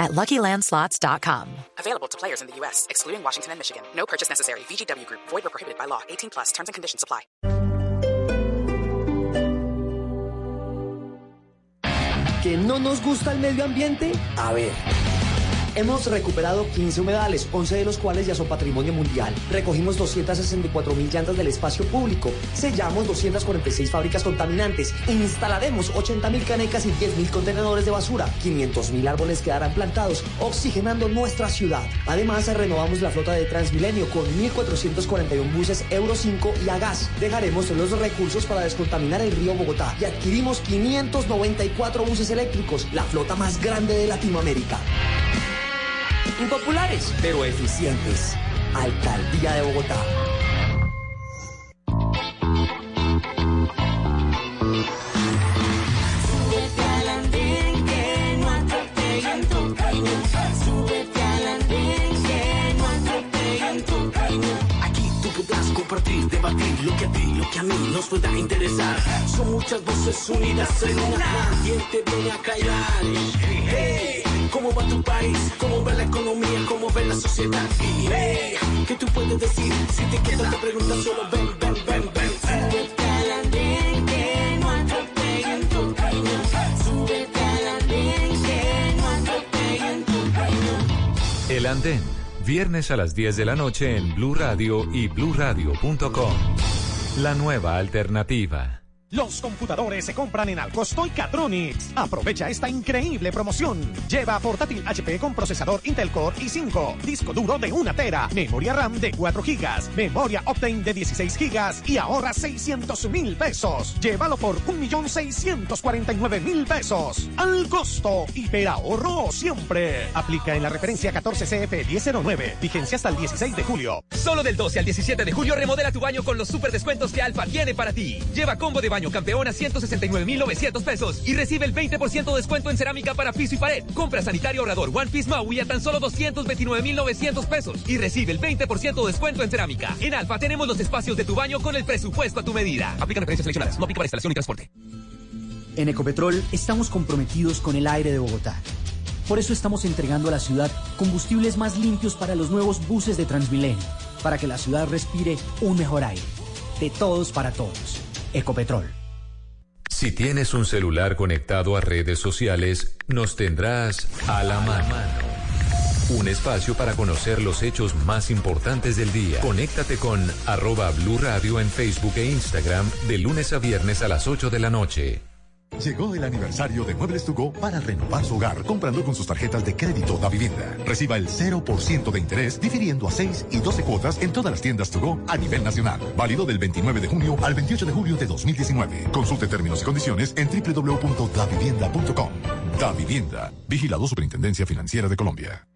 at LuckyLandSlots.com. Available to players in the U.S., excluding Washington and Michigan. No purchase necessary. VGW Group. Void or prohibited by law. 18 plus. Terms and conditions apply. ¿Que no nos gusta el medio ambiente? A ver. Hemos recuperado 15 humedales, 11 de los cuales ya son patrimonio mundial. Recogimos 264 mil llantas del espacio público. Sellamos 246 fábricas contaminantes. Instalaremos 80 mil canecas y 10 mil contenedores de basura. 500 mil árboles quedarán plantados, oxigenando nuestra ciudad. Además, renovamos la flota de Transmilenio con 1.441 buses Euro 5 y a gas. Dejaremos los recursos para descontaminar el río Bogotá y adquirimos 594 buses eléctricos, la flota más grande de Latinoamérica. Impopulares, pero eficientes. Alcaldía de Bogotá. Aquí tú podrás compartir, debatir lo que a ti, lo que a mí nos pueda interesar. Son muchas voces unidas en una. ¿Quién te viene a callar? Hey, ¿cómo va tu país? ¿Cómo va la economía? ¿Cómo va la sociedad? Y ¿qué tú puedes decir? Si te quedas te preguntas solo ven, ven, ven, ven. Súbete al andén que no atropellen tu camino. Súbete andén que no atropellen tu. El Andén, viernes a las 10 de la noche en Blue Radio y bluradio.com. La nueva alternativa. Los computadores se compran en Alcosto y Catronics. Aprovecha esta increíble promoción. Lleva portátil HP con procesador Intel Core i5, disco duro de 1 tera, memoria RAM de 4 gigas, memoria Optane de 16 gigas y ahorra 600 mil pesos. Llévalo por 1.649.000 pesos. Al costo, hiperahorro siempre. Aplica en la referencia 14CF 1009. Vigencia hasta el 16 de julio. Solo del 12 al 17 de julio remodela tu baño con los super descuentos que Alfa tiene para ti. Lleva combo de baño campeón a 169,900 pesos y recibe el 20% de descuento en cerámica para piso y pared. Compra sanitario ahorrador One Piece Maui a tan solo 229,900 pesos y recibe el 20% de descuento en cerámica. En Alfa tenemos los espacios de tu baño con el presupuesto a tu medida. Aplica referencias seleccionadas. No aplica para instalación y transporte. En Ecopetrol estamos comprometidos con el aire de Bogotá. Por eso estamos entregando a la ciudad combustibles más limpios para los nuevos buses de Transmilenio, para que la ciudad respire un mejor aire. De todos para todos. Ecopetrol. Si tienes un celular conectado a redes sociales, nos tendrás a la mano. Un espacio para conocer los hechos más importantes del día. Conéctate con arroba Blue Radio en Facebook e Instagram de lunes a viernes a las 8 de la noche. Llegó el aniversario de Muebles to Go para renovar su hogar comprando con sus tarjetas de crédito da vivienda. Reciba el 0% de interés difiriendo a 6 y 12 cuotas en todas las tiendas to go a nivel nacional. Válido del 29 de junio al 28 de julio de 2019. Consulte términos y condiciones en www.davivienda.com. Da Vivienda. Vigilado Superintendencia Financiera de Colombia.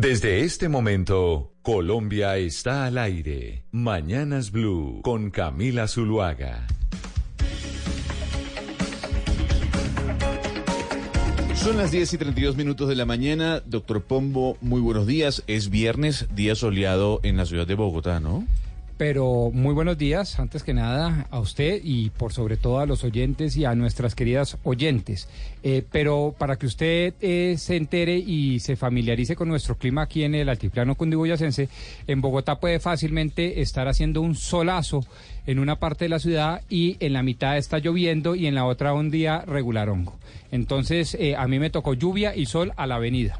Desde este momento, Colombia está al aire. Mañanas Blue con Camila Zuluaga. Son las 10 y 32 minutos de la mañana. Doctor Pombo, muy buenos días. Es viernes, día soleado en la ciudad de Bogotá, ¿no? Pero muy buenos días, antes que nada, a usted y por sobre todo a los oyentes y a nuestras queridas oyentes. Eh, pero para que usted eh, se entere y se familiarice con nuestro clima aquí en el altiplano cundiboyacense, en Bogotá puede fácilmente estar haciendo un solazo en una parte de la ciudad y en la mitad está lloviendo y en la otra un día regular hongo. Entonces, eh, a mí me tocó lluvia y sol a la avenida.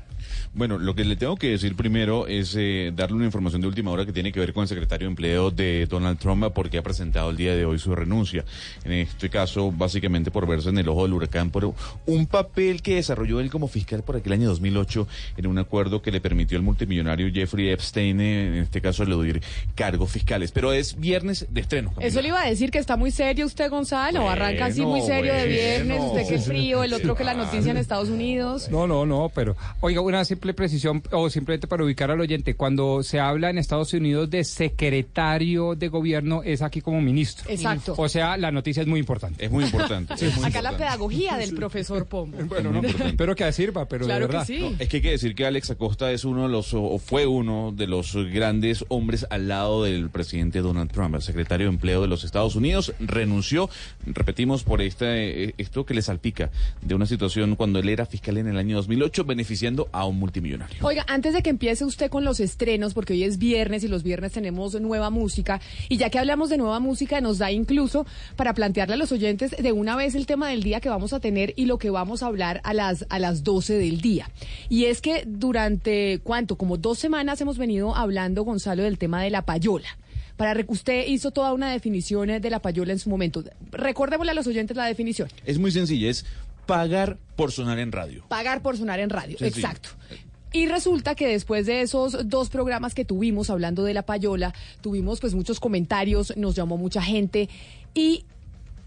Bueno, lo que le tengo que decir primero es eh, darle una información de última hora que tiene que ver con el secretario de Empleo de Donald Trump porque ha presentado el día de hoy su renuncia. En este caso, básicamente por verse en el ojo del huracán por un papel que desarrolló él como fiscal por aquel año 2008 en un acuerdo que le permitió al multimillonario Jeffrey Epstein, eh, en este caso, eludir cargos fiscales. Pero es viernes de estreno. Camila. Eso le iba a decir que está muy serio usted, Gonzalo. Arranca así muy Bueno, serio de bueno. viernes. Usted que es frío, el otro que la noticia en Estados Unidos. No, no, no, pero oiga, una simple precisión o simplemente para ubicar al oyente, cuando se habla en Estados Unidos de secretario de gobierno es aquí como ministro. Exacto. O sea, la noticia es muy importante. Es muy importante. es muy Acá la pedagogía del profesor Pombo. Bueno, no, espero que sirva, pero Claro de que verdad. sí. No, es que hay que decir que Alex Acosta es uno de los, o fue uno de los grandes hombres al lado del presidente Donald Trump, el secretario de Empleo de los Estados Unidos, renunció, repetimos, por este, eh, esto que le salpica de una situación cuando él era fiscal en el año 2008, beneficiando a un multimillonario. Oiga, antes de que empiece usted con los estrenos, porque hoy es viernes y los viernes tenemos nueva música, y ya que hablamos de nueva música, nos da incluso para plantearle a los oyentes de una vez el tema del día que vamos a tener y lo que vamos a hablar a las, a las 12 del día. Y es que durante, ¿cuánto? Como dos semanas hemos venido hablando, Gonzalo, del tema de la payola. Para usted hizo toda una definición eh, de la payola en su momento. Recordémosle a los oyentes la definición. Es muy sencilla, es pagar por sonar en radio. Pagar por sonar en radio, Sencillo. exacto. Y resulta que después de esos dos programas que tuvimos hablando de la payola, tuvimos pues muchos comentarios, nos llamó mucha gente y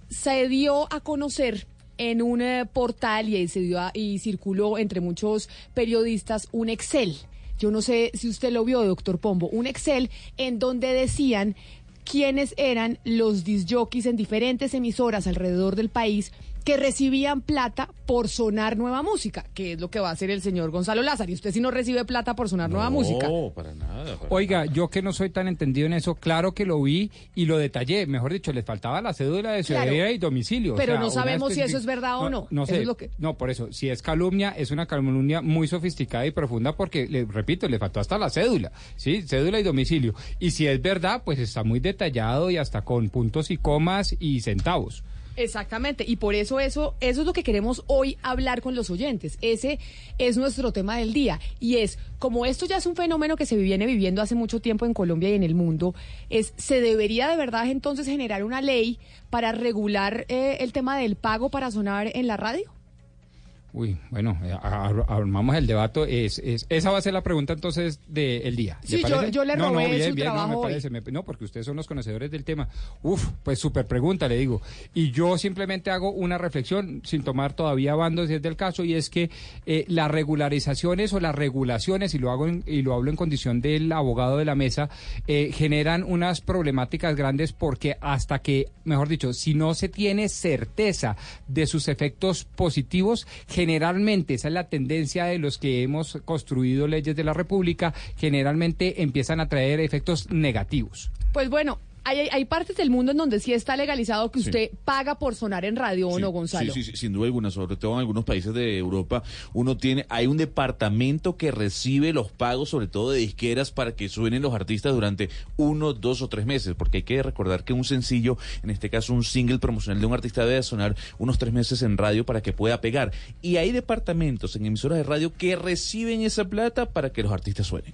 se dio a conocer en un eh, portal y, se dio a- y circuló entre muchos periodistas un Excel. Yo no sé si usted lo vio, doctor Pombo, un Excel en donde decían quiénes eran los disjockeys en diferentes emisoras alrededor del país que recibían plata por sonar nueva música, que es lo que va a hacer el señor Gonzalo Lázaro. Y usted si no recibe plata por sonar nueva música. No, para nada. para Oiga, yo que no soy tan entendido en eso, claro que lo vi y lo detallé. Mejor dicho, les faltaba la cédula de Claro. ciudadanía y domicilio. o Pero sea, no sabemos si eso es verdad o no. No sé. es lo que- No, por eso, si es calumnia, es una calumnia muy sofisticada y profunda porque, le repito, le faltó hasta la cédula, ¿sí? Cédula y domicilio. Y si es verdad, pues está muy detallado y hasta con puntos y comas y centavos. Exactamente, y por eso eso eso es lo que queremos hoy hablar con los oyentes. Ese es nuestro tema del día y es como esto ya es un fenómeno que se viene viviendo hace mucho tiempo en Colombia y en el mundo, es se debería de verdad entonces generar una ley para regular eh, el tema del pago para sonar en la radio. Uy, bueno, eh, armamos el debate. Es, es- esa va a ser la pregunta entonces del día. ¿Le Sí, yo- le no, robé no, bien, su bien, no, trabajo me parece, me- no, porque ustedes son los conocedores del tema. Uf, pues súper pregunta, le digo. Y yo simplemente hago una reflexión, sin tomar todavía bandos si es del caso, y es que eh, las regularizaciones o las regulaciones, y lo hago en- y lo hablo en condición del abogado de la mesa, eh, generan unas problemáticas grandes porque hasta que, mejor dicho, si no se tiene certeza de sus efectos positivos, generalmente esa es la tendencia de los que hemos construido leyes de la República, generalmente empiezan a traer efectos negativos. Pues bueno, hay, hay- partes del mundo en donde sí está legalizado que Sí. usted paga por sonar en radio o Sí, no, Gonzalo. Sí, sí, sí, sin duda alguna, sobre todo en algunos países de Europa, uno tiene, hay un departamento que recibe los pagos, sobre todo de disqueras, para que suenen los artistas durante uno, dos o tres meses, porque hay que recordar que un sencillo, en este caso un single promocional de un artista debe sonar unos tres meses en radio para que pueda pegar. Y hay departamentos en emisoras de radio que reciben esa plata para que los artistas suenen.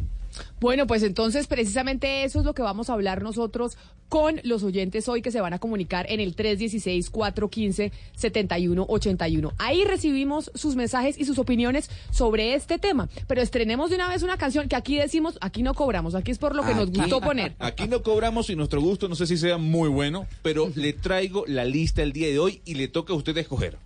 Bueno, pues entonces precisamente eso es lo que vamos a hablar nosotros con los oyentes hoy que se van a comunicar en el 316-415-7181. Ahí recibimos sus mensajes y sus opiniones sobre este tema. Pero estrenemos de una vez una canción que aquí decimos, aquí no cobramos, aquí es por lo que nos gustó poner. Aquí no cobramos y nuestro gusto no sé si sea muy bueno, pero le traigo la lista el día de hoy y le toca a usted escoger.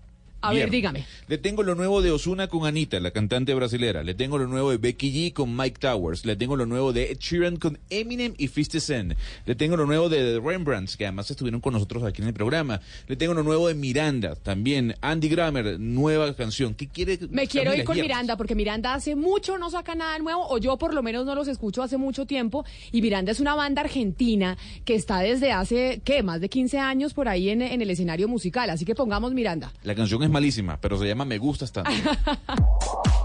A ver, dígame. Le tengo lo nuevo de Osuna con Anita, la cantante brasilera. Le tengo lo nuevo de Becky G con Mike Towers. Le tengo lo nuevo de Ed Sheeran con Eminem y 50 Cent. Le tengo lo nuevo de The Rembrandts, que además estuvieron con nosotros aquí en el programa. Le tengo lo nuevo de Miranda, también. Andy Grammer, nueva canción. ¿Qué quiere? Me quiero Camila, ir con. Miranda porque Miranda hace mucho no saca nada nuevo o yo por lo menos no los escucho hace mucho tiempo y Miranda es una banda argentina que está desde hace, ¿qué? Más de 15 años por ahí en, en el escenario musical. Así que pongamos Miranda. La canción es malísima, pero se llama Me Gustas Tanto.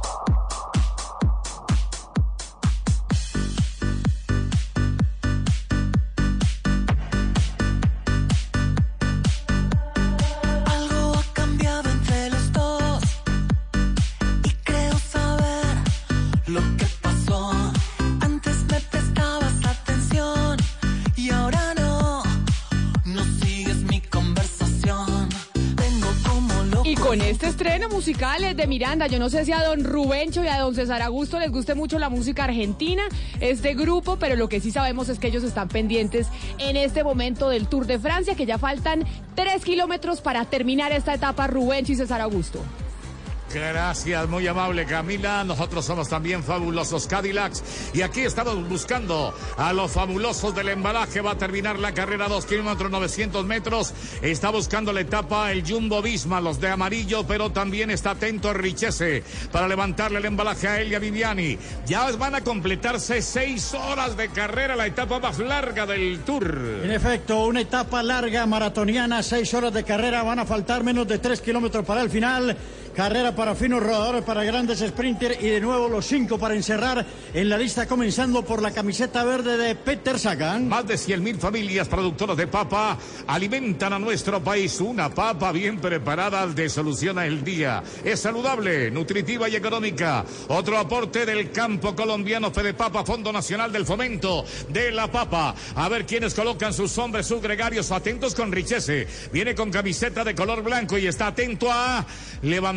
estreno musical de Miranda. Yo no sé si a don Rubencho y a don César Augusto les guste mucho la música argentina, este grupo, pero lo que sí sabemos es que ellos están pendientes en este momento del Tour de Francia, que ya faltan tres kilómetros para terminar esta etapa Rubencho y César Augusto. Gracias, muy amable Camila. Nosotros somos también fabulosos Cadillacs y aquí estamos buscando a los fabulosos del embalaje. Va a terminar la carrera 2 kilómetros 900 metros. Está buscando la etapa el Jumbo Visma, los de amarillo, pero también está atento Richese para levantarle el embalaje a Elia Viviani. Ya van a completarse seis horas de carrera, la etapa más larga del Tour. En efecto, una etapa larga, maratoniana, seis horas de carrera, van a faltar menos de tres kilómetros para el final. Carrera para finos rodadores, para grandes sprinters y de nuevo los cinco para encerrar en la lista, comenzando por la camiseta verde de Peter Sagan. Más de 100.000 familias productoras de papa alimentan a nuestro país. Una papa bien preparada de soluciona el día. Es saludable, nutritiva y económica. Otro aporte del campo colombiano Fede Papa, Fondo Nacional del Fomento de la Papa. A ver quiénes colocan sus hombres, sus gregarios, atentos con Richese. Viene con camiseta de color blanco y está atento a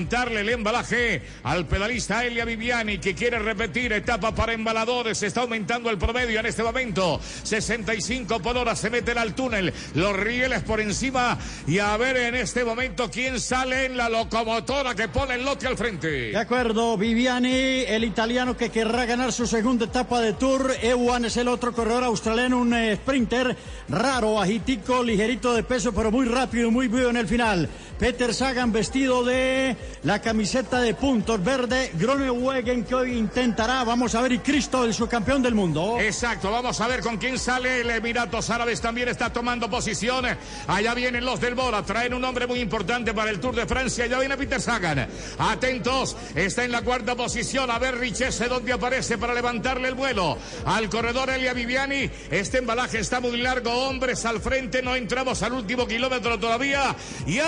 levantarle el embalaje al pedalista Elia Viviani que quiere repetir etapa para embaladores. Está aumentando el promedio en este momento. 65 por hora se meten al túnel. Los rieles por encima. Y a ver en este momento quién sale en la locomotora que pone el lote al frente. De acuerdo, Viviani, el italiano que querrá ganar su segunda etapa de Tour. Ewan es el otro corredor australiano, un eh, sprinter raro, agitico, ligerito de peso, pero muy rápido, muy vivo en el final. Peter Sagan vestido de la camiseta de puntos verde. Groenewegen que hoy intentará, vamos a ver, y Cristo, el subcampeón del mundo. Exacto, vamos a ver con quién sale. El Emiratos Árabes también está tomando posiciones. Allá vienen los del Bora, traen un hombre muy importante para el Tour de Francia. Ya viene Peter Sagan. Atentos, está en la cuarta posición. A ver, Richese, dónde aparece para levantarle el vuelo. Al corredor Elia Viviani. Este embalaje está muy largo. Hombres al frente, no entramos al último kilómetro todavía. Y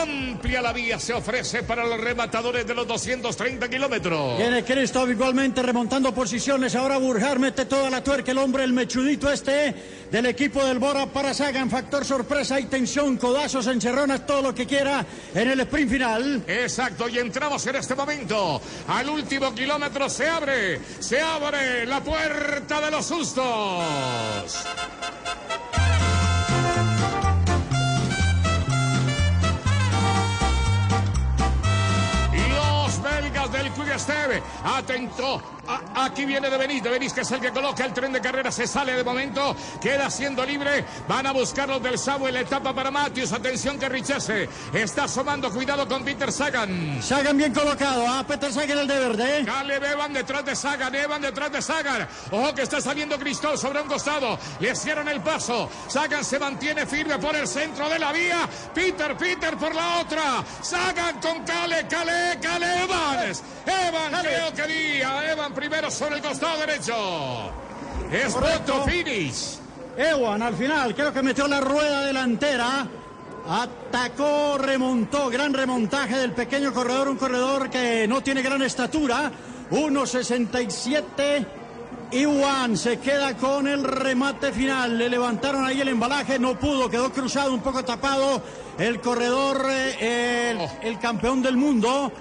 amplia la vía se ofrece para los rematadores de los 230 kilómetros. Viene Christoph igualmente remontando posiciones. Ahora Burjar mete toda la tuerca. El hombre, el mechudito este del equipo del Bora para Sagan. Factor sorpresa y tensión, codazos, encerronas, todo lo que quiera en el sprint final. Exacto, y entramos en este momento. Al último kilómetro se abre, se abre la puerta de los sustos. Los del Quick Steve. Atento. A- aquí viene de Benítez. Benítez, que es el que coloca el tren de carrera. Se sale de momento. Queda siendo libre. Van a buscar los del Samuel. Etapa para Matius. Atención que Richese está asomando. Cuidado con Peter Sagan. Sagan bien colocado. A Peter Sagan el de verde. Caleb Evan detrás de Sagan, Evan detrás de Sagan. Ojo que está saliendo Cristóbal sobre un costado. Le cierran el paso. Sagan se mantiene firme por el centro de la vía. Peter, Peter por la otra. Sagan con Cale, Cale, Cale Evan creo que día. Evan primero sobre el costado derecho. Es Correcto. pronto finish. Ewan al final, creo que metió la rueda delantera. Atacó, remontó, gran remontaje del pequeño corredor, un corredor que no tiene gran estatura. 1.67. Iwan se queda con el remate final. Le levantaron ahí el embalaje, no pudo, quedó cruzado, un poco tapado. El corredor, eh, el, el campeón del mundo.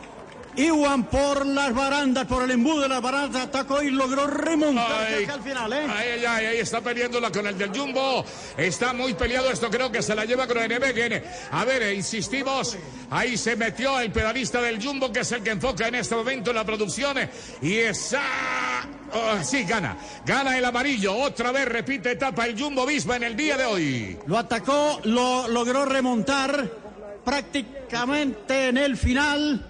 Iwan por las barandas, por el embudo de las barandas, atacó y logró remontar al final, ¿eh? Ay, ay, ay, ahí está peleándola con el del Jumbo. Está muy peleado esto, creo que se la lleva Groenewegen. A ver, eh, insistimos. Ahí se metió el pedalista del Jumbo, que es el que enfoca en este momento la producción. Y esa. oh, sí, gana. Gana el amarillo. Otra vez repite etapa el Jumbo Visma en el día de hoy. Lo atacó, lo logró remontar prácticamente en el final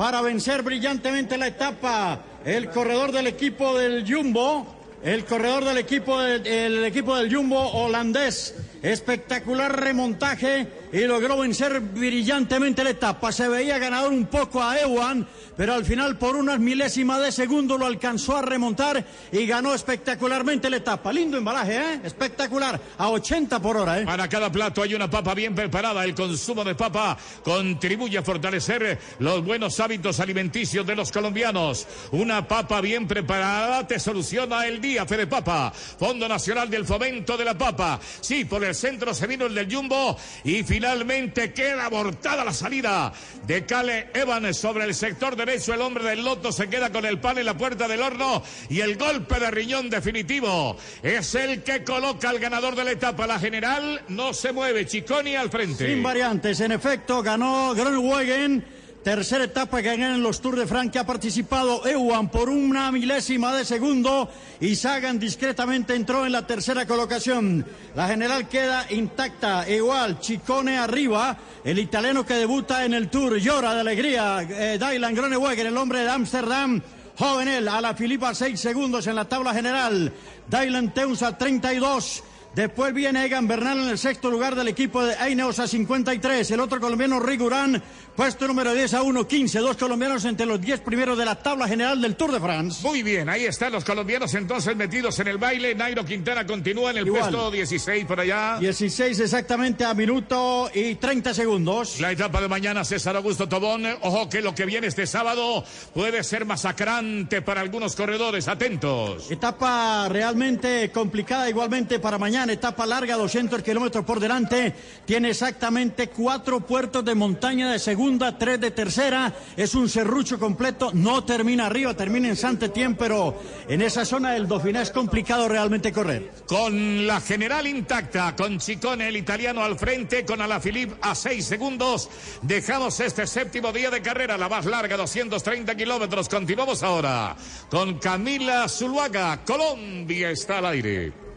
para vencer brillantemente la etapa. El corredor del equipo del Jumbo, el corredor del equipo, del- el equipo del Jumbo holandés. Espectacular remontaje y logró vencer brillantemente la etapa. Se veía ganador un poco a Ewan, pero al final por unas milésimas de segundo lo alcanzó a remontar y ganó espectacularmente la etapa. Lindo embalaje, ¿eh? Espectacular. A 80 por hora, ¿eh? Para cada plato hay una papa bien preparada. El consumo de papa contribuye a fortalecer los buenos hábitos alimenticios de los colombianos. Una papa bien preparada te soluciona el día, Fede Papa. Fondo Nacional del Fomento de la Papa. Sí, por el centro se vino el del Jumbo y Finalmente queda abortada la salida de Cale Evans sobre el sector derecho. El hombre del loto se queda con el pan en la puerta del horno y el golpe de riñón definitivo es el que coloca al ganador de la etapa. La general no se mueve. Chiconi al frente. Sin variantes, en efecto, ganó Groenewegen. Tercera etapa que ganan los Tours de Francia. Ha participado Ewan por una milésima de segundo y Sagan discretamente entró en la tercera colocación. La general queda intacta. Igual, Chicone arriba. El italiano que debuta en el Tour llora de alegría. Eh, Dylan Groenewegen, el hombre de Ámsterdam. Joven él, a la Filipa, seis segundos en la tabla general. Dylan Teuns a 32. Después viene Egan Bernal en el sexto lugar del equipo de Aineos a 53. El otro colombiano Rigurán, puesto número 10 a 1, 15. Dos colombianos entre los 10 primeros de la tabla general del Tour de France. Muy bien, ahí están los colombianos entonces metidos en el baile. Nairo Quintana continúa en el Igual. puesto 16 por allá. 16 exactamente a minuto y 30 segundos. La etapa de mañana, César Augusto Tobón. Ojo que lo que viene este sábado puede ser masacrante para algunos corredores. Atentos. Etapa realmente complicada igualmente para mañana. Etapa larga, 200 kilómetros por delante. Tiene exactamente cuatro puertos de montaña de segunda, tres de tercera. Es un serrucho completo. No termina arriba, termina en Saint-Étienne, pero en esa zona del Dauphiné es complicado realmente correr. Con la general intacta, con Chicone, el italiano al frente, con Alaphilippe a 6 segundos. Dejamos este séptimo día de carrera, la más larga, 230 kilómetros. Continuamos ahora con Camila Zuluaga. Colombia está al aire.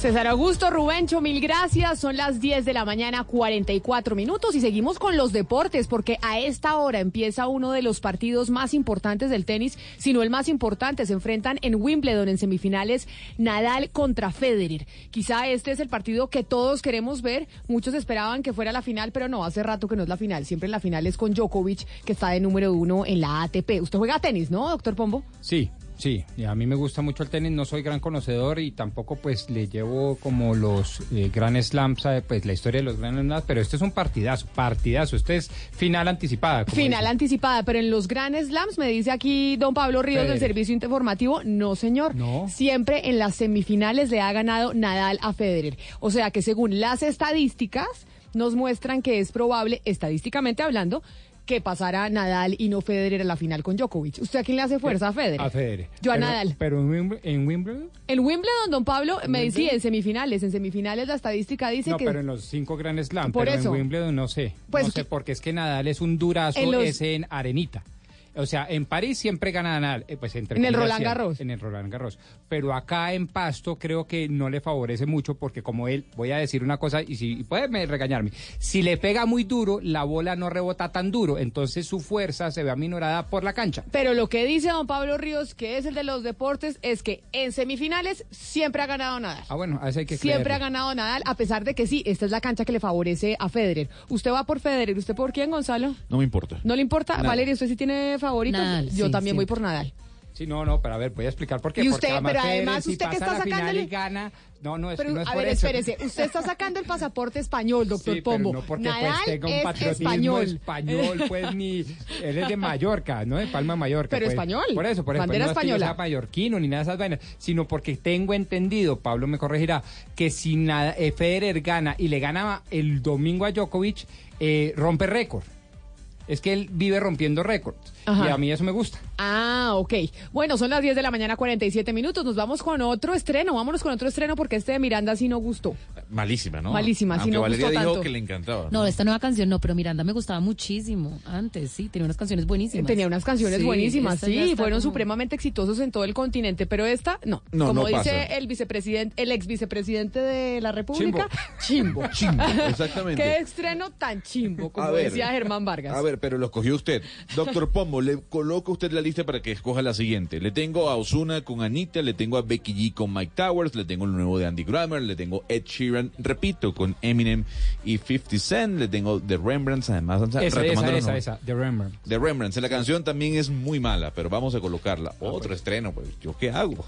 César Augusto, Rubencho, mil gracias. Son las 10 de la mañana, 44 minutos y seguimos con los deportes porque a esta hora empieza uno de los partidos más importantes del tenis, si no el más importante. Se enfrentan en Wimbledon en semifinales Nadal contra Federer. Quizá este es el partido que todos queremos ver. Muchos esperaban que fuera la final, pero no, hace rato que no es la final. Siempre la final es con Djokovic, que está de número uno en la ATP. Usted juega tenis, ¿no, doctor Pombo? Sí, sí, y a mí me gusta mucho el tenis, no soy gran conocedor y tampoco pues le llevo como los eh, Grand Slams, pues la historia de los Grand Slams, pero este es un partidazo, partidazo, este es final anticipada. Final anticipada, pero en los Grand Slams, me dice aquí don Pablo Ríos del. Servicio Informativo, no señor. No. Siempre en las semifinales le ha ganado Nadal a Federer. O sea que según las estadísticas, nos muestran que es probable, estadísticamente hablando, que pasara Nadal y no Federer a la final con Djokovic. ¿Usted a quién le hace fuerza? A Federer. A Federer. Yo a Pero- Nadal. Pero en Wimbledon, en Wimbledon En Wimbledon, don Pablo, me decía en semifinales. En semifinales la estadística dice no, que... pero en los cinco Grand Slam, Por pero eso. en Wimbledon no sé. Pues no sé, que- porque es que Nadal es un durazo, En los- es en arenita. O sea, en París siempre gana Nadal, eh, pues entre En el Roland Garros. En el Roland Garros. Pero acá en Pasto creo que no le favorece mucho porque como él, voy a decir una cosa y si y puede me- regañarme, si le pega muy duro, la bola no rebota tan duro, entonces su fuerza se ve aminorada por la cancha. Pero lo que dice don Pablo Ríos, que es el de los deportes, es que en semifinales siempre ha ganado Nadal. Ah, bueno, a eso hay que Siempre creerle. ha ganado Nadal, a pesar de que sí, esta es la cancha que le favorece a Federer. ¿Usted va por Federer? ¿Usted por quién, Gonzalo? No me importa. ¿No le importa? Nada. Valeria, ¿usted sí tiene favoritos? Nadal, Yo sí, también voy siempre. por Nadal. Sí, no, no, pero a ver, voy a explicar por qué. Y Porque usted, pero Federer, además, si ¿usted qué pasa está y gana, no, no es, Pero, no es a por ver, eso. espérese, usted está sacando el pasaporte español, doctor Sí, pero Pombo. no porque Nadal pues tenga un es patriotismo español. español, pues ni él es de Mallorca, no de Palma Mallorca. Pero pues. español, Por eso, por eso, bandera pues, no es que yo española. sea mallorquino ni nada de esas vainas, sino porque tengo entendido, Pablo me corregirá, que si nada, eh, Federer gana y le gana el domingo a Djokovic, eh, rompe récord. Es que él vive rompiendo récords Ajá. y a mí eso me gusta. Ah, ok. Bueno, son las 10 de la mañana, 47 minutos. Nos vamos con otro estreno. Vámonos con otro estreno porque este de Miranda sí no gustó. Malísima, ¿no? Malísima, sí, Aunque no Valeria gustó dijo tanto. que le encantaba. No, esta nueva canción no, pero Miranda me gustaba muchísimo antes, sí, tenía unas canciones buenísimas. Tenía unas canciones Sí, buenísimas, sí, fueron como- supremamente exitosos en todo el continente, pero esta no. No, Como no dice pasa. el vicepresidente, el ex vicepresidente de la República, chimbo. Chimbo, exactamente. Qué estreno tan chimbo, como ver. decía Germán Vargas. A ver, pero lo escogió usted. Doctor Pombo, le coloco usted la lista para que escoja la siguiente. Le tengo a Osuna con Anita, le tengo a Becky G con Mike Towers, le tengo el nuevo de Andy Grammer, le tengo Ed Sheeran, repito, con Eminem y 50 Cent, le tengo The Rembrandts, además, Esa, esa, esa, esa, The Remember. The Rembrandts. La canción también es muy mala, pero vamos a colocarla. Otro estreno, pues, ¿yo qué hago?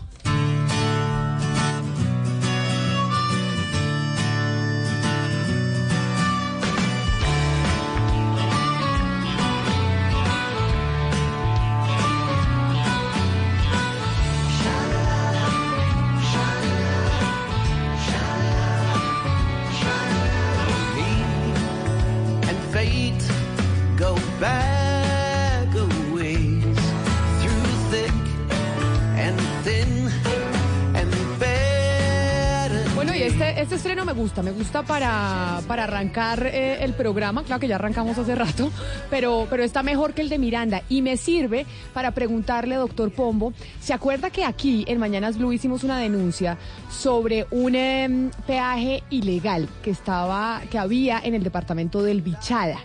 Para, para arrancar eh, el programa, claro que ya arrancamos hace rato, pero, pero está mejor que el de Miranda y me sirve para preguntarle, doctor Pombo, ¿se acuerda que aquí en Mañanas Blue hicimos una denuncia sobre un em, peaje ilegal que estaba, que había en el departamento del Bichada?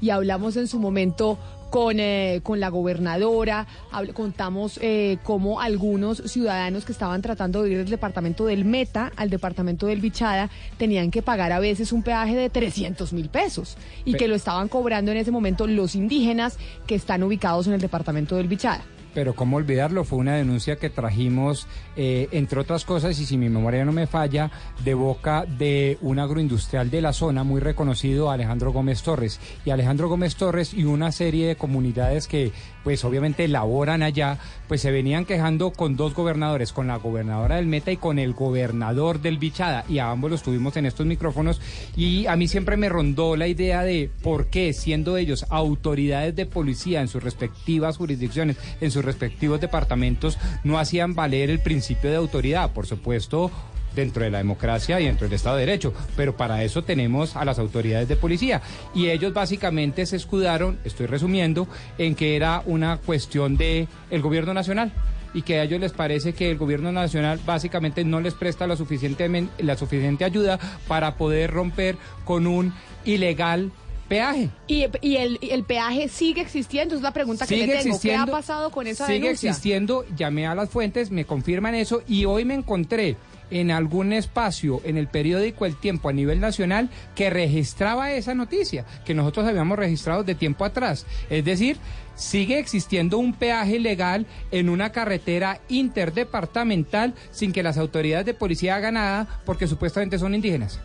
Y hablamos en su momento con, eh, con la gobernadora, contamos eh, cómo algunos ciudadanos que estaban tratando de ir del departamento del Meta al departamento del Bichada tenían que pagar a veces un peaje de 300 mil pesos y que lo estaban cobrando en ese momento los indígenas que están ubicados en el departamento del Bichada. Pero cómo olvidarlo, fue una denuncia que trajimos, eh, entre otras cosas, y si mi memoria no me falla, de boca de un agroindustrial de la zona muy reconocido, Alejandro Gómez Torres. Y Alejandro Gómez Torres y una serie de comunidades que, pues obviamente, laboran allá, pues se venían quejando con dos gobernadores, con la gobernadora del Meta y con el gobernador del Bichada. Y a ambos los tuvimos en estos micrófonos. Y a mí siempre me rondó la idea de por qué, siendo ellos autoridades de policía en sus respectivas jurisdicciones, en sus respectivos departamentos, no hacían valer el principio de autoridad. Por supuesto, dentro de la democracia y dentro del Estado de Derecho, pero para eso tenemos a las autoridades de policía y ellos básicamente se escudaron, estoy resumiendo, en que era una cuestión de el gobierno nacional y que a ellos les parece que el gobierno nacional básicamente no les presta la suficiente la suficiente ayuda para poder romper con un ilegal peaje. Y, y el, y el peaje sigue existiendo, es la pregunta que Sigue le tengo. ¿Qué ha pasado con esa Sigue denuncia? existiendo, llamé a las fuentes, me confirman eso y hoy me encontré en algún espacio en el periódico El Tiempo a nivel nacional que registraba esa noticia que nosotros habíamos registrado de tiempo atrás. Es decir, sigue existiendo un peaje legal en una carretera interdepartamental sin que las autoridades de policía hagan nada porque supuestamente son indígenas.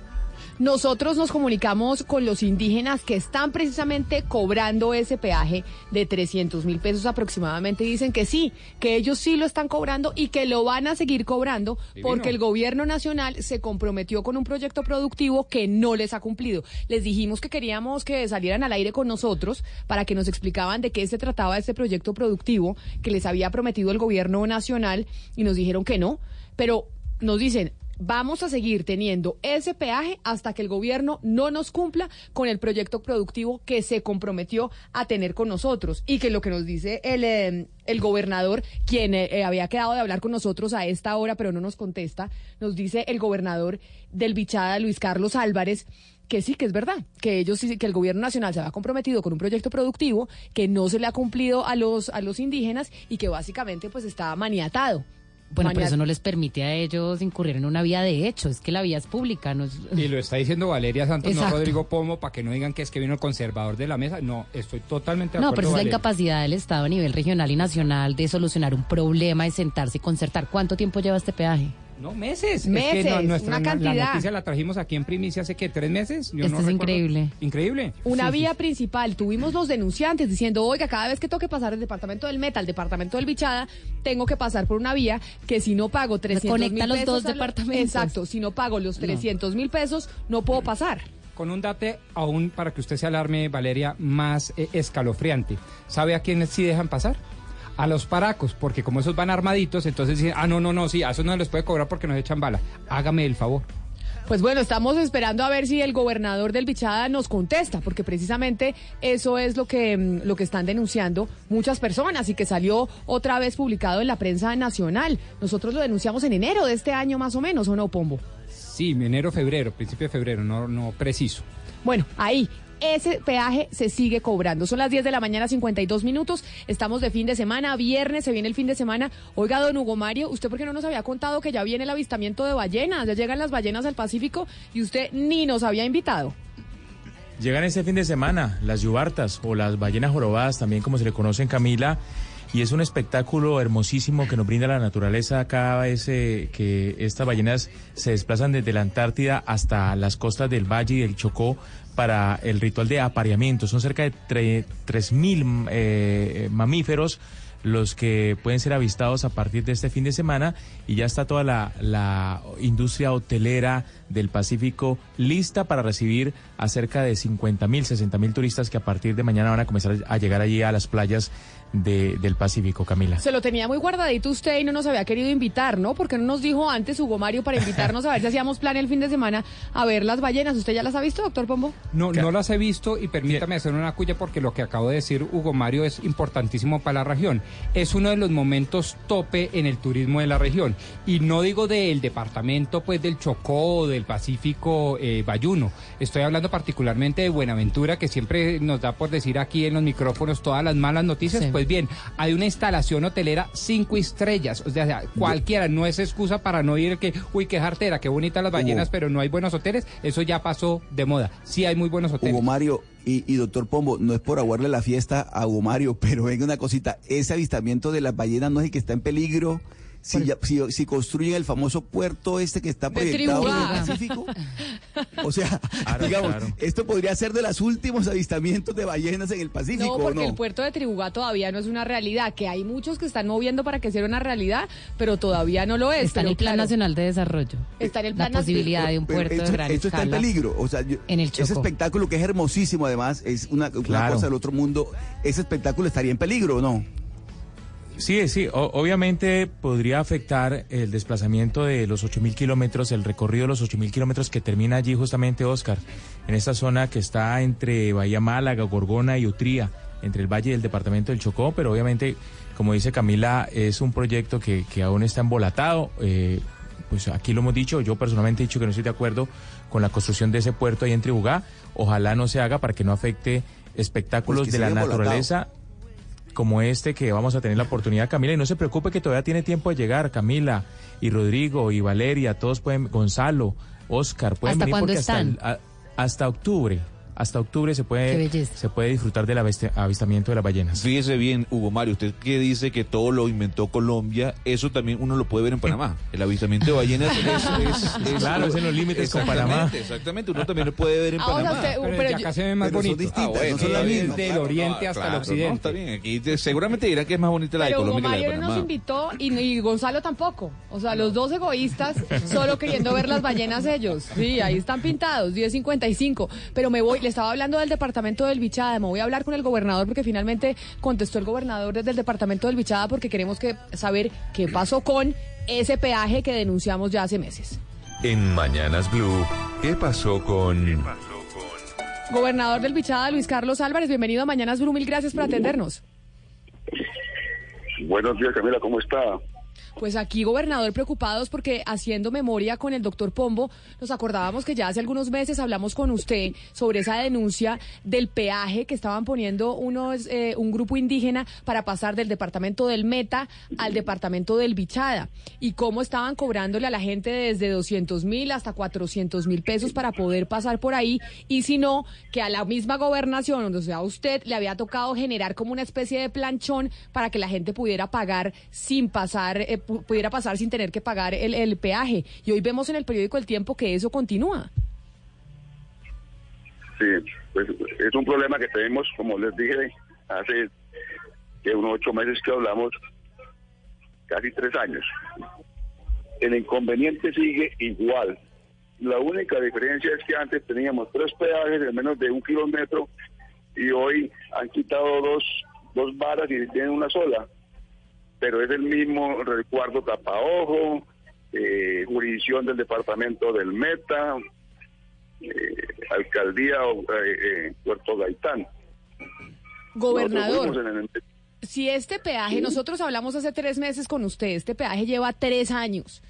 Nosotros nos comunicamos con los indígenas que están precisamente cobrando ese peaje de 300 mil pesos aproximadamente. y Dicen que sí, que ellos sí lo están cobrando y que lo van a seguir cobrando Divino. porque el gobierno nacional se comprometió con un proyecto productivo que no les ha cumplido. Les dijimos que queríamos que salieran al aire con nosotros para que nos explicaban de qué se trataba este proyecto productivo que les había prometido el gobierno nacional y nos dijeron que no. Pero nos dicen, vamos a seguir teniendo ese peaje hasta que el gobierno no nos cumpla con el proyecto productivo que se comprometió a tener con nosotros y que lo que nos dice el, eh, el gobernador, quien eh, eh, había quedado de hablar con nosotros a esta hora pero no nos contesta, nos dice el gobernador del Bichada, Luis Carlos Álvarez, que sí, que es verdad, que ellos que el gobierno nacional se había comprometido con un proyecto productivo que no se le ha cumplido a los, a los indígenas y que básicamente pues está maniatado. Bueno, pero eso no les permite a ellos incurrir en una vía de hecho, es que la vía es pública, no es... Y lo está diciendo Valeria Santos, no. Rodrigo Pomo, para que no digan que es que vino el conservador de la mesa. No, estoy totalmente de No, acuerdo. pero es la incapacidad del Estado a nivel regional y nacional de solucionar un problema y sentarse y concertar. ¿Cuánto tiempo lleva este peaje? No, meses. Es Meses, que no- nuestra- una La cantidad. noticia la trajimos aquí en primicia hace que tres meses. Yo Esto no es recuerdo. increíble. Increíble. Una Sí, vía sí. principal. Tuvimos los denunciantes diciendo, oiga, cada vez que toque pasar del departamento del Meta al departamento del Bichada, tengo que pasar por una vía que si no pago 300 Conecta mil los pesos dos a la- departamentos. Exacto, si no pago los 300 mil pesos, no puedo pasar. Con un date aún para que usted se alarme, Valeria, más eh, escalofriante. ¿Sabe a quiénes sí dejan pasar? A los paracos, porque como esos van armaditos, entonces dicen, ah, no, no, no, sí, a esos no les puede cobrar porque nos echan bala. Hágame el favor. Pues bueno, estamos esperando a ver si el gobernador del Bichada nos contesta, porque precisamente eso es lo que, mm, lo que están denunciando muchas personas y que salió otra vez publicado en la prensa nacional. Nosotros lo denunciamos en enero de este año más o menos, ¿o no, Pombo? Sí, enero, febrero, principio de febrero, no, no preciso. Bueno, ahí. Ese peaje se sigue cobrando. Son las 10 de la mañana, 52 minutos. Estamos de fin de semana, viernes, se viene el fin de semana. Oiga, don Hugo Mario, ¿usted por qué no nos había contado que ya viene el avistamiento de ballenas? Ya llegan las ballenas al Pacífico y usted ni nos había invitado. Llegan este fin de semana las yubartas o las ballenas jorobadas, también como se le conoce en Camila, y es un espectáculo hermosísimo que nos brinda la naturaleza cada vez que estas ballenas se desplazan desde la Antártida hasta las costas del Valle y del Chocó para el ritual de apareamiento. Son cerca de tre- 3.000 eh, mamíferos los que pueden ser avistados a partir de este fin de semana y ya está toda la, la industria hotelera del Pacífico lista para recibir a cerca de 50 mil, 60 mil turistas que a partir de mañana van a comenzar a llegar allí a las playas de- del Pacífico, Camila. Se lo tenía muy guardadito usted y no nos había querido invitar, ¿no? Porque no nos dijo antes Hugo Mario para invitarnos a ver si hacíamos plan el fin de semana a ver las ballenas. ¿Usted ya las ha visto, doctor Pombo? No, no las he visto y permítame hacer una cuya porque lo que acabo de decir Hugo Mario es importantísimo para la región. Es uno de los momentos tope en el turismo de la región. Y no digo del departamento pues del Chocó o del Pacífico eh, Bayuno. Estoy hablando particularmente de Buenaventura que siempre nos da por decir aquí en los micrófonos todas las malas noticias. Sí. Pues bien, hay una instalación hotelera cinco estrellas. O sea, cualquiera, no es excusa para no ir que, uy, qué jartera, qué bonitas las ballenas, pero no hay buenos hoteles. Eso ya pasó de moda. Sí hay muy buenos hoteles. Hugo Mario y, y doctor Pombo, no es por aguarle la fiesta a Hugo Mario, pero venga una cosita, ese avistamiento de las ballenas no es el que está en peligro. Si, ya- si, si construyen el famoso puerto este que está proyectado en el. Pacífico, o sea, Claro, digamos, claro. esto podría ser de los últimos avistamientos de ballenas en el Pacífico, No, ¿o porque no? el puerto de Tribugá todavía no es una realidad, que hay muchos que están moviendo para que sea una realidad, pero todavía no lo es. Está en el Plan claro, Nacional de Desarrollo. Está en el La Plan Nacional. posibilidad de un puerto esto, de gran esto está en peligro. O sea, yo- En el ese espectáculo que es hermosísimo, además, es una, una Claro. cosa del otro mundo. Ese espectáculo estaría en peligro, ¿o no? Sí, sí, o- obviamente podría afectar el desplazamiento de los 8.000 kilómetros, el recorrido de los 8.000 kilómetros que termina allí justamente, Oscar, en esta zona que está entre Bahía Málaga, Gorgona y Utría, entre el valle y el departamento del Chocó, pero obviamente, como dice Camila, es un proyecto que, que aún está embolatado. eh, pues aquí lo hemos dicho, yo personalmente he dicho que no estoy de acuerdo con la construcción de ese puerto ahí en Tribugá. Ojalá no se haga para que no afecte espectáculos Pues que de la naturaleza como este que vamos a tener la oportunidad, Camila. Y no se preocupe que todavía tiene tiempo de llegar, Camila y Rodrigo y Valeria, todos pueden, Gonzalo, Oscar, pueden ¿Hasta venir porque hasta, están? el- a- hasta octubre. Hasta octubre se puede, se puede disfrutar del avistamiento de las ballenas. Fíjese bien, Hugo Mario, usted que dice que todo lo inventó Colombia, eso también uno lo puede ver en Panamá. El avistamiento de ballenas es, es- es- Claro, es en los límites con Panamá. Exactamente, uno también lo puede ver en Ah, Panamá. usted- Pero, pero ya yo- acá se ve más pero son bonito. distintas, Ah, bueno, no son las mismas. del claro, oriente no, hasta claro, el occidente. no, está bien, aquí te- seguramente dirán que es más bonita la de Pero Hugo Colombia que la Mario de no nos Panamá. invitó y, y Gonzalo tampoco. O sea, los dos egoístas solo queriendo ver las ballenas ellos. Sí, ahí están pintados, 10.55. Pero me voy, le estaba hablando del departamento del Bichada. Me voy a hablar con el gobernador porque finalmente contestó el gobernador desde el departamento del Bichada porque queremos que saber qué pasó con ese peaje que denunciamos ya hace meses. En Mañanas Blue, ¿qué pasó con... Gobernador del Bichada, Luis Carlos Álvarez, bienvenido a Mañanas Blue, mil gracias por atendernos. Buenos días, Camila, ¿cómo está? Pues aquí, gobernador, preocupados porque haciendo memoria con el doctor Pombo, nos acordábamos que ya hace algunos meses hablamos con usted sobre esa denuncia del peaje que estaban poniendo unos, eh, un grupo indígena para pasar del departamento del Meta al departamento del Bichada y cómo estaban cobrándole a la gente desde 200 mil hasta 400 mil pesos para poder pasar por ahí y si no, que a la misma gobernación, donde sea usted, le había tocado generar como una especie de planchón para que la gente pudiera pagar sin pasar, eh, pu- pudiera pasar sin tener que pagar el, el peaje. Y hoy vemos en el periódico El Tiempo que eso continúa. Sí, pues es un problema que tenemos, como les dije, hace unos ocho meses que hablamos, casi tres años. El inconveniente sigue igual. La única diferencia es que antes teníamos tres peajes de menos de un kilómetro y hoy han quitado dos, dos varas y tienen una sola. Pero es el mismo resguardo tapaojo, eh, jurisdicción del departamento del Meta, eh, alcaldía eh, eh, Puerto Gaitán. Gobernador. El- Si este peaje, nosotros hablamos hace tres meses con usted, este peaje lleva tres años.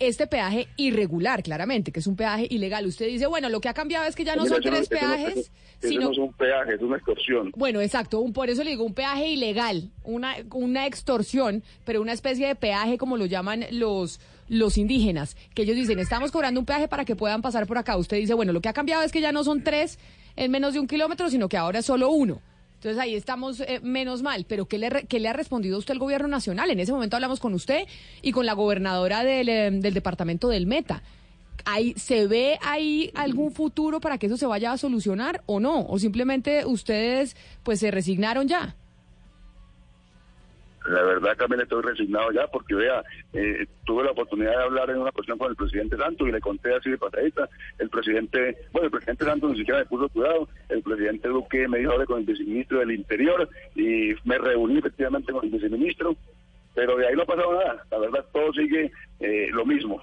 Este peaje irregular, claramente, que es un peaje ilegal. Usted dice, bueno, lo que ha cambiado es que ya no Mira, son tres peajes, eso- eso sino... no es un peaje, es una extorsión. Bueno, exacto, un, por eso le digo un peaje ilegal, una, una extorsión, pero una especie de peaje como lo llaman los, los indígenas, que ellos dicen, estamos cobrando un peaje para que puedan pasar por acá. Usted dice, bueno, lo que ha cambiado es que ya no son tres en menos de un kilómetro, sino que ahora es solo uno. Entonces ahí estamos eh, menos mal, pero ¿qué le, ¿qué le ha respondido usted al gobierno nacional? En ese momento hablamos con usted y con la gobernadora del, eh, del departamento del Meta. ¿Hay, ¿Se ve ahí algún futuro para que eso se vaya a solucionar o no? ¿O simplemente ustedes pues se resignaron ya? La verdad también estoy resignado ya porque vea, eh, tuve la oportunidad de hablar en una ocasión con el presidente Santos y le conté así de pasadita, el presidente, bueno, el presidente Santos ni siquiera me puso cuidado, el presidente Duque me dijo con el viceministro del Interior y me reuní efectivamente con el viceministro, pero de ahí no ha pasado nada, la verdad todo sigue eh, lo mismo.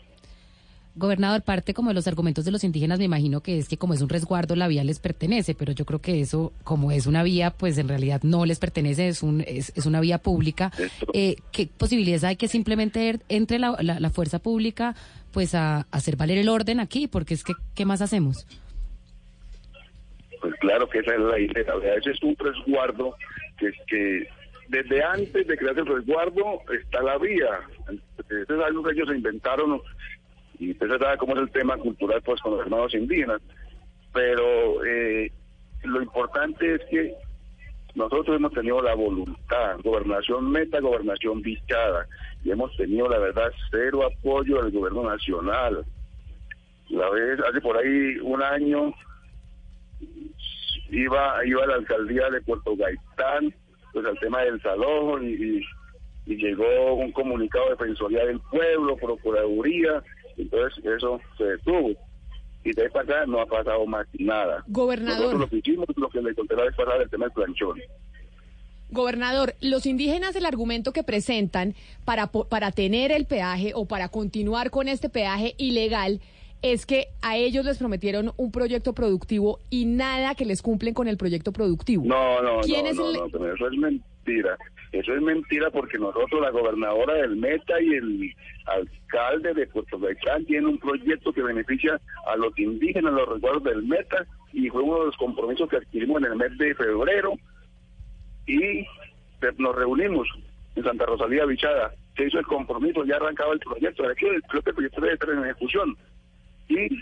Gobernador, parte como de los argumentos de los indígenas, me imagino que es que como es un resguardo, la vía les pertenece, pero yo creo que eso, como es una vía, pues en realidad no les pertenece, es, un, es, es una vía pública. Eh, ¿Qué posibilidades hay que simplemente er- entre la, la- la fuerza pública pues a, a hacer valer el orden aquí? Porque es que, ¿qué más hacemos? Pues claro que esa es la idea. O sea, ese es un resguardo que, que desde antes de crear el resguardo está la vía. Eso es algo que ellos inventaron y usted sabe cómo es el tema cultural pues con los hermanos indígenas. Pero eh, lo importante es que nosotros hemos tenido la voluntad, gobernación meta, gobernación bichada, y hemos tenido la verdad cero apoyo del gobierno nacional. La vez, hace por ahí un año, iba iba a la alcaldía de Puerto Gaitán pues al tema del y- y llegó un comunicado de Defensoría del Pueblo, Procuraduría, entonces eso se detuvo. Y de ahí para acá no ha pasado más nada. Gobernador. Nosotros lo que hicimos, lo que le conté la vez pasada del tema del planchón. Gobernador, los indígenas el argumento que presentan para, para tener el peaje o para continuar con este peaje ilegal es que a ellos les prometieron un proyecto productivo y nada que les cumplen con el proyecto productivo. No, no, ¿Quién no, es no, el- no, pero eso es mentira. Eso es mentira porque nosotros, la gobernadora del Meta y el alcalde de Puerto Gaitán, tienen un proyecto que beneficia a los indígenas, los resguardos del Meta, y fue uno de los compromisos que adquirimos en el mes de febrero, y te- nos reunimos en Santa Rosalía Bichada. Se hizo el compromiso, ya arrancaba el proyecto. De hecho, creo que el proyecto debe estar en ejecución. Y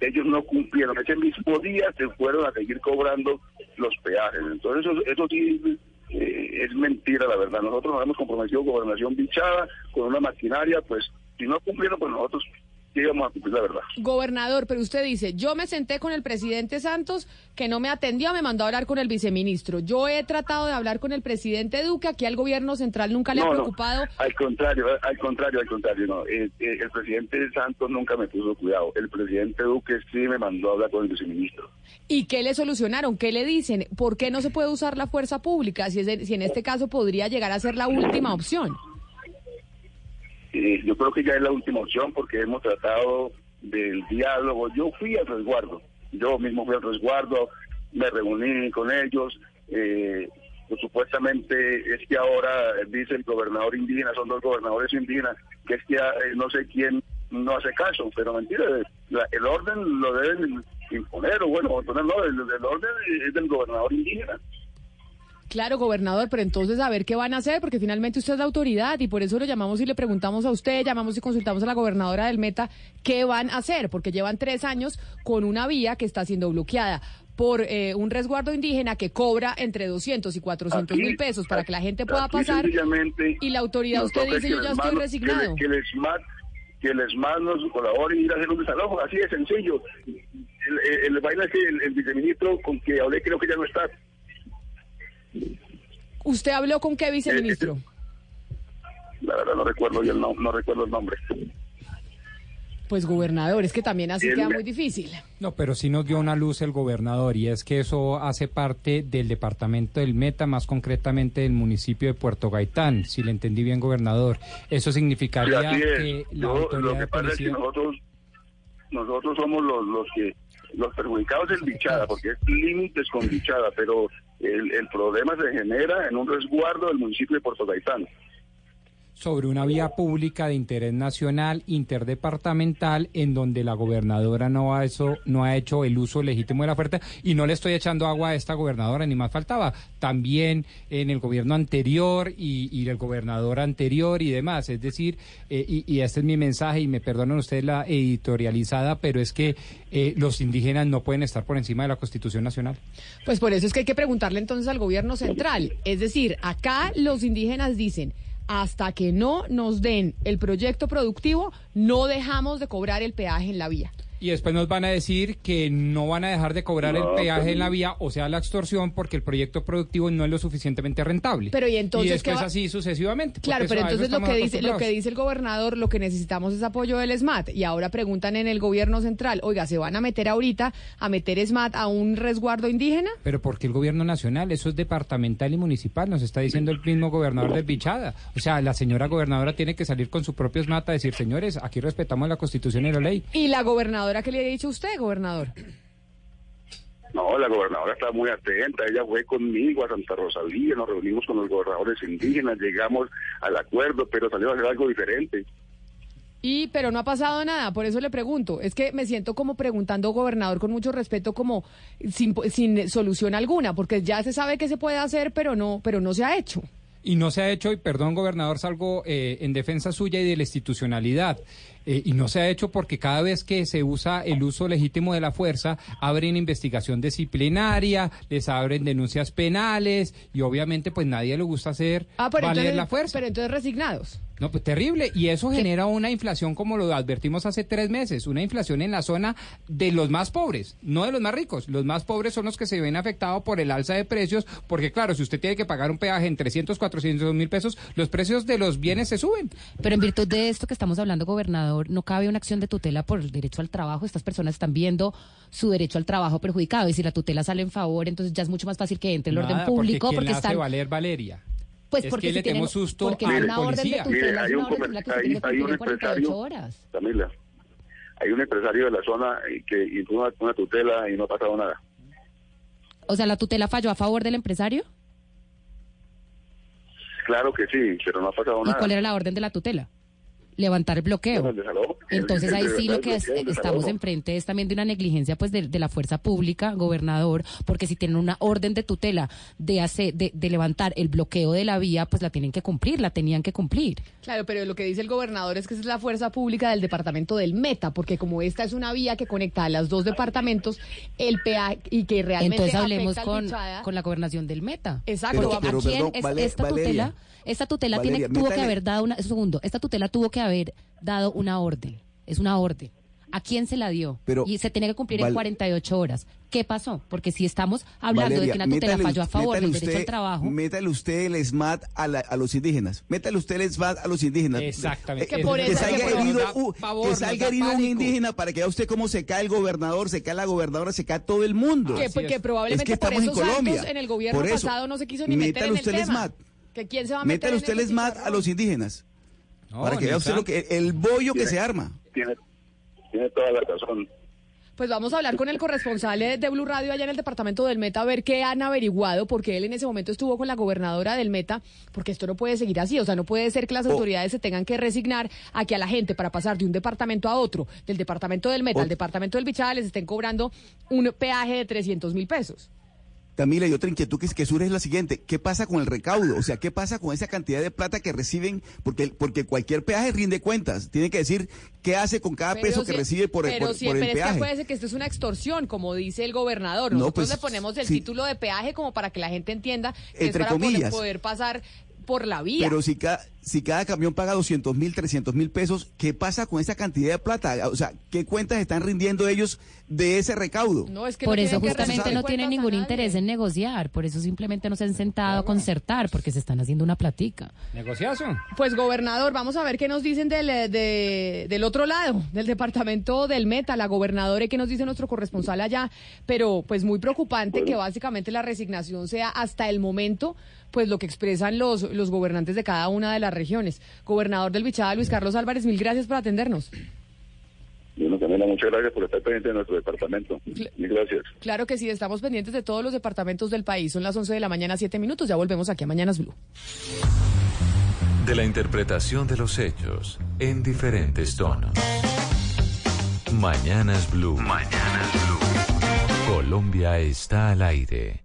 ellos no cumplieron. Ese mismo día se fueron a seguir cobrando los peajes. Entonces, eso, eso sí eh, es mentira, la verdad. Nosotros nos hemos comprometido gobernación bichada con una maquinaria, pues si no cumplieron, pues nosotros sí íbamos a cumplir la verdad. Gobernador, pero usted dice, yo me senté con el presidente Santos, que no me atendió, me mandó a hablar con el viceministro. Yo he tratado de hablar con el presidente Duque, aquí al gobierno central nunca le ha No, no, preocupado. al contrario, al contrario, al contrario, no. Eh, eh, el presidente Santos nunca me puso cuidado. El presidente Duque sí me mandó a hablar con el viceministro. ¿Y qué le solucionaron? ¿Qué le dicen? ¿Por qué no se puede usar la fuerza pública si, es de- si en este caso podría llegar a ser la última opción? Eh, yo creo que ya es la última opción porque hemos tratado del diálogo. Yo fui al resguardo, yo mismo fui al resguardo, me reuní con ellos. Eh, pues, supuestamente es que ahora dice el gobernador indígena, son dos gobernadores indígenas, que es que eh, no sé quién no hace caso, pero mentira, la- el orden lo deben imponer, o bueno, no, el orden es del gobernador indígena. Claro, gobernador, pero entonces a ver qué van a hacer, porque finalmente usted es la autoridad y por eso lo llamamos y le preguntamos a usted, llamamos y consultamos a la gobernadora del Meta qué van a hacer, porque llevan tres años con una vía que está siendo bloqueada por eh, un resguardo indígena que cobra entre 200 y 400 mil pesos para que la gente pueda pasar y la autoridad usted dice que yo ya estoy resignado. Que, el- que el ESMAD, que el ESMAD nos colabore y ir a hacer un desalojo, así de sencillo. El, el, el vaina es que el, el viceministro con que hablé creo que ya no está. ¿Usted habló con qué viceministro? La verdad no recuerdo yo el no, no recuerdo el nombre. Pues gobernador, es que también así El- queda muy difícil. No, pero sí nos dio una luz el gobernador y es que eso hace parte del departamento del Meta, más concretamente del municipio de Puerto Gaitán, si le entendí bien, gobernador. Eso significaría es. que la Yo, autoridad lo de que pasa es que policía... nosotros nosotros somos los, los que los perjudicados en Bichada, porque es límites con Bichada, pero el, el problema se genera en un resguardo del municipio de Puerto Gaitán. Sobre una vía pública de interés nacional interdepartamental en donde la gobernadora no ha, eso, no ha hecho el uso legítimo de la oferta y no le estoy echando agua a esta gobernadora ni más faltaba. También en el gobierno anterior y, y el gobernador anterior y demás. Es decir eh, y, y este es mi mensaje y me perdonan ustedes la editorializada pero es que eh, los indígenas no pueden estar por encima de la Constitución Nacional. Pues por eso es que hay que preguntarle entonces al gobierno central. Es decir, acá los indígenas dicen, hasta que no nos den el proyecto productivo, no dejamos de cobrar el peaje en la vía. Y después nos van a decir que no van a dejar de cobrar No, el peaje pero- en la vía, o sea, la extorsión, porque el proyecto productivo no es lo suficientemente rentable. Pero, ¿y entonces Y después va- así sucesivamente. Claro, pero eso entonces lo que dice lo que dice el gobernador, lo que necesitamos es apoyo del SMAT y ahora preguntan en el gobierno central, oiga, ¿se van a meter ahorita a meter SMAT a un resguardo indígena? Pero porque el gobierno nacional, eso es departamental y municipal, nos está diciendo el mismo gobernador de Bichada. O sea, la señora gobernadora tiene que salir con su propio SMAT a decir, señores, aquí respetamos la constitución y la ley. ¿Y la gobernadora qué le ha dicho usted, gobernador? No, la gobernadora está muy atenta, ella fue conmigo a Santa Rosalía, nos reunimos con los gobernadores indígenas, llegamos al acuerdo, pero salió a hacer algo diferente. Y pero no ha pasado nada, por eso le pregunto. Es que me siento como preguntando, gobernador, con mucho respeto, como sin, sin solución alguna, porque ya se sabe que se puede hacer, pero no, pero no se ha hecho. Y no se ha hecho, y perdón, gobernador, salgo eh, en defensa suya y de la institucionalidad. Eh, y no se ha hecho porque cada vez que se usa el uso legítimo de la fuerza, abren investigación disciplinaria, les abren denuncias penales, y obviamente pues nadie le gusta hacer Ah, valer entonces, la fuerza. pero entonces resignados. No, pues terrible. Y eso genera una inflación como lo advertimos hace tres meses, una inflación en la zona de los más pobres, no de los más ricos. Los más pobres son los que se ven afectados por el alza de precios, porque claro, si usted tiene que pagar un peaje en 300, 400 mil pesos, los precios de los bienes se suben. Pero en virtud de esto que estamos hablando, gobernador, no cabe una acción de tutela por el derecho al trabajo. Estas personas están viendo su derecho al trabajo perjudicado. Y si la tutela sale en favor, entonces ya es mucho más fácil que entre el orden público porque, porque ¿quién la hace están. valer Valeria? Pues es porque que si le tenemos susto porque a hay la una orden de policía. tutela, Mire, hay una un, orden hay, tiene que hay un cumplir en 48 empresario. Camila, hay un empresario de la zona eh, que hizo una, una tutela y no ha pasado nada. O sea, la tutela falló a favor del empresario. Claro que sí, pero no ha pasado ¿Y nada. cuál era la orden de la tutela? Levantar el bloqueo. Entonces ahí sí lo que es- estamos enfrente es también de una negligencia pues de, de la fuerza pública, gobernador, porque si tienen una orden de tutela de, hacer, de, de levantar el bloqueo de la vía, pues la tienen que cumplir, la tenían que cumplir. Claro, pero lo que dice el gobernador es que esa es la fuerza pública del departamento del Meta, porque como esta es una vía que conecta a los dos departamentos, el peaje y que realmente Entonces hablemos afecta con, con la gobernación del Meta. Exacto. Porque Pero- ¿a quién perdón, es- Vale- esta Valeria. Esta tutela Valeria, tiene, tuvo que haber dado una, un segundo, esta tutela tuvo que haber dado una orden, es una orden. ¿A quién se la dio? Pero- y se tenía que cumplir en Val- 48 horas. ¿Qué pasó? Porque si estamos hablando de Valeria, que una tutela métale falló a favor del derecho al trabajo, Métale usted el SMAT a, la- a los indígenas. Métale usted el SMAT a los indígenas. Exactamente. Eh, Que por que eso- salga que por- herido, da uh, pavor, que salga herido un indígena para que vea usted cómo se cae el gobernador, se cae la gobernadora, se cae todo el mundo. que, que probablemente Es que por estamos en esos actos Colombia. en el gobierno Por eso, pasado no se quiso ni meter en el usted el tema. SMAT. ¿Que quién se va a meter Métale en usted el ese SMAT a los indígenas. No, para que vea usted lo que, el bollo que se arma. Tiene, tiene toda la razón. Pues vamos a hablar con el corresponsal eh, de Blue Radio allá en el departamento del Meta a ver qué han averiguado, porque él en ese momento estuvo con la gobernadora del Meta, porque esto no puede seguir así, o sea, no puede ser que las Oh. autoridades se tengan que resignar a que a la gente para pasar de un departamento a otro, del departamento del Meta Oh. al departamento del Bichada, les estén cobrando un peaje de 300 mil pesos. Camila, y otra inquietud que, que surge es la siguiente. ¿Qué pasa con el recaudo? O sea, ¿qué pasa con esa cantidad de plata que reciben? Porque, porque cualquier peaje rinde cuentas. Tiene que decir qué hace con cada Pero peso si- que recibe por, pero por, si- por el pero es que peaje. acuérdese que esto es una extorsión, como dice el gobernador. No, Nosotros pues, le ponemos el sí. título de peaje como para que la gente entienda que Entre es para comillas. poder pasar por la vía. Pero si cada, si cada camión paga 200 mil, 300 mil pesos, ¿qué pasa con esa cantidad de plata? O sea, ¿qué cuentas están rindiendo ellos de ese recaudo? No, es que por no eso justamente no tienen ningún interés en negociar, por eso simplemente no se han sentado a concertar, porque se están haciendo una platica. Negociazo. Pues gobernador, vamos a ver qué nos dicen del, eh, de- del otro lado, del departamento del Meta, la gobernadora y qué nos dice nuestro corresponsal allá, pero pues muy preocupante que básicamente la resignación sea hasta el momento pues lo que expresan los, los gobernantes de cada una de las regiones. Gobernador del Bichada, Luis Carlos Álvarez, mil gracias por atendernos. Bueno, Camila, muchas gracias por estar pendiente de nuestro departamento. Mil gracias. Claro que sí, estamos pendientes de todos los departamentos del país. Son las 11 de la mañana, 7 minutos, ya volvemos aquí a Mañanas Blue. De la interpretación de los hechos en diferentes tonos. Mañanas Blue. Mañanas Blue. Colombia está al aire.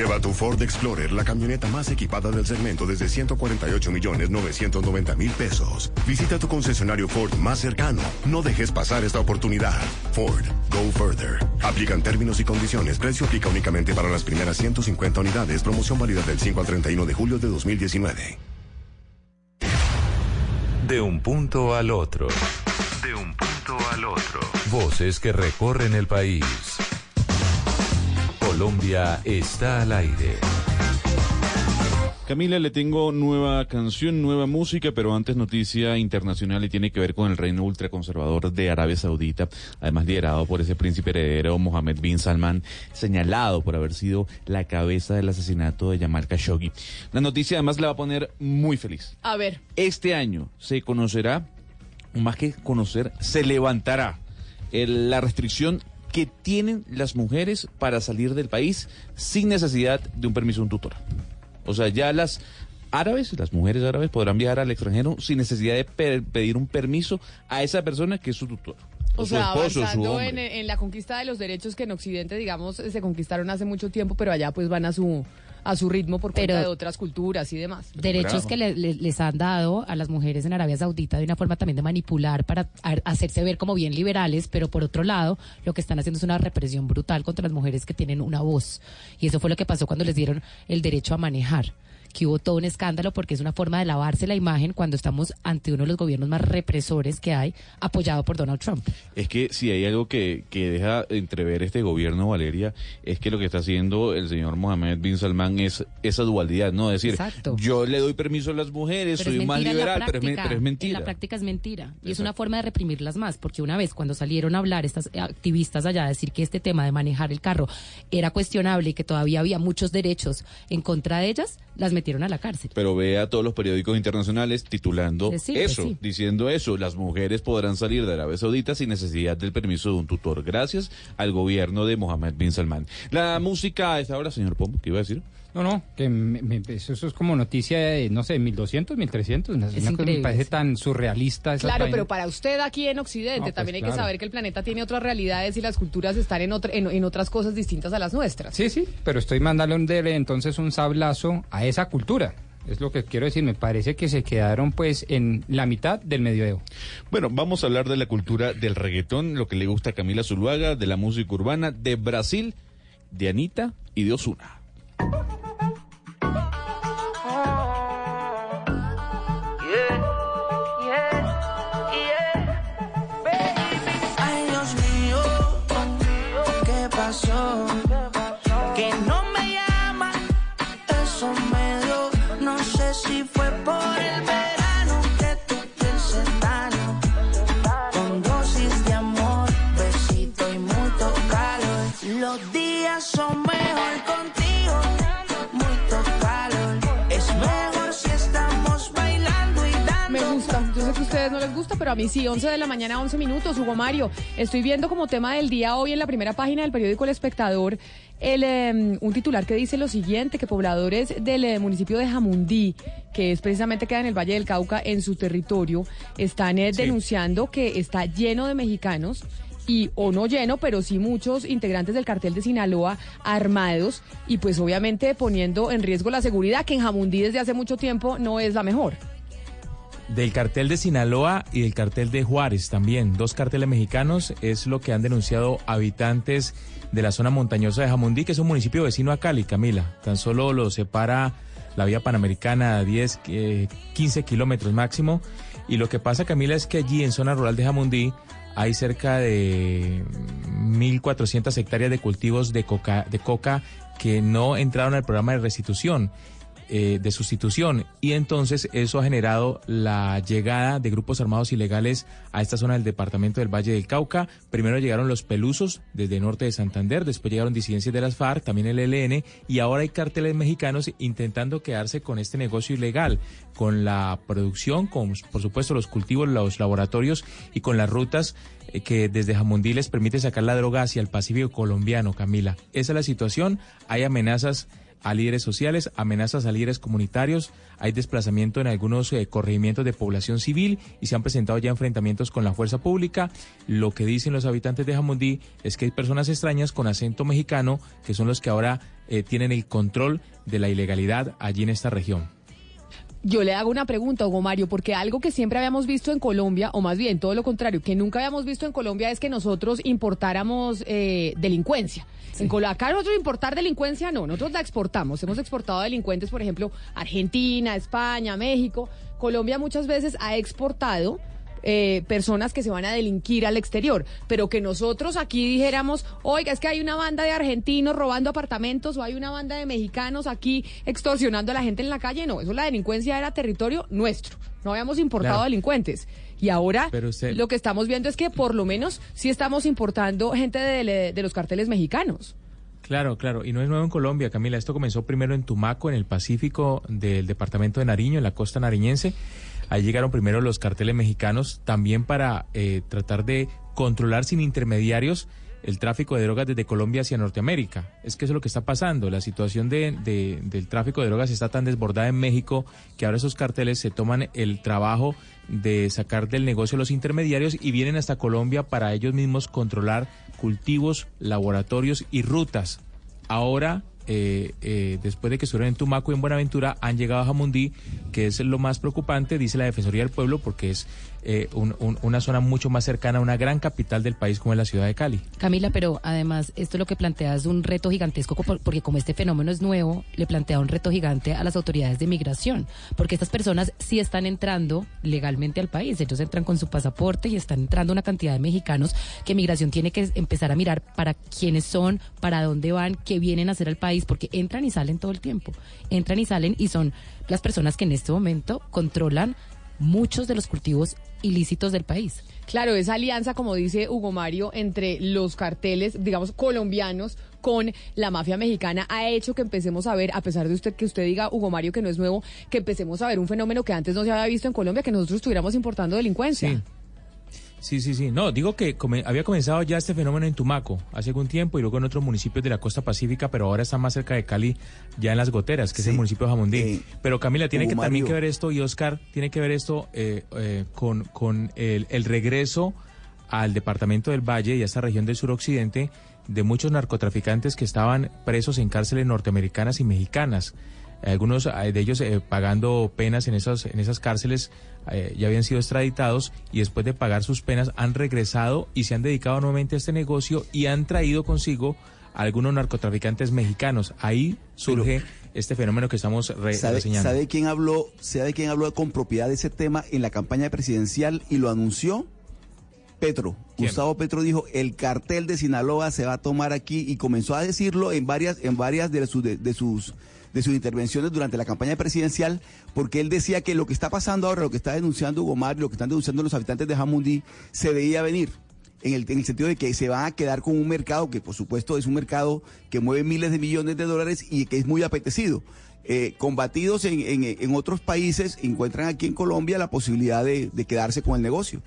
Lleva tu Ford Explorer, la camioneta más equipada del segmento desde 148 millones 990 mil pesos. Visita tu concesionario Ford más cercano. No dejes pasar esta oportunidad. Ford, go further. Aplican términos y condiciones. Precio aplica únicamente para las primeras 150 unidades. Promoción válida del 5 al 31 de julio de 2019. De un punto al otro. De un punto al otro. Voces que recorren el país. Colombia está al aire. Camila, le tengo nueva canción, nueva música, pero antes noticia internacional y tiene que ver con el reino ultraconservador de Arabia Saudita, además liderado por ese príncipe heredero Mohammed bin Salman, señalado por haber sido la cabeza del asesinato de Jamal Khashoggi. La noticia además la va a poner muy feliz. A ver. Este año se conocerá, o más que conocer, se levantará el- la restricción que tienen las mujeres para salir del país sin necesidad de un permiso de un tutor. O sea, ya las árabes, las mujeres árabes podrán viajar al extranjero sin necesidad de pe- pedir un permiso a esa persona que es su tutor. O su sea, esposo, avanzando en la conquista de los derechos que en Occidente, digamos, se conquistaron hace mucho tiempo, pero allá pues van a su a su ritmo por cuenta Pero- de otras culturas y demás. Derechos que le- le- les han dado a las mujeres en Arabia Saudita de una forma también de manipular para hacerse ver como bien liberales, pero por otro lado lo que están haciendo es una represión brutal contra las mujeres que tienen una voz. Y eso fue lo que pasó cuando les dieron el derecho a manejar que hubo todo un escándalo porque es una forma de lavarse la imagen cuando estamos ante uno de los gobiernos más represores que hay, apoyado por Donald Trump. Es que si hay algo que, que deja entrever este gobierno, Valeria, es que lo que está haciendo el señor Mohamed bin Salman es esa dualidad, ¿no? Es decir, Exacto. yo le doy permiso a las mujeres, Pero soy más liberal, pero es, pero es mentira. En la práctica es mentira. Y es una forma de reprimirlas más, porque una vez cuando salieron a hablar estas activistas allá a decir que este tema de manejar el carro era cuestionable y que todavía había muchos derechos en contra de ellas, las metieron a la cárcel. Pero ve a todos los periódicos internacionales titulando que eso, sí. diciendo eso. Las mujeres podrán salir de Arabia Saudita sin necesidad del permiso de un tutor, gracias al gobierno de Mohammed bin Salman. La música a esta hora, señor Pombo, ¿qué iba a decir? No, no, que me- me- eso, eso es como noticia de, no sé, 1200, 1300. Una, una cosa me parece tan surrealista. esas Claro, pero para usted aquí en Occidente No, pues, también hay que saber que el planeta tiene otras realidades y las culturas están en, otra- en, en otras cosas distintas a las nuestras. Sí, sí, pero estoy mandándole entonces un sablazo a esa cultura. Es lo que quiero decir, me parece que se quedaron pues en la mitad del medioevo. Bueno, vamos a hablar de la cultura del reggaetón, lo que le gusta a Camila Zuluaga, de la música urbana, de Brasil, de Anita y de Osuna. Sé que a ustedes no les gusta, pero a mí sí. 11 de la mañana, 11 minutos. Hugo Mario, estoy viendo como tema del día hoy en la primera página del periódico El Espectador el, eh, un titular que dice lo siguiente, que pobladores del eh, municipio de Jamundí, que es precisamente queda en el Valle del Cauca, en su territorio, están eh, denunciando que está lleno de mexicanos y o no lleno, pero sí muchos integrantes del cartel de Sinaloa armados y pues obviamente poniendo en riesgo la seguridad que en Jamundí desde hace mucho tiempo no es la mejor. Del cartel de Sinaloa y del cartel de Juárez también. Dos carteles mexicanos es lo que han denunciado habitantes de la zona montañosa de Jamundí, que es un municipio vecino a Cali, Camila. Tan solo lo separa la vía panamericana a 10, eh, 15 kilómetros máximo. Y lo que pasa, Camila, es que allí en zona rural de Jamundí hay cerca de 1.400 hectáreas de cultivos de coca, de coca que no entraron al programa de restitución eh, de sustitución y entonces eso ha generado la llegada de grupos armados ilegales a esta zona del departamento del Valle del Cauca. Primero llegaron los pelusos desde el norte de Santander, después llegaron disidencias de las FARC, también el ELN y ahora hay carteles mexicanos intentando quedarse con este negocio ilegal, con la producción, con por supuesto los cultivos, los laboratorios y con las rutas eh, que desde Jamundí les permite sacar la droga hacia el Pacífico colombiano, Camila. Esa es la situación, hay amenazas a líderes sociales, amenazas a líderes comunitarios, hay desplazamiento en algunos eh, corregimientos de población civil y se han presentado ya enfrentamientos con la fuerza pública. Lo que dicen los habitantes de Jamundí es que hay personas extrañas con acento mexicano que son los que ahora eh, tienen el control de la ilegalidad allí en esta región. Yo le hago una pregunta, Hugo Mario, porque algo que siempre habíamos visto en Colombia, o más bien todo lo contrario, que nunca habíamos visto en Colombia es que nosotros importáramos eh, delincuencia. En Colo- acá nosotros importar delincuencia no, nosotros la exportamos. Hemos exportado delincuentes, por ejemplo, Argentina, España, México. Colombia muchas veces ha exportado eh, personas que se van a delinquir al exterior, pero que nosotros aquí dijéramos, oiga, es que hay una banda de argentinos robando apartamentos o hay una banda de mexicanos aquí extorsionando a la gente en la calle, no, eso la delincuencia era territorio nuestro, no habíamos importado Claro. delincuentes. Y ahora Pero usted- lo que estamos viendo es que por lo menos sí estamos importando gente de, de los carteles mexicanos. Claro, claro, y no es nuevo en Colombia, Camila. Esto comenzó primero en Tumaco, en el Pacífico del departamento de Nariño, en la costa nariñense. Ahí llegaron primero los carteles mexicanos, también para eh, tratar de controlar sin intermediarios el tráfico de drogas desde Colombia hacia Norteamérica. Es que eso es lo que está pasando. La situación de, de- del tráfico de drogas está tan desbordada en México que ahora esos carteles se toman el trabajo de sacar del negocio los intermediarios y vienen hasta Colombia para ellos mismos controlar cultivos, laboratorios y rutas. Ahora, eh, eh, después de que estuvieron en Tumaco y en Buenaventura, han llegado a Jamundí, que es lo más preocupante, dice la Defensoría del Pueblo, porque es eh, un- un- una zona mucho más cercana a una gran capital del país como es la ciudad de Cali. Camila, pero además esto lo que plantea es un reto gigantesco por- porque como este fenómeno es nuevo, le plantea un reto gigante a las autoridades de migración, porque estas personas sí están entrando legalmente al país, ellos entran con su pasaporte y están entrando una cantidad de mexicanos que migración tiene que empezar a mirar para quiénes son, para dónde van, qué vienen a hacer al país, porque entran y salen todo el tiempo, entran y salen y son las personas que en este momento controlan muchos de los cultivos ilícitos del país. Claro, esa alianza, como dice Hugo Mario, entre los carteles, digamos, colombianos con la mafia mexicana ha hecho que empecemos a ver, a pesar de usted que usted diga, Hugo Mario, que no es nuevo, que empecemos a ver un fenómeno que antes no se había visto en Colombia, que nosotros estuviéramos importando delincuencia. Sí. Sí, sí, sí. No, digo que come- había comenzado ya este fenómeno en Tumaco hace algún tiempo y luego en otros municipios de la costa pacífica, pero ahora está más cerca de Cali, ya en Las Goteras, que es el municipio de Jamundí. pero Camila, tiene que también que ver esto, y Oscar, tiene que ver esto eh, eh, con, con el, el regreso al departamento del Valle y a esta región del suroccidente de muchos narcotraficantes que estaban presos en cárceles norteamericanas y mexicanas. Algunos eh, de ellos eh, pagando penas en esas, en esas cárceles eh, ya habían sido extraditados y después de pagar sus penas han regresado y se han dedicado nuevamente a este negocio y han traído consigo a algunos narcotraficantes mexicanos. Ahí surge este fenómeno que estamos re- ¿Sabe, reseñando. sabe quién habló, sabe quién habló con propiedad de ese tema en la campaña presidencial y lo anunció? Petro. Gustavo Petro dijo, el cartel de Sinaloa se va a tomar aquí y comenzó a decirlo en varias, en varias de, sus de, de sus de sus intervenciones durante la campaña presidencial, porque él decía que lo que está pasando ahora, lo que está denunciando Hugo Mario, lo que están denunciando los habitantes de Jamundí, se veía venir. En el, en el sentido de que se van a quedar con un mercado que por supuesto es un mercado que mueve miles de millones de dólares y que es muy apetecido. Eh, combatidos en, en- en otros países encuentran aquí en Colombia la posibilidad de, de quedarse con el negocio.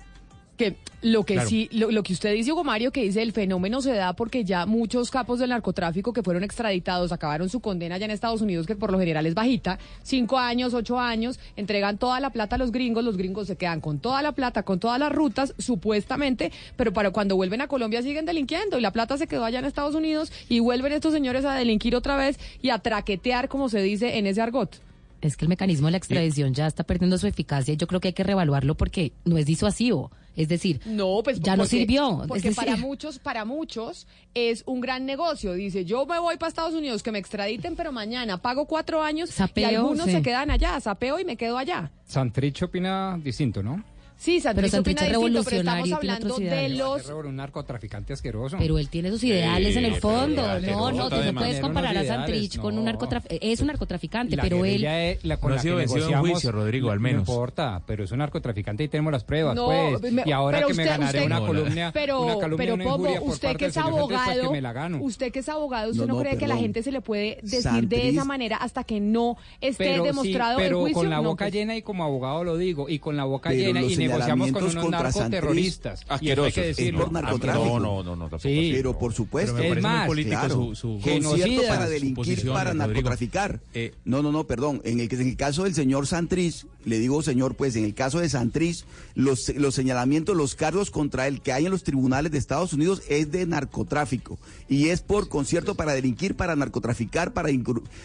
Que lo que Claro. sí, lo, lo que usted dice, Hugo Mario, que dice el fenómeno se da porque ya muchos capos del narcotráfico que fueron extraditados acabaron su condena ya en Estados Unidos, que por lo general es bajita, cinco años, ocho años, entregan toda la plata a los gringos, los gringos se quedan con toda la plata, con todas las rutas, supuestamente, pero para cuando vuelven a Colombia siguen delinquiendo y la plata se quedó allá en Estados Unidos y vuelven estos señores a delinquir otra vez y a traquetear, como se dice en ese argot. Es que el mecanismo de la extradición ya está perdiendo su eficacia y yo creo que hay que reevaluarlo porque no es disuasivo. Es decir, No, pues ya no porque- sirvió. Es Porque decir, para muchos, para muchos es un gran negocio. Dice, yo me voy para Estados Unidos, que me extraditen, pero mañana pago cuatro años y algunos sí. se quedan allá. Sapeo y me quedo allá. Santrich opina distinto, ¿no? Sí, Santrich Pero Santrich opina es distinto, pero estamos hablando de los... Un narcotraficante asqueroso. Pero él tiene sus ideales en el fondo. No, no, tú no puedes comparar a Santrich con un narcotraficante. Es un narcotraficante, La pero él... es la con No ha sido vencido en juicio, Rodrigo, al no- menos. No importa, pero es un narcotraficante y tenemos las pruebas, No, pues. me- y ahora pero que me usted- ganaré usted- una No, columna, Pero, una calumnia, pero por usted parte que es abogado, que me la gano. usted que es abogado, ¿usted No, no, no, cree que a la gente se le puede decir de esa manera hasta que no esté Pero demostrado pero el juicio? con la No, boca pues- llena y como abogado lo digo, y con la boca Pero llena y negociamos con señalamientos unos narcoterroristas. Y hay que decirlo. Es por narcotráfico. No, no, no, no, Sí. Pero por supuesto. Pero parece muy político claro, su- su- concierto genocidas, para delinquir, para narcotraficar. Eh, no, no, no, perdón. En el, en el caso del señor Santrich, le digo señor, pues en el caso de Santrich, los, los señalamientos, los cargos contra él que hay en los tribunales de Estados Unidos es de narcotráfico. Y es por concierto para delinquir, para narcotraficar, para...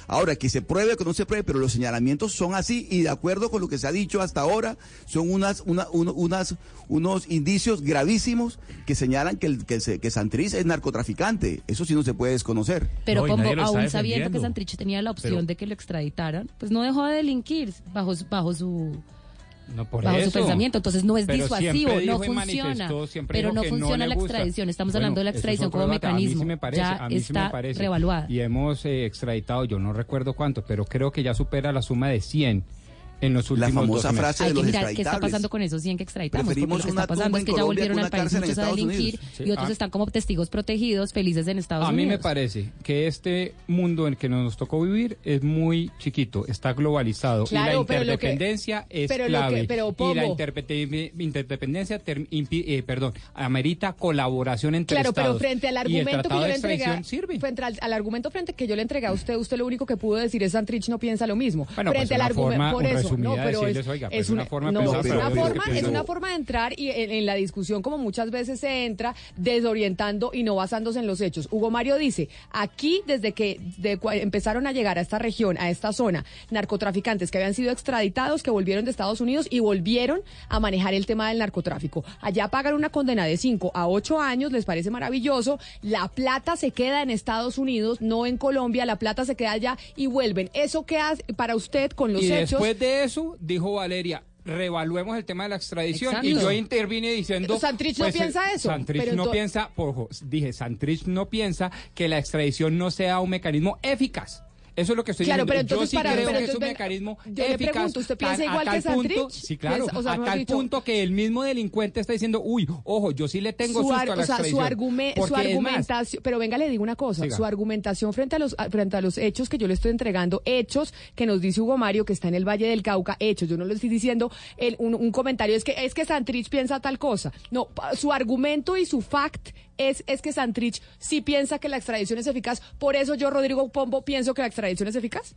Ahora, que se pruebe o que no se pruebe, pero los señalamientos son así y de acuerdo con lo que se ha dicho hasta ahora, son unas, una- uno- unas, unos indicios gravísimos que señalan que, el, que, se- que Santrich es narcotraficante. Eso sí no se puede desconocer. Pero No, Pombo, aún sabiendo que. Santrich tenía la opción Pero- de que lo extraditaran, pues no dejó de delinquir bajo, su- bajo su No, por bajo su pensamiento. Entonces no es Pero disuasivo, no funciona. Pero no funciona la extradición. Estamos Bueno, hablando de la es extradición como debate. A mí sí mecanismo. me parece, ya a mí sí está me parece. revaluada. Y hemos eh, extraditado, yo no recuerdo cuánto, pero creo que ya supera la suma de 100 en los últimos famosa 12 meses. frase Hay de que los mirar qué está pasando con esos 100 que extraditamos. Porque lo Preferimos que está pasando es que ya Colombia que volvieron al país muchos a delinquir. Sí. y otros Ah. están como testigos protegidos, felices en Estados A mí Unidos. me parece que este mundo en que nos tocó vivir es muy chiquito, está globalizado Claro, y la pero lo que- interdependencia es pero lo clave que- pero, y la interdependencia ter- impi- eh, perdón, amerita colaboración entre Claro, pero estados. frente al y el argumento que yo le entregué, frente al, al argumento frente que yo le entregué a usted, usted lo único que pudo decir es Santrich no piensa lo mismo. Bueno, frente pues al argumento, por eso, no, pero es, oiga, pues es una forma de no, es una forma, que es pienso- una forma de entrar y en, en la discusión como muchas veces se entra desorientando y no basándose en los hechos. Hugo Mario dice, aquí desde que de empezaron a llegar a esta región, a esta zona, narcotraficantes que habían sido extraditados, que volvieron de Estados Unidos y volvieron a manejar el tema del narcotráfico. Allá pagan una condena de 5 a 8 años, les parece maravilloso. La plata se queda en Estados Unidos, no en Colombia, la plata se queda allá y vuelven. ¿Eso qué hace para usted con los y hechos? después de eso, dijo Valeria, revaluemos el tema de la extradición. Exacto. Y yo intervine diciendo... pues, Santrich no piensa eso, Santrich pero no piensa, ojo, dije, Santrich no piensa que la extradición no sea un mecanismo eficaz. Eso es lo que estoy Claro, diciendo. pero entonces yo sí para- creo pero que es un entonces, mecanismo yo le pregunto, ¿usted piensa tan- a igual que punto- Santrich? Sí, claro. Pues, o sea, a tal dicho- punto que el mismo delincuente está diciendo, uy, ojo, yo sí le tengo su, susto ar- a la o sea, su, argumentación, pero venga, le digo una cosa, Siga. su argumentación frente a los frente a los hechos que yo le estoy entregando, hechos que nos dice Hugo Mario que está en el Valle del Cauca, hechos, yo no le estoy diciendo el- un, un comentario, es que es que Santrich piensa tal cosa. No, su argumento y su fact es, es que Santrich sí piensa que la extradición es eficaz, por eso yo, Rodrigo Pombo, pienso que la extradición es eficaz.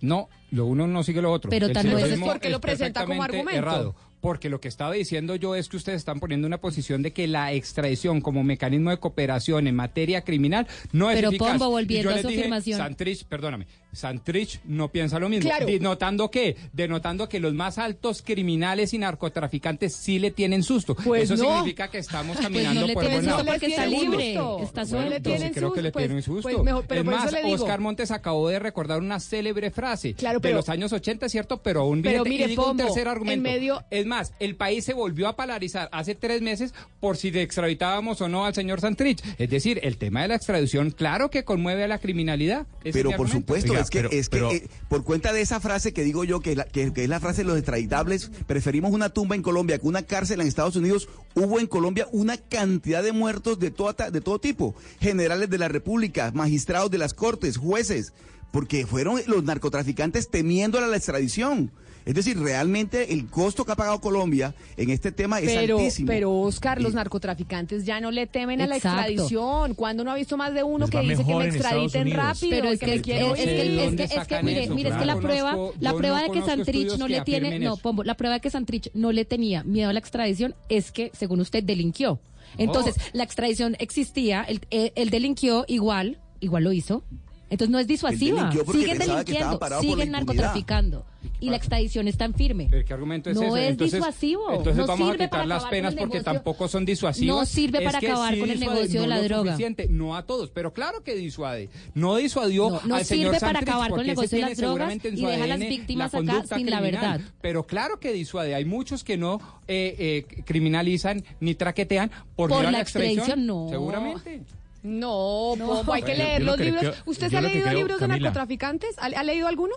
No, lo uno no sigue lo otro. Pero El tal vez- sinónimo ¿por qué lo presenta como argumento? Errado. Porque lo que estaba diciendo yo es que ustedes están poniendo una posición de que la extradición como mecanismo de cooperación en materia criminal no es Pero, eficaz. Pombo, Y volviendo yo a su dije, afirmación. Santrich, perdóname, Santrich no piensa lo mismo. Claro. Denotando que, denotando que los más altos criminales y narcotraficantes sí le tienen susto. Pues Eso no. significa que estamos Pues caminando no le por buen lado. porque está libre, está No suelto. le Entonces tienen creo que le susto, pues- tienen susto. pues mejor- pero es por eso más, le digo. Oscar Montes acabó de recordar una célebre frase Claro, de los años 80, ¿cierto? Pero un Pero mire, y digo un tercer en argumento. medio- Es más, el país se volvió a polarizar hace tres meses por si le extraditábamos o no al señor Santrich. Es decir, el tema de la extradición, claro que conmueve a la criminalidad. Pero por argumento. supuesto, Oiga, es que, pero- es que pero- eh, por cuenta de esa frase que digo yo, que, es la- que- que es la frase de los extraditables, preferimos una tumba en Colombia que una cárcel en Estados Unidos. Hubo en Colombia una cantidad de muertos de, toda, de todo tipo, generales de la República, magistrados de las cortes, jueces, porque fueron los narcotraficantes temiendo a la extradición. Es decir, realmente el costo que ha pagado Colombia en este tema es Pero, altísimo. pero Oscar, los narcotraficantes ya no le temen a la Exacto. extradición. ¿Cuándo no ha visto más de uno Les que dice que me extraditen rápido? Pero es que, me es que, es que, ir? es que, ¿Dónde es que, sacan mire, eso? mire, es que la prueba, Conozco- la prueba no de que Santrich no le tiene, no. Pombo, la prueba de que Santrich no le tenía miedo a la extradición es que, según usted, delinquió. Entonces, la extradición existía, él, él- él delinquió igual, igual lo hizo. Entonces no es disuasiva. Siguen delinquiendo, siguen narcotraficando. Y la extradición está en firme. ¿Pero qué argumento es no ese? es entonces, disuasivo. Entonces no vamos a sirve quitar para las penas porque negocio. tampoco son disuasivas. No sirve Es para que acabar sí con el disuade, negocio de la lo droga. suficiente, no a todos, pero claro que disuade. No disuadió No, no al señor sirve para Santrich, acabar con el negocio de las drogas y deja a las víctimas la acá sin la verdad. Pero claro que disuade. Hay muchos que no eh, eh, criminalizan ni traquetean por, a la la extradición. extradición, no. Seguramente. No, hay que leer los que libros. ¿Usted se ha leído creo, libros de Camila. narcotraficantes? ¿Ha, ha leído alguno?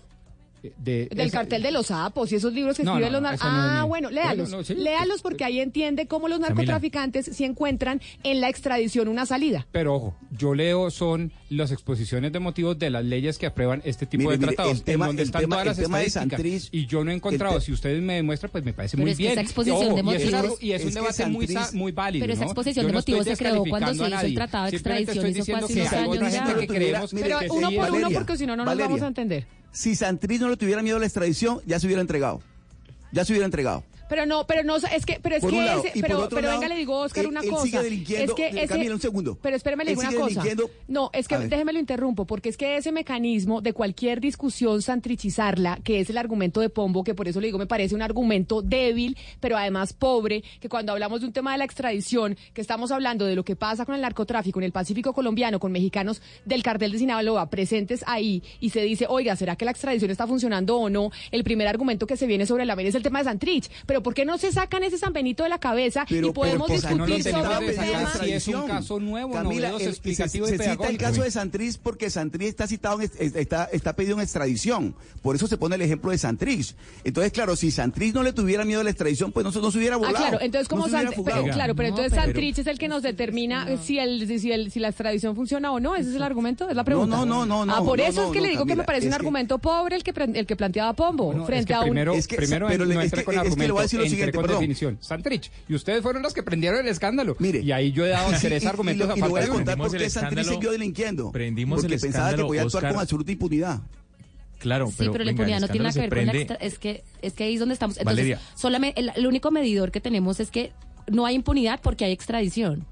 De Del esa- cartel de los sapos y esos libros que No, escriben no, los nar- esa no Ah, bueno, léalos. Bueno, sí. Léalos porque ahí entiende cómo los Camila. narcotraficantes si encuentran en la extradición una salida. Pero ojo, yo leo son las exposiciones de motivos de las leyes que aprueban este tipo Mire, de mire, tratados, el tema- en donde el están tema- todas las estadísticas. Santrich- y yo no he encontrado, si ustedes me demuestran, pues me parece Pero muy es que bien. esa exposición Ojo, de y es, motivos- algo- y es un es que debate muy, muy válido. Pero esa exposición de motivos se creó cuando se hizo el tratado de extradición, eso fue hace unos años Mire, Pero uno por uno porque si no, no nos vamos a entender. Si Santriz no le tuviera miedo a la extradición, ya se hubiera entregado. Ya se hubiera entregado. Pero no, pero no, es que, pero es Por que lado, ese- pero, otro pero lado, venga, le digo, Oscar, él- una él cosa. sigue delinquiendo. Es que ese, Camila, un segundo. Pero espérame, le digo una cosa. No, es que déjeme lo interrumpo, porque es que ese mecanismo de cualquier discusión santrichizarla, que es el argumento de Pombo, que por eso le digo, me parece un argumento débil, pero además pobre, que cuando hablamos de un tema de la extradición, que estamos hablando de lo que pasa con el narcotráfico en el Pacífico colombiano, con mexicanos del cartel de Sinaloa presentes ahí, y se dice, oiga, ¿será que la extradición está funcionando o no? El primer argumento que se viene sobre la mesa es el tema de Santrich. Pero ¿por qué no se sacan ese San Benito de la cabeza Pero, y podemos pero, ¿por qué no lo discutir tenemos sobre sacar tema? si es un caso nuevo, Camila, novedoso, el- explicativo se, cita el caso de Santriz porque Santriz está citado, en, es- está, está pedido en extradición. Por eso se pone el ejemplo de Santriz. Entonces, claro, si Santriz no le tuviera miedo a la extradición, pues no, se- no se hubiera Ah, volado. claro, entonces como no pero, claro, pero No, entonces pero- Santrich es el que nos determina si el si el si la extradición funciona o no, ese es el argumento, es la pregunta. no, no, no, no, Ah, por no, eso no, es que no, le digo que me parece un argumento pobre el que el planteaba Pombo frente a un primero, Es que- primero pero a decir lo siguiente, con perdón. definición. Santrich. Y ustedes fueron los que prendieron el escándalo. Mire. y ahí yo he dado Y sí, tres y- y argumentos lo- a y le voy a falta de uno. contar por qué escándalo- siguió delinquiendo. prendimos porque el pensaba que podía actuar Oscar. con absoluta impunidad. Claro, Sí, pero, pero, la impunidad no tiene nada que ver con la extra- es que es que ahí es donde estamos. Entonces, Valeria. solamente el, el único medidor que tenemos es que no hay impunidad porque hay extradición.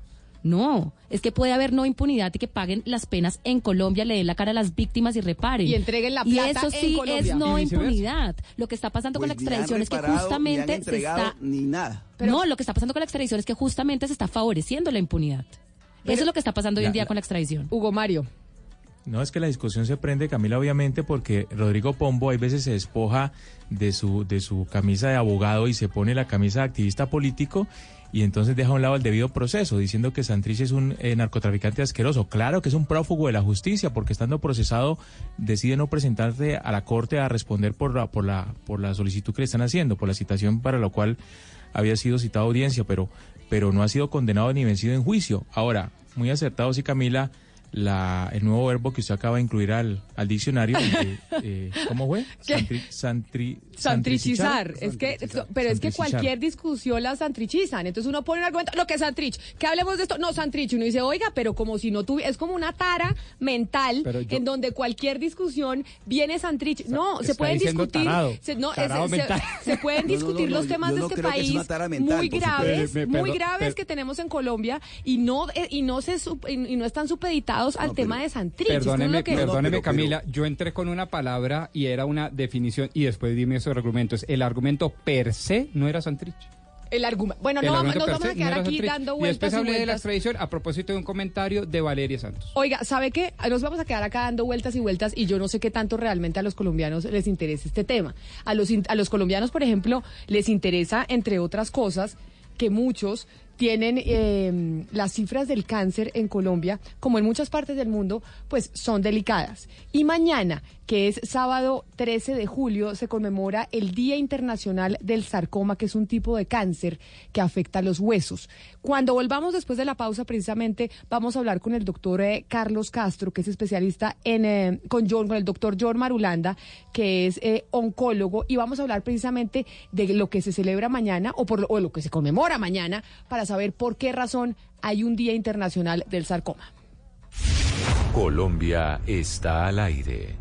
No, es que puede haber no impunidad y que paguen las penas en Colombia, le den la cara a las víctimas y reparen. Y entreguen la Y plata eso en sí Colombia. es no Y impunidad. Lo que está pasando con la Pues han extradición es que reparado, ni han justamente se está Ni nada. no, lo que está pasando con la extradición es que justamente se está favoreciendo la impunidad. Eso es lo que está pasando hoy en La- día la- con la extradición. Hugo Mario. No, es que la discusión se prende, Camila, obviamente, porque Rodrigo Pombo hay veces se despoja de su, de su camisa de abogado y se pone la camisa de activista político y entonces deja a un lado el debido proceso, diciendo que Santrich es un eh, narcotraficante asqueroso. Claro que es un prófugo de la justicia, porque estando procesado decide no presentarse a la corte a responder por la, por la, por la solicitud que le están haciendo, por la citación para la cual había sido citado a audiencia, pero, pero no ha sido condenado ni vencido en juicio. Ahora, muy acertado, sí, Camila, la, el nuevo verbo que usted acaba de incluir al, al diccionario. de, eh, ¿Cómo fue? Santri, santri, Santrichizar, es que, pero es que cualquier discusión la santrichizan. Entonces uno pone un argumento, lo que es santrich, que hablemos de esto, no santrich, y uno dice, oiga, pero como si no tuviera, es como una tara mental yo- en donde cualquier discusión viene santrich. No, se pueden discutir, tarado, se, no, es- se- pueden No, no, discutir no, los temas de este es país mental, muy graves. Me- muy perdón, graves pero- que tenemos en Colombia y no eh, y no se y, no están supeditados al No, tema pero- de santrich. Es Perdóneme, lo que- perdóneme pero- Camila, yo entré con una palabra y era una definición y después dime esos argumentos. El argumento per se no era Santrich. el argumento. Bueno, El no, vamos- argumento nos vamos a quedar no aquí dando Y vueltas después y hablé de la vueltas. extradición a propósito de un comentario de Valeria Santos. Oiga, ¿sabe qué? Nos vamos a quedar acá dando vueltas y vueltas y yo no sé qué tanto realmente a los colombianos les interesa este tema. A los, a los colombianos, por ejemplo, les interesa, entre otras cosas, que muchos tienen eh, las cifras del cáncer en Colombia, como en muchas partes del mundo, pues son delicadas. Y mañana, que es sábado 13 de julio, se conmemora el Día Internacional del Sarcoma, que es un tipo de cáncer que afecta a los huesos. Cuando volvamos después de la pausa, precisamente, vamos a hablar con el doctor eh, Carlos Castro, que es especialista en, eh, con, John, con el doctor John Marulanda, que es eh, oncólogo, y vamos a hablar precisamente de lo que se celebra mañana o, por lo que se conmemora mañana para saber por qué razón hay un Día Internacional del Sarcoma. Colombia está al aire.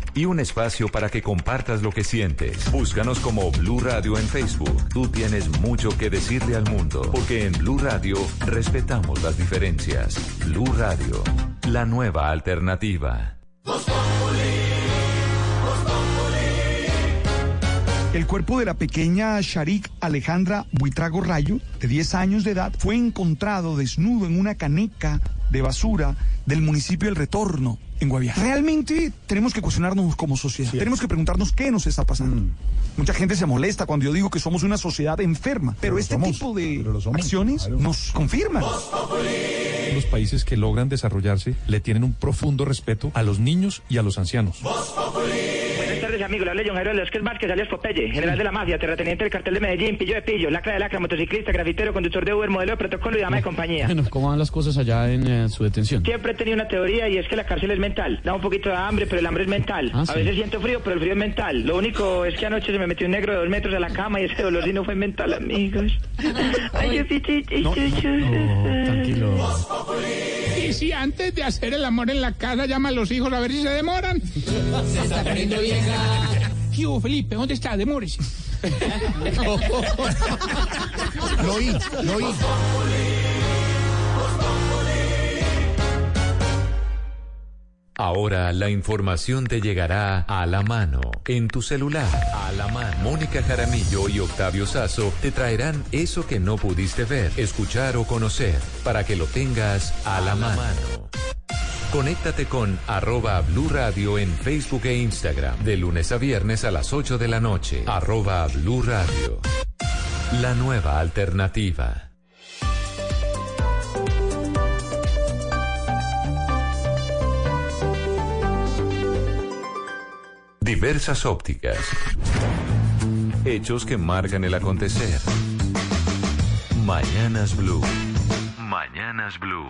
y un espacio para que compartas lo que sientes. Búscanos como Blue Radio en Facebook. Tú tienes mucho que decirle al mundo, porque en Blue Radio respetamos las diferencias. Blue Radio, la nueva alternativa. El cuerpo de la pequeña Sharik Alejandra Buitrago Rayo, de 10 años de edad, fue encontrado desnudo en una caneca de basura del municipio El Retorno, en Guaviare. Realmente tenemos que cuestionarnos como sociedad. tenemos que preguntarnos qué nos está pasando. Mucha gente se molesta cuando yo digo que somos una sociedad enferma, pero, este tipo de acciones nos confirman. Los países que logran desarrollarse le tienen un profundo respeto a los niños y a los ancianos. Tardes, amigo. Le habla John Jairo Velázquez Vázquez, alias Popeye, general de la mafia, terrateniente del cartel de Medellín, pillo de pillo, lacra de lacra, motociclista, grafitero, conductor de Uber, modelo de protocolo y dama de compañía. Bueno, ¿cómo van las cosas allá en eh, su detención? Siempre he tenido una teoría y es que la cárcel es mental. Da un poquito de hambre, pero el hambre es mental. Ah, a sí. veces siento frío, pero el frío es mental. Lo único es que anoche se me metió un negro de dos metros a la cama y ese dolor sí no fue mental, amigos. Ay, yo tranquilo. Y si antes de hacer el amor en la casa llama a los hijos a ver si se demoran. Se está poniendo vieja. ¿Qué hubo, Felipe? ¿Dónde está? Demórese. Lo oí, lo oí. Ahora la información te llegará a la mano, en tu celular, a la mano. Mónica Jaramillo y Octavio Sazo te traerán eso que no pudiste ver, escuchar o conocer, para que lo tengas a la mano. Conéctate con arroba Blue Radio en Facebook e Instagram, de lunes a viernes a las 8 de la noche, arroba Blue Radio. La nueva alternativa. Diversas ópticas. Hechos que marcan el acontecer. Mañanas Blue. Mañanas Blue.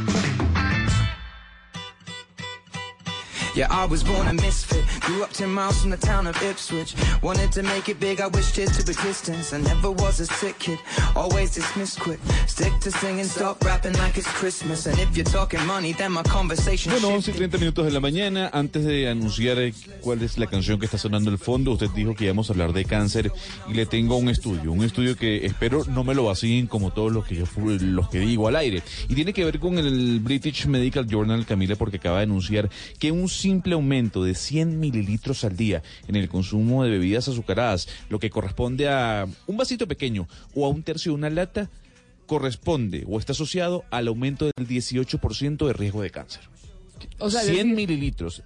Yeah, I was born a misfit. Grew up 10 miles from the town of Ipswich. Wanted to make it big, I wished it to existence. I never was a sick kid, always dismissed quick. Stick to singing, stop rapping like it's Christmas. And if you're talking money, then my conversation Bueno, 11 y 30 minutos de la mañana. Antes de anunciar eh, cuál es la canción que está sonando al fondo, usted dijo que íbamos a hablar de cáncer y le tengo un estudio. Un estudio que espero no me lo vacíen como todos los que yo fu- los que digo al aire. Y tiene que ver con el British Medical Journal, Camila, porque acaba de anunciar que un simple aumento de 100 mililitros al día en el consumo de bebidas azucaradas, lo que corresponde a un vasito pequeño o a un tercio de una lata, corresponde o está asociado al aumento del 18% de riesgo de cáncer. O sea, es 100 decir- mililitros.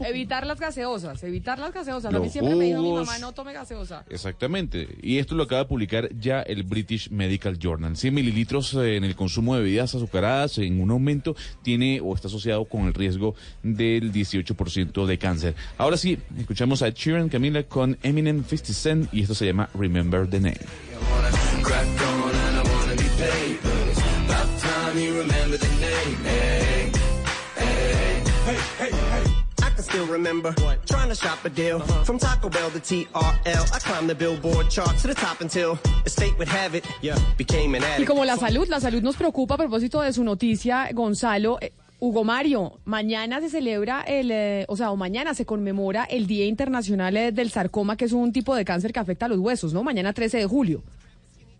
Evitar las gaseosas, evitar las gaseosas. a Los mí siempre me dijo mi mamá, no tome gaseosa. Exactamente. Y esto lo acaba de publicar ya el British Medical Journal. 100 mililitros eh, en el consumo de bebidas azucaradas en un aumento tiene o está asociado con el riesgo del 18% de cáncer. Ahora sí, escuchamos a Sheeran, Camila, con Eminem 50 Cent y esto se llama Remember the Name. I can still remember trying to shop a deal from Taco Bell to TRL. I climbed the billboard chart to the top until the state would have it. Yeah, became an Y addict. como la salud, la salud nos preocupa a propósito de su noticia, Gonzalo. eh, Hugo Mario, mañana se celebra el, eh, o sea, o mañana se conmemora el Día Internacional eh, del Sarcoma, que es un tipo de cáncer que afecta a los huesos, ¿no? Mañana 13 de julio.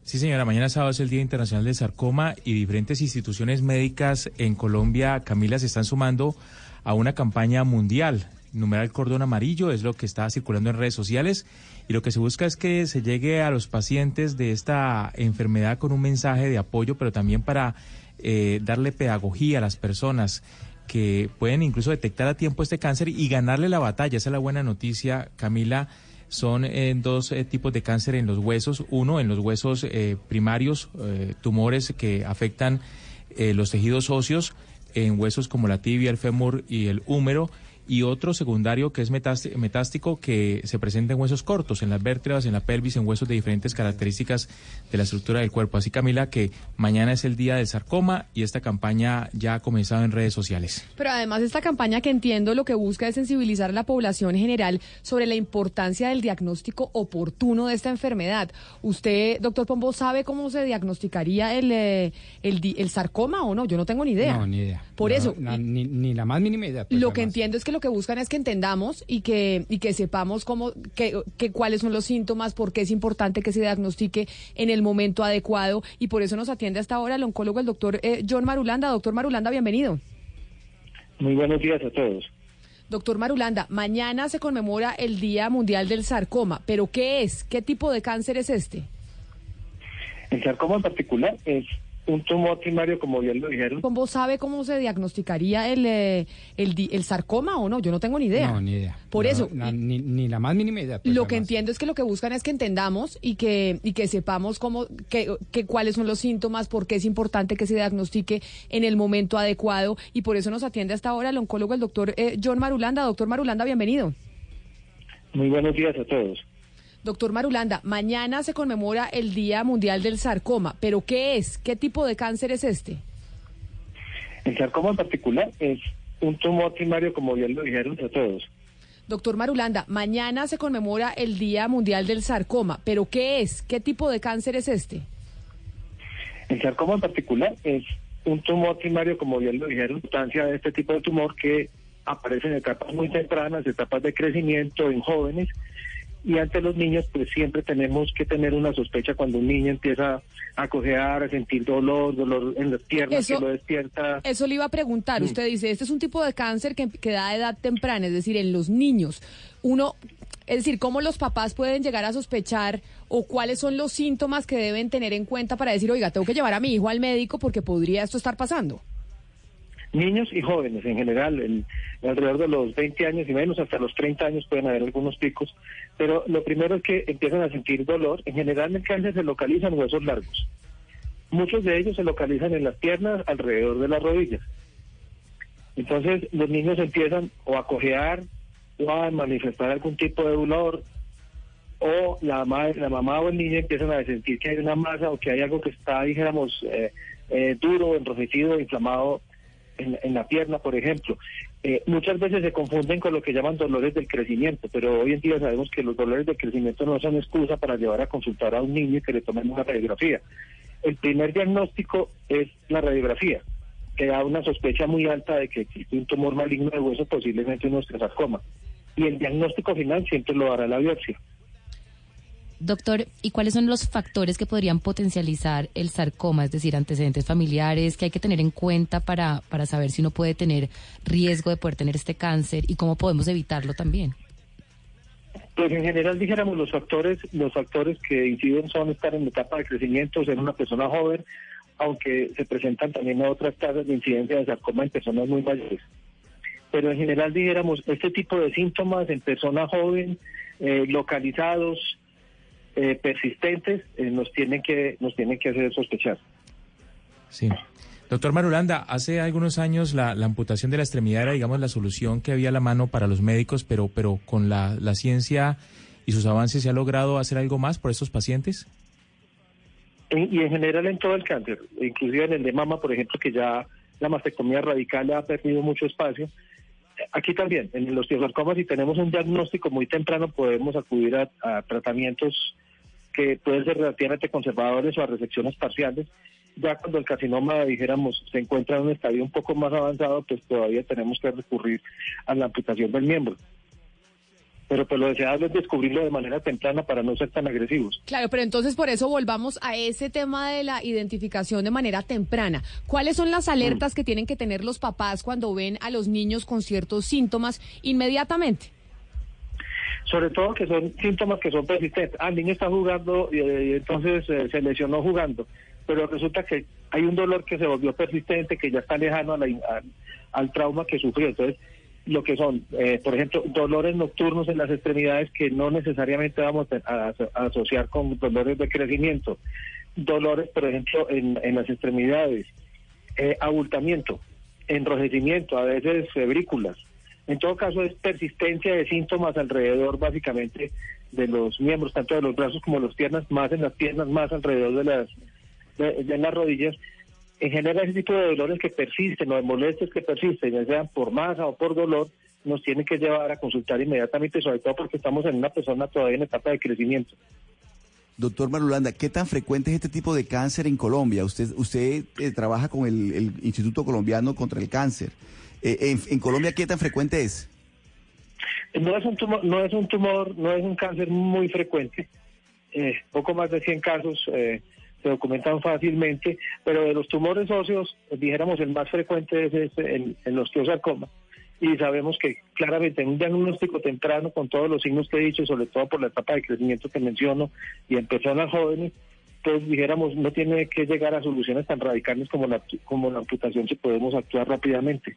Sí, señora, mañana sábado es el Día Internacional del Sarcoma y diferentes instituciones médicas en Colombia, Camila, se están sumando a una campaña mundial. Numeral cordón amarillo es lo que está circulando en redes sociales y lo que se busca es que se llegue a los pacientes de esta enfermedad con un mensaje de apoyo, pero también para eh, darle pedagogía a las personas que pueden incluso detectar a tiempo este cáncer y ganarle la batalla. Esa es la buena noticia, Camila. Son eh, dos eh, tipos de cáncer en los huesos. Uno, en los huesos eh, primarios, tumores que afectan los tejidos óseos, en huesos como la tibia, el fémur y el húmero. Y otro secundario que es metásti- metástico que se presenta en huesos cortos, en las vértebras, en la pelvis, en huesos de diferentes características de la estructura del cuerpo. Así, Camila, que mañana es el día del sarcoma y esta campaña ya ha comenzado en redes sociales. Pero además esta campaña que entiendo lo que busca es sensibilizar a la población en general sobre la importancia del diagnóstico oportuno de esta enfermedad. ¿Usted, doctor Pombo, sabe cómo se diagnosticaría el, eh, el, di- el sarcoma o no? Yo no tengo ni idea. No, ni idea. Por No, eso, na- ni, ni la más mínima idea. pues, lo que entiendo es que lo que buscan es que entendamos y que, y que sepamos cómo, que, que cuáles son los síntomas, por qué es importante que se diagnostique en el momento adecuado y por eso nos atiende hasta ahora el oncólogo, el doctor eh, John Marulanda. Doctor Marulanda, bienvenido. Muy buenos días a todos. Doctor Marulanda, mañana se conmemora el Día Mundial del Sarcoma, pero ¿qué es? ¿Qué tipo de cáncer es este? El sarcoma en particular es un tumor primario, como bien lo dijeron. ¿Cómo sabe cómo se diagnosticaría el, eh, el, di- el sarcoma o no? Yo no tengo ni idea. No, ni idea. Por No, eso, no, ni, ni la más mínima idea. pues, lo que entiendo es que lo que buscan es que entendamos y que, y que sepamos cómo, que, que cuáles son los síntomas, por qué es importante que se diagnostique en el momento adecuado. Y por eso nos atiende hasta ahora el oncólogo, el doctor eh, John Marulanda. Doctor Marulanda, bienvenido. Muy buenos días a todos. Doctor Marulanda, mañana se conmemora el Día Mundial del Sarcoma, pero ¿qué es? ¿Qué tipo de cáncer es este? El sarcoma en particular es un tumor primario, como bien lo dijeron a todos. Doctor Marulanda, mañana se conmemora el Día Mundial del Sarcoma, pero ¿qué es? ¿Qué tipo de cáncer es este? El sarcoma en particular es un tumor primario, como bien lo dijeron, sustancia de este tipo de tumor que aparece en etapas muy tempranas, etapas de crecimiento en jóvenes. Y ante los niños, pues siempre tenemos que tener una sospecha cuando un niño empieza a cojear, a sentir dolor, dolor en las piernas, Eso- que lo despierta. Eso le iba a preguntar. Mm. Usted dice, este es un tipo de cáncer que, que da a edad temprana, es decir, en los niños. Uno, es decir, ¿cómo los papás pueden llegar a sospechar o cuáles son los síntomas que deben tener en cuenta para decir, oiga, tengo que llevar a mi hijo al médico porque podría esto estar pasando? Niños y jóvenes en general, en- alrededor de los 20 años y menos, hasta los 30 años pueden haber algunos picos, pero lo primero es que empiezan a sentir dolor. En general el cáncer se localiza en huesos largos. Muchos de ellos se localizan en las piernas, alrededor de las rodillas. Entonces los niños empiezan o a cojear o a manifestar algún tipo de dolor o la, ma- la mamá o el niño empiezan a sentir que hay una masa o que hay algo que está, dijéramos, eh, eh, duro, enrojecido, inflamado en, en la pierna, por ejemplo. Eh, muchas veces se confunden con lo que llaman dolores del crecimiento, pero hoy en día sabemos que los dolores del crecimiento no son excusa para llevar a consultar a un niño y que le tomen una radiografía. El primer diagnóstico es la radiografía, que da una sospecha muy alta de que existe un tumor maligno de hueso, posiblemente un osteosarcoma. Y el diagnóstico final siempre lo dará la biopsia. Doctor, ¿y cuáles son los factores que podrían potencializar el sarcoma? Es decir, antecedentes familiares que hay que tener en cuenta para, para saber si uno puede tener riesgo de poder tener este cáncer y cómo podemos evitarlo también. Pues en general dijéramos los factores, los factores que inciden son estar en etapa de crecimiento, ser una persona joven, aunque se presentan también otras tasas de incidencia de sarcoma en personas muy mayores. Pero en general dijéramos este tipo de síntomas en persona joven, eh, localizados, eh, persistentes, eh, nos tienen que nos tienen que hacer sospechar. Sí. Doctor Marulanda, hace algunos años la, la amputación de la extremidad era, digamos, la solución que había a la mano para los médicos, pero, pero con la, la ciencia y sus avances se ha logrado hacer algo más por estos pacientes. En- y en general en todo el cáncer, inclusive en el de mama, por ejemplo, que ya la mastectomía radical ha perdido mucho espacio. Aquí también, en los osteosarcoma, si tenemos un diagnóstico muy temprano, podemos acudir a, a tratamientos que pueden ser relativamente conservadores o a resecciones parciales. Ya cuando el carcinoma, dijéramos, se encuentra en un estadio un poco más avanzado, pues todavía tenemos que recurrir a la amputación del miembro. Pero pues lo deseable es descubrirlo de manera temprana para no ser tan agresivos. Claro, pero entonces por eso volvamos a ese tema de la identificación de manera temprana. ¿Cuáles son las alertas que tienen que tener los papás cuando ven a los niños con ciertos síntomas inmediatamente? Sobre todo que son síntomas que son persistentes. Ah, el está jugando y, eh, entonces eh, se lesionó jugando, pero resulta que hay un dolor que se volvió persistente, que ya está lejano al, trauma que sufrió. Entonces, lo que son, eh, por ejemplo, dolores nocturnos en las extremidades que no necesariamente vamos a, asociar con dolores de crecimiento, dolores, por ejemplo, en, en las extremidades, eh, abultamiento, enrojecimiento, a veces febrículas. En todo caso es persistencia de síntomas alrededor básicamente de los miembros, tanto de los brazos como de las piernas, más en las piernas, más alrededor de las, de, las rodillas. En general ese tipo de dolores que persisten o de molestias que persisten, ya sean por masa o por dolor, nos tienen que llevar a consultar inmediatamente, sobre todo porque estamos en una persona todavía en etapa de crecimiento. Doctor Marulanda, ¿qué tan frecuente es este tipo de cáncer en Colombia? Usted, usted eh, trabaja con el Instituto Colombiano contra el Cáncer. Eh, en, en Colombia, ¿qué tan frecuente es? No es un tumor, no es un tumor, no es un cáncer muy frecuente. Eh, poco más de 100 casos eh, se documentan fácilmente, pero de los tumores óseos, eh, dijéramos el más frecuente es, es el, el osteosarcoma. y sabemos que claramente en un diagnóstico temprano con todos los signos que he dicho, sobre todo por la etapa de crecimiento que menciono y en personas jóvenes, pues dijéramos, no tiene que llegar a soluciones tan radicales como la, como la amputación si podemos actuar rápidamente.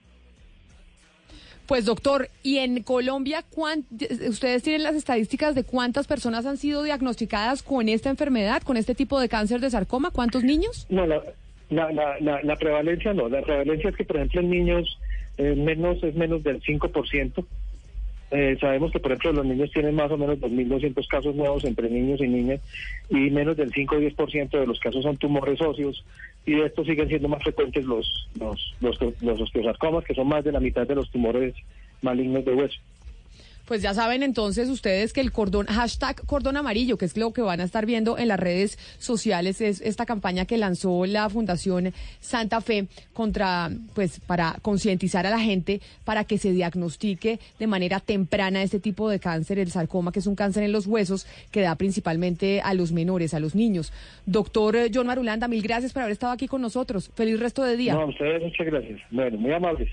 Pues doctor, ¿y en Colombia ustedes tienen las estadísticas de cuántas personas han sido diagnosticadas con esta enfermedad, con este tipo de cáncer de sarcoma? ¿Cuántos niños? No, la, la, la, la, la prevalencia no. La prevalencia es que, por ejemplo, en niños eh, menos es menos del 5%. Eh, sabemos que, por ejemplo, los niños tienen más o menos 2.200 casos nuevos entre niños y niñas y menos del 5 o 10% de los casos son tumores óseos y de estos siguen siendo más frecuentes los, los, los, los osteosarcomas, que son más de la mitad de los tumores malignos de hueso. Pues ya saben entonces ustedes que el cordón, hashtag cordón amarillo, que es lo que van a estar viendo en las redes sociales, es esta campaña que lanzó la Fundación Santa Fe contra, pues, para concientizar a la gente para que se diagnostique de manera temprana este tipo de cáncer, el sarcoma, que es un cáncer en los huesos que da principalmente a los menores, a los niños. Doctor John Marulanda, mil gracias por haber estado aquí con nosotros. Feliz resto de día. No, ustedes muchas gracias. Bueno, muy amables.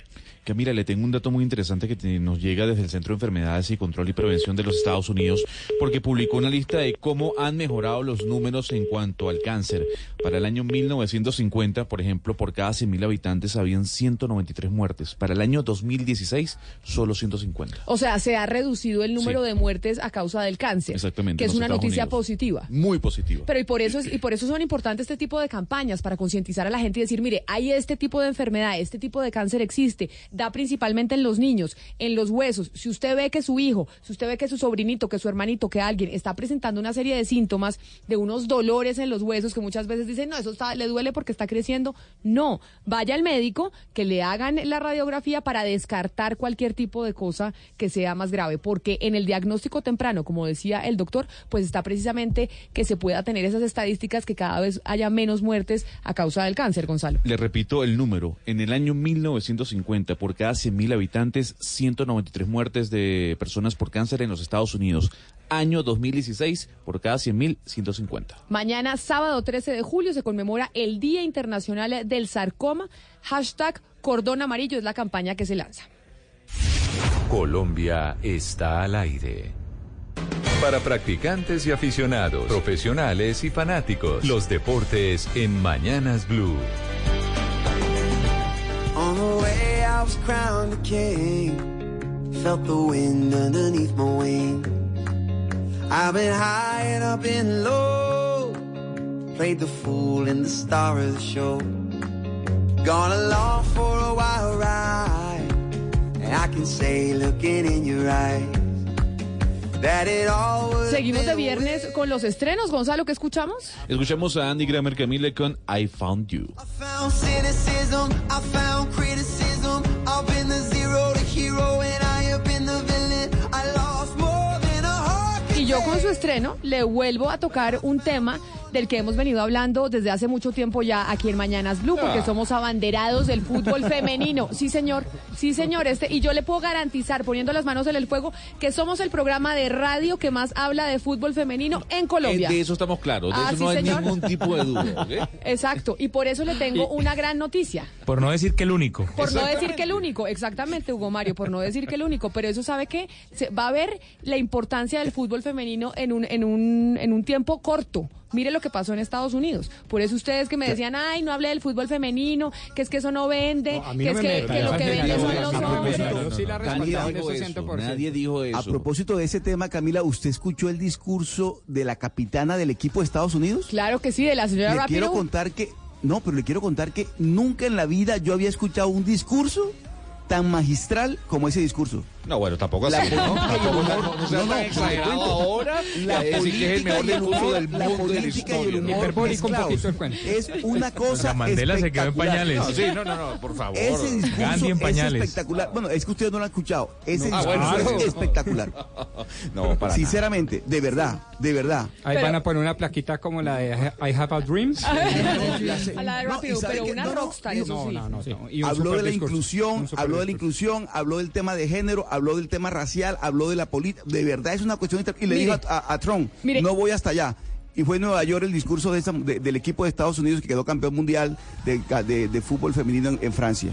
Camila, le tengo un dato muy interesante que te- nos llega desde el Centro de Enfermedades y Control y Prevención de los Estados Unidos, porque publicó una lista de cómo han mejorado los números en cuanto al cáncer. Para el año 1950, por ejemplo, por cada 100.000 habitantes habían 193 muertes. Para el año 2016, solo 150. O sea, se ha reducido el número Sí. de muertes a causa del cáncer. Exactamente, Que es una Estados noticia Unidos. positiva. Muy positivo. Pero y por eso es, y por eso son importantes este tipo de campañas para concientizar a la gente y decir, mire, hay este tipo de enfermedad, este tipo de cáncer existe, da principalmente en los niños, en los huesos. Si usted ve que su hijo, si usted ve que su sobrinito, que su hermanito, que alguien está presentando una serie de síntomas de unos dolores en los huesos que muchas veces dicen, no, eso está, le duele porque está creciendo. No, vaya al médico, que le hagan la radiografía para descartar cualquier tipo de cosa que sea más grave, porque en el diagnóstico temprano, como decía el doctor, pues está precisamente que se pueda tener esas estadísticas que cada vez haya menos muertes a causa del cáncer, Gonzalo. Le repito el número. En el año 1950, por cada 100.000 habitantes, 193 muertes de personas por cáncer en los Estados Unidos. Año 2016, por cada 100.000, 150. Mañana, sábado 13 de julio, se conmemora el Día Internacional del Sarcoma. Hashtag Cordón Amarillo es la campaña que se lanza. Colombia está al aire. Para practicantes y aficionados, profesionales y fanáticos, los deportes en Mañanas Blue. Was crowned a king. Felt the wind underneath my wings. I've been high and I've been low. Played the fool and the star of the show. Gone along for a wild ride. And I can say, looking in your eyes, that it all was. Seguimos de viernes con los estrenos. Gonzalo, ¿qué escuchamos? Escuchamos a Andy Grammer Camila con I Found You. found cynicism, I found yo con su estreno le vuelvo a tocar un tema del que hemos venido hablando desde hace mucho tiempo ya aquí en Mañanas Blue, porque Ah. somos abanderados del fútbol femenino. Sí, señor, sí, señor. Este, y yo le puedo garantizar, poniendo las manos en el fuego, que somos el programa de radio que más habla de fútbol femenino en Colombia. Eh, de eso estamos claros, de Ah, eso sí, no hay señor. ningún tipo de duda. Exacto, y por eso le tengo una gran noticia. Por no decir que el único. Por no decir que el único, exactamente, Hugo Mario, por no decir que el único, pero eso sabe que se, va a ver la importancia del fútbol femenino en un, en un, en un tiempo corto. Mire lo que pasó en Estados Unidos. Por eso ustedes que me decían, ay, no hable del fútbol femenino, que es que eso no vende, que no es que, meta, que lo que vende son los hombres. no, no, no, sí la Camila respaldaba en dijo eso, eso, 100%. Nadie dijo eso. A propósito de ese tema, Camila, ¿usted escuchó el discurso de la capitana del equipo de Estados Unidos? Claro que sí, de la señora Le quiero contar que, no, pero le quiero contar que nunca en la vida yo había escuchado un discurso tan magistral como ese discurso. No, bueno, tampoco La así, ¿no? política y el Tampoco humor. no, no exagerado ahora. La que es el política mejor discurso del la mundo de la política. Es una cosa sea, Mandela se quedó en espectacular. pañales. No, sí, no, no, no, por favor. Ese discurso es espectacular. Bueno, es que ustedes no lo han escuchado. Ese No. Ah, discurso bueno, es espectacular. No, para Sinceramente, de verdad, de verdad. Ahí Pero- van a poner una plaquita como la de I Have a Dream. A la de No, Rápido, ¿y sabe pero una No, no, rockstar, no, eso No, sí. no, habló de la inclusión, super habló de la inclusión, habló del tema de género, habló del tema racial, habló de la política. De verdad es una cuestión. inter- Y le Mire. dijo a, a- a Trump, Mire. no voy hasta allá. Y fue en Nueva York el discurso de esa- de- del equipo de Estados Unidos que quedó campeón mundial de, de- de fútbol femenino en, en Francia.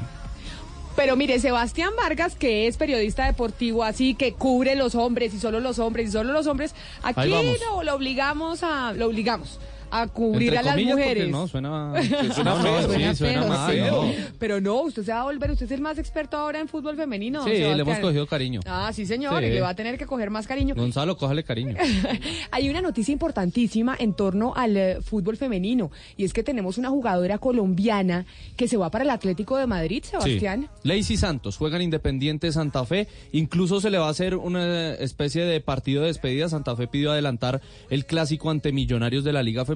Pero mire, Sebastián Vargas, que es periodista deportivo, así que cubre los hombres y solo los hombres y solo los hombres, aquí lo, lo obligamos a, lo obligamos a cubrir Entre a las comillas, mujeres. No, suena, suena feo, suena sí, suena feo, mal, sí. no. Pero no, usted se va a volver, usted es el más experto ahora en fútbol femenino. Sí, le hemos cogido cariño. Ah, sí, señor, Sí. y le va a tener que coger más cariño. Gonzalo, cójale cariño. Hay una noticia importantísima en torno al eh, fútbol femenino y es que tenemos una jugadora colombiana que se va para el Atlético de Madrid, Sebastián. Sí. Lacey Santos juega en Independiente Santa Fe. Incluso se le va a hacer una especie de partido de despedida. Santa Fe pidió adelantar el clásico ante Millonarios de la Liga Femenina.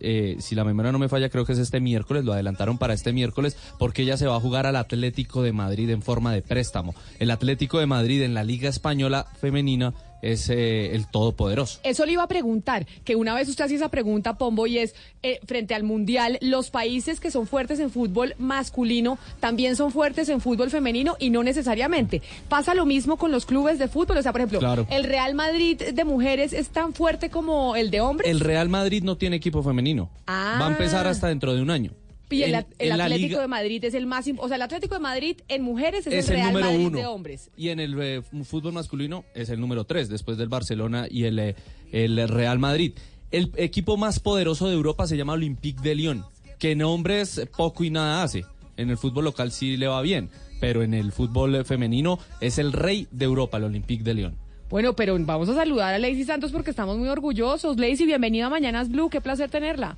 Eh, si la memoria no me falla, creo que es este miércoles. Lo adelantaron para este miércoles porque ella se va a jugar al Atlético de Madrid en forma de préstamo. El Atlético de Madrid en la Liga Española Femenina es eh, el todopoderoso. Eso le iba a preguntar, que una vez usted hacía esa pregunta, Pombo, y es, eh, frente al Mundial, los países que son fuertes en fútbol masculino también son fuertes en fútbol femenino y no necesariamente. Pasa lo mismo con los clubes de fútbol, o sea, por ejemplo, Claro. el Real Madrid de mujeres es tan fuerte como el de hombres. El Real Madrid no tiene equipo femenino. Ah. Va a empezar hasta dentro de un año. Y el, En- at- el en la Atlético Liga- de Madrid es el más, o sea, el Atlético de Madrid en mujeres es, es el el Real número Madrid uno. de hombres. Y en el eh, fútbol masculino es el número tres, después del Barcelona y el, eh, el Real Madrid. El equipo más poderoso de Europa se llama Olympique de Lyon, que en hombres poco y nada hace. En el fútbol local sí le va bien, pero en el fútbol femenino es el rey de Europa, el Olympique de Lyon. Bueno, pero vamos a saludar a Lacey Santos porque estamos muy orgullosos. Lacey, bienvenida a Mañanas Blue, qué placer tenerla.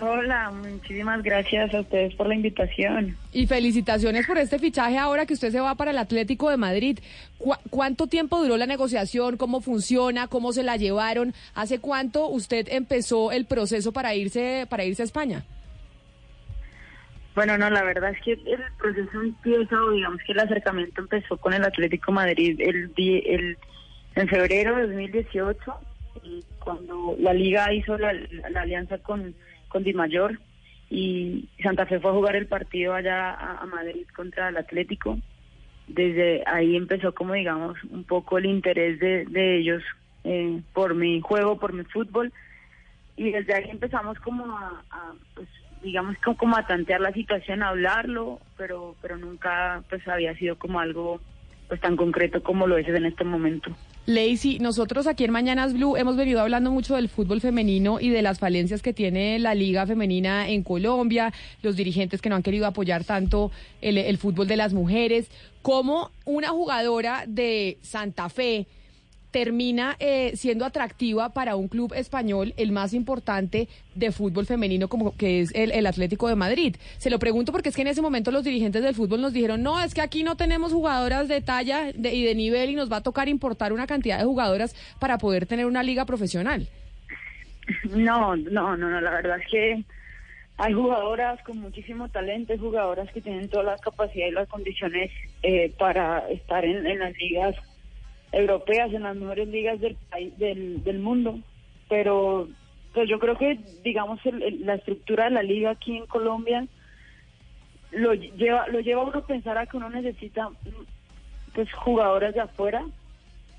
Hola, muchísimas gracias a ustedes por la invitación. Y felicitaciones por este fichaje ahora que usted se va para el Atlético de Madrid. ¿Cu- ¿Cuánto tiempo duró la negociación? ¿Cómo funciona? ¿Cómo se la llevaron? ¿Hace cuánto usted empezó el proceso para irse para irse a España? Bueno, no, la verdad es que el proceso empieza, o digamos que el acercamiento empezó con el Atlético Madrid el, el en febrero de 2018, y cuando la liga hizo la, la alianza con, con Di Mayor y Santa Fe fue a jugar el partido allá a, Madrid contra el Atlético. Desde ahí empezó como digamos un poco el interés de, de ellos eh, por mi juego, por mi fútbol y desde ahí empezamos como a, a, pues, digamos como, como a tantear la situación, a hablarlo, pero pero nunca pues había sido como algo pues tan concreto como lo es en este momento. Lacey, nosotros aquí en Mañanas Blue hemos venido hablando mucho del fútbol femenino y de las falencias que tiene la liga femenina en Colombia, los dirigentes que no han querido apoyar tanto el, el fútbol de las mujeres, como una jugadora de Santa Fe termina eh, siendo atractiva para un club español, el más importante de fútbol femenino, como que es el, el Atlético de Madrid. Se lo pregunto porque es que en ese momento los dirigentes del fútbol nos dijeron, no, es que aquí no tenemos jugadoras de talla de- y de nivel y nos va a tocar importar una cantidad de jugadoras para poder tener una liga profesional. No, no, no, no, la verdad es que hay jugadoras con muchísimo talento, hay jugadoras que tienen todas las capacidades y las condiciones eh, para estar en, en las ligas europeas, en las mejores ligas del del, del mundo, pero pues yo creo que digamos el- la estructura de la liga aquí en Colombia lo lleva lo lleva a uno a pensar a que uno necesita pues jugadoras de afuera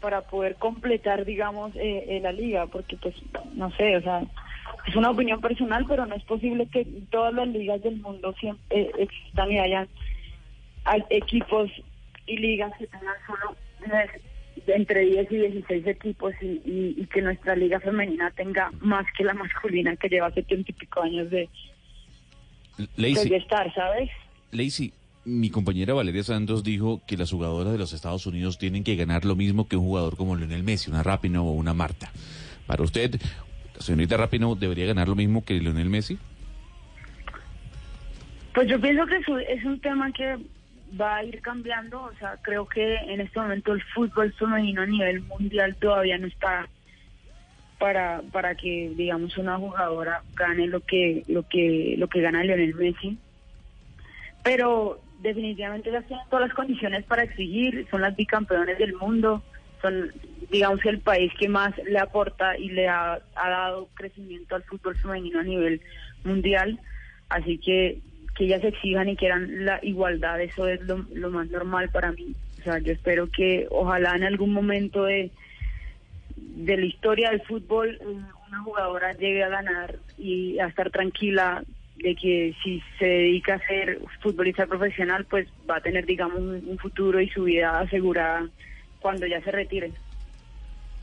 para poder completar digamos eh, eh, la liga porque pues no sé o sea es una opinión personal pero no es posible que todas las ligas del mundo siempre eh, existan y hayan equipos y ligas que tengan solo entre 10 y 16 equipos y, y- y que nuestra liga femenina tenga más que la masculina que lleva setenta y pico años de, Lacey, de estar, ¿sabes? Lacey, mi compañera Valeria Santos dijo que las jugadoras de los Estados Unidos tienen que ganar lo mismo que un jugador como Lionel Messi, una Rapino o una Marta. Para usted, la señorita Rapino debería ganar lo mismo que Lionel Messi. Pues yo pienso que es un tema que va a ir cambiando, o sea, creo que en este momento el fútbol femenino a nivel mundial todavía no está para para que digamos una jugadora gane lo que lo que lo que gana Lionel Messi. Pero definitivamente ellas tienen todas las condiciones para exigir, son las bicampeones del mundo, son digamos el país que más le aporta y le ha, ha dado crecimiento al fútbol femenino a nivel mundial, así que que ellas exijan y quieran la igualdad, eso es lo, más normal para mí. O sea, yo espero que ojalá en algún momento de, de la historia del fútbol eh, una jugadora llegue a ganar y a estar tranquila de que si se dedica a ser futbolista profesional, pues va a tener, digamos, un futuro y su vida asegurada cuando ya se retire.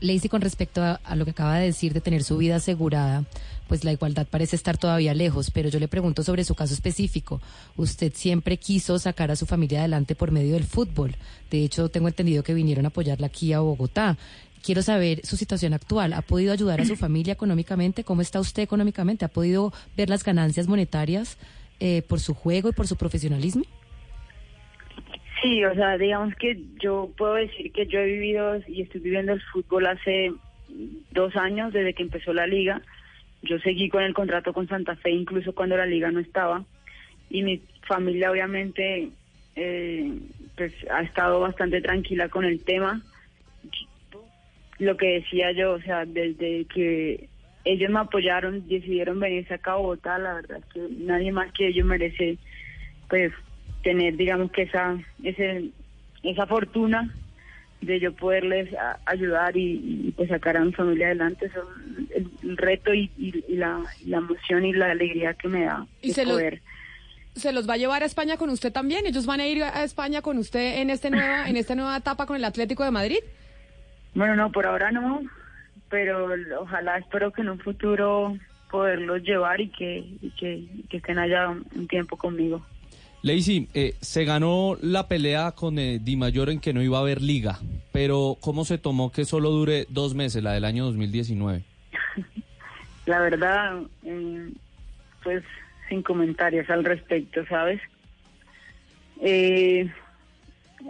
Lacey, con respecto a, lo que acaba de decir de tener su vida asegurada, pues la igualdad parece estar todavía lejos, pero yo le pregunto sobre su caso específico. Usted siempre quiso sacar a su familia adelante por medio del fútbol. De hecho, tengo entendido que vinieron a apoyarla aquí a Bogotá. Quiero saber su situación actual. ¿Ha podido ayudar a su familia económicamente? ¿Cómo está usted económicamente? ¿Ha podido ver las ganancias monetarias eh, por su juego y por su profesionalismo? Sí, o sea, digamos que yo puedo decir que yo he vivido y estoy viviendo el fútbol hace dos años desde que empezó la liga. Yo seguí con el contrato con Santa Fe incluso cuando la liga no estaba y mi familia obviamente eh, pues ha estado bastante tranquila con el tema. Lo que decía yo, o sea, desde que ellos me apoyaron, decidieron venirse acá a Bogotá, la verdad es que nadie más que ellos merece pues tener digamos que esa ese, esa fortuna de yo poderles a- ayudar y, y, pues sacar a mi familia adelante eso es el, el reto y, y- y la, emoción y la alegría que me da Y se poder ¿Se los va a llevar a España con usted también? ¿Ellos van a ir a España con usted en, este nueva, en esta nueva etapa con el Atlético de Madrid? bueno no por ahora no pero ojalá espero que en un futuro poderlos llevar y que que, estén allá un tiempo conmigo Lacey, eh, se ganó la pelea con eh, Di Mayor en que no iba a haber liga, pero ¿cómo se tomó que solo dure dos meses, la del año 2019? La verdad, eh, pues sin comentarios al respecto, ¿sabes? Eh,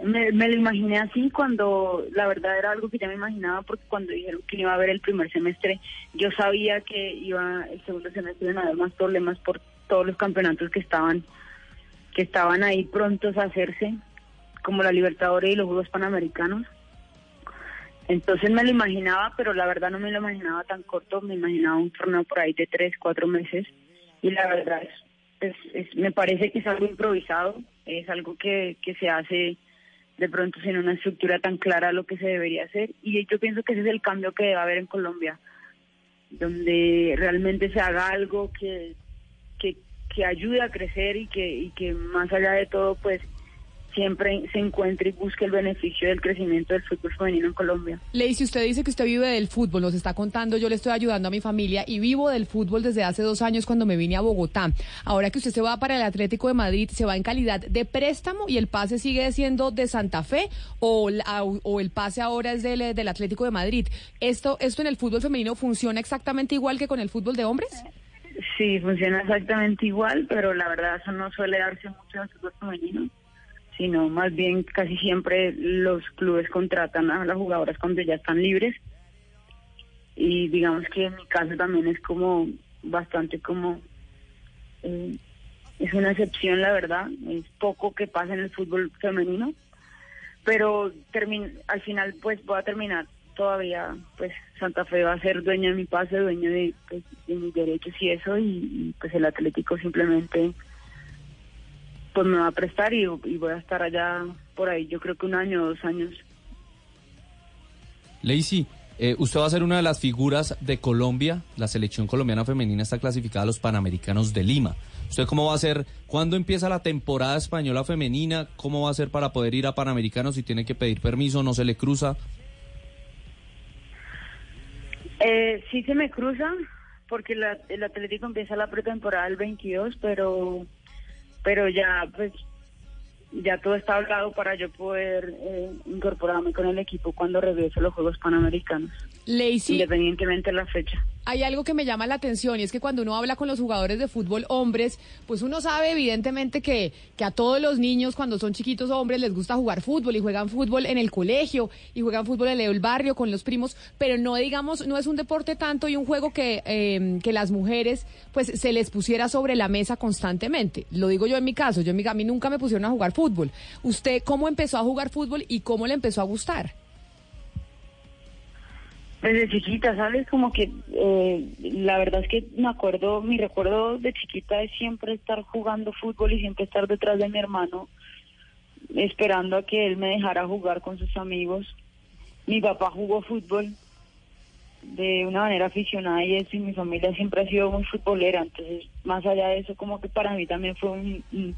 me, me lo imaginé así cuando la verdad era algo que ya me imaginaba porque cuando dijeron que iba a haber el primer semestre, yo sabía que iba el segundo semestre iban a haber más problemas por todos los campeonatos que estaban que estaban ahí prontos a hacerse, como la Libertadores y los Juegos Panamericanos. Entonces me lo imaginaba, pero la verdad no me lo imaginaba tan corto, me imaginaba un torneo por ahí de tres, cuatro meses. Y la verdad es, me parece que es algo improvisado, es algo que, que se hace de pronto sin una estructura tan clara lo que se debería hacer. Y yo pienso que ese es el cambio que debe haber en Colombia, donde realmente se haga algo que, que, ayude a crecer y que, y que más allá de todo, pues siempre se encuentre y busque el beneficio del crecimiento del fútbol femenino en Colombia. Lacey, usted dice que usted vive del fútbol, nos está contando, yo le estoy ayudando a mi familia y vivo del fútbol desde hace dos años cuando me vine a Bogotá. Ahora que usted se va para el Atlético de Madrid, ¿se va en calidad de préstamo y el pase sigue siendo de Santa Fe o, o el pase ahora es del, del Atlético de Madrid? ¿Esto, ¿Esto en el fútbol femenino funciona exactamente igual que con el fútbol de hombres? Sí, funciona exactamente igual, pero la verdad eso no suele darse mucho en el fútbol femenino, sino más bien casi siempre los clubes contratan a las jugadoras cuando ya están libres. Y digamos que en mi caso también es como bastante como eh, es una excepción la verdad, es poco que pasa en el fútbol femenino, pero al final pues voy a terminar todavía pues Santa Fe va a ser dueño de mi pase, dueño de, pues, de mis derechos y eso y, pues el Atlético simplemente pues me va a prestar y, y voy a estar allá por ahí yo creo que un año o dos años. Lacey, eh, usted va a ser una de las figuras de Colombia. La selección colombiana femenina está clasificada a los Panamericanos de Lima. ¿Usted cómo va a ser? ¿Cuándo empieza la temporada española femenina? ¿Cómo va a ser para poder ir a Panamericanos si tiene que pedir permiso? ¿No se le cruza? Eh, sí se me cruza porque la- el Atlético empieza la pretemporada el 22, pero pero ya pues ya todo está hablado para yo poder eh, incorporarme con el equipo cuando regrese los Juegos Panamericanos, Lacey, independientemente de la fecha. hay algo que me llama la atención y es que cuando uno habla con los jugadores de fútbol hombres, pues uno sabe evidentemente que, que a todos los niños cuando son chiquitos hombres les gusta jugar fútbol y juegan fútbol en el colegio y juegan fútbol en el barrio con los primos, pero no digamos, no es un deporte tanto y un juego que, eh, que las mujeres pues se les pusiera sobre la mesa constantemente. Lo digo yo en mi caso, yo en mi, a mí nunca me pusieron a jugar fútbol. ¿Usted cómo empezó a jugar fútbol y cómo le empezó a gustar? Desde chiquita, ¿sabes? Como que eh, la verdad es que me acuerdo, mi recuerdo de chiquita es siempre estar jugando fútbol y siempre estar detrás de mi hermano, esperando a que él me dejara jugar con sus amigos. Mi papá jugó fútbol de una manera aficionada y eso, y mi familia siempre ha sido muy futbolera, entonces más allá de eso como que para mí también fue un, un,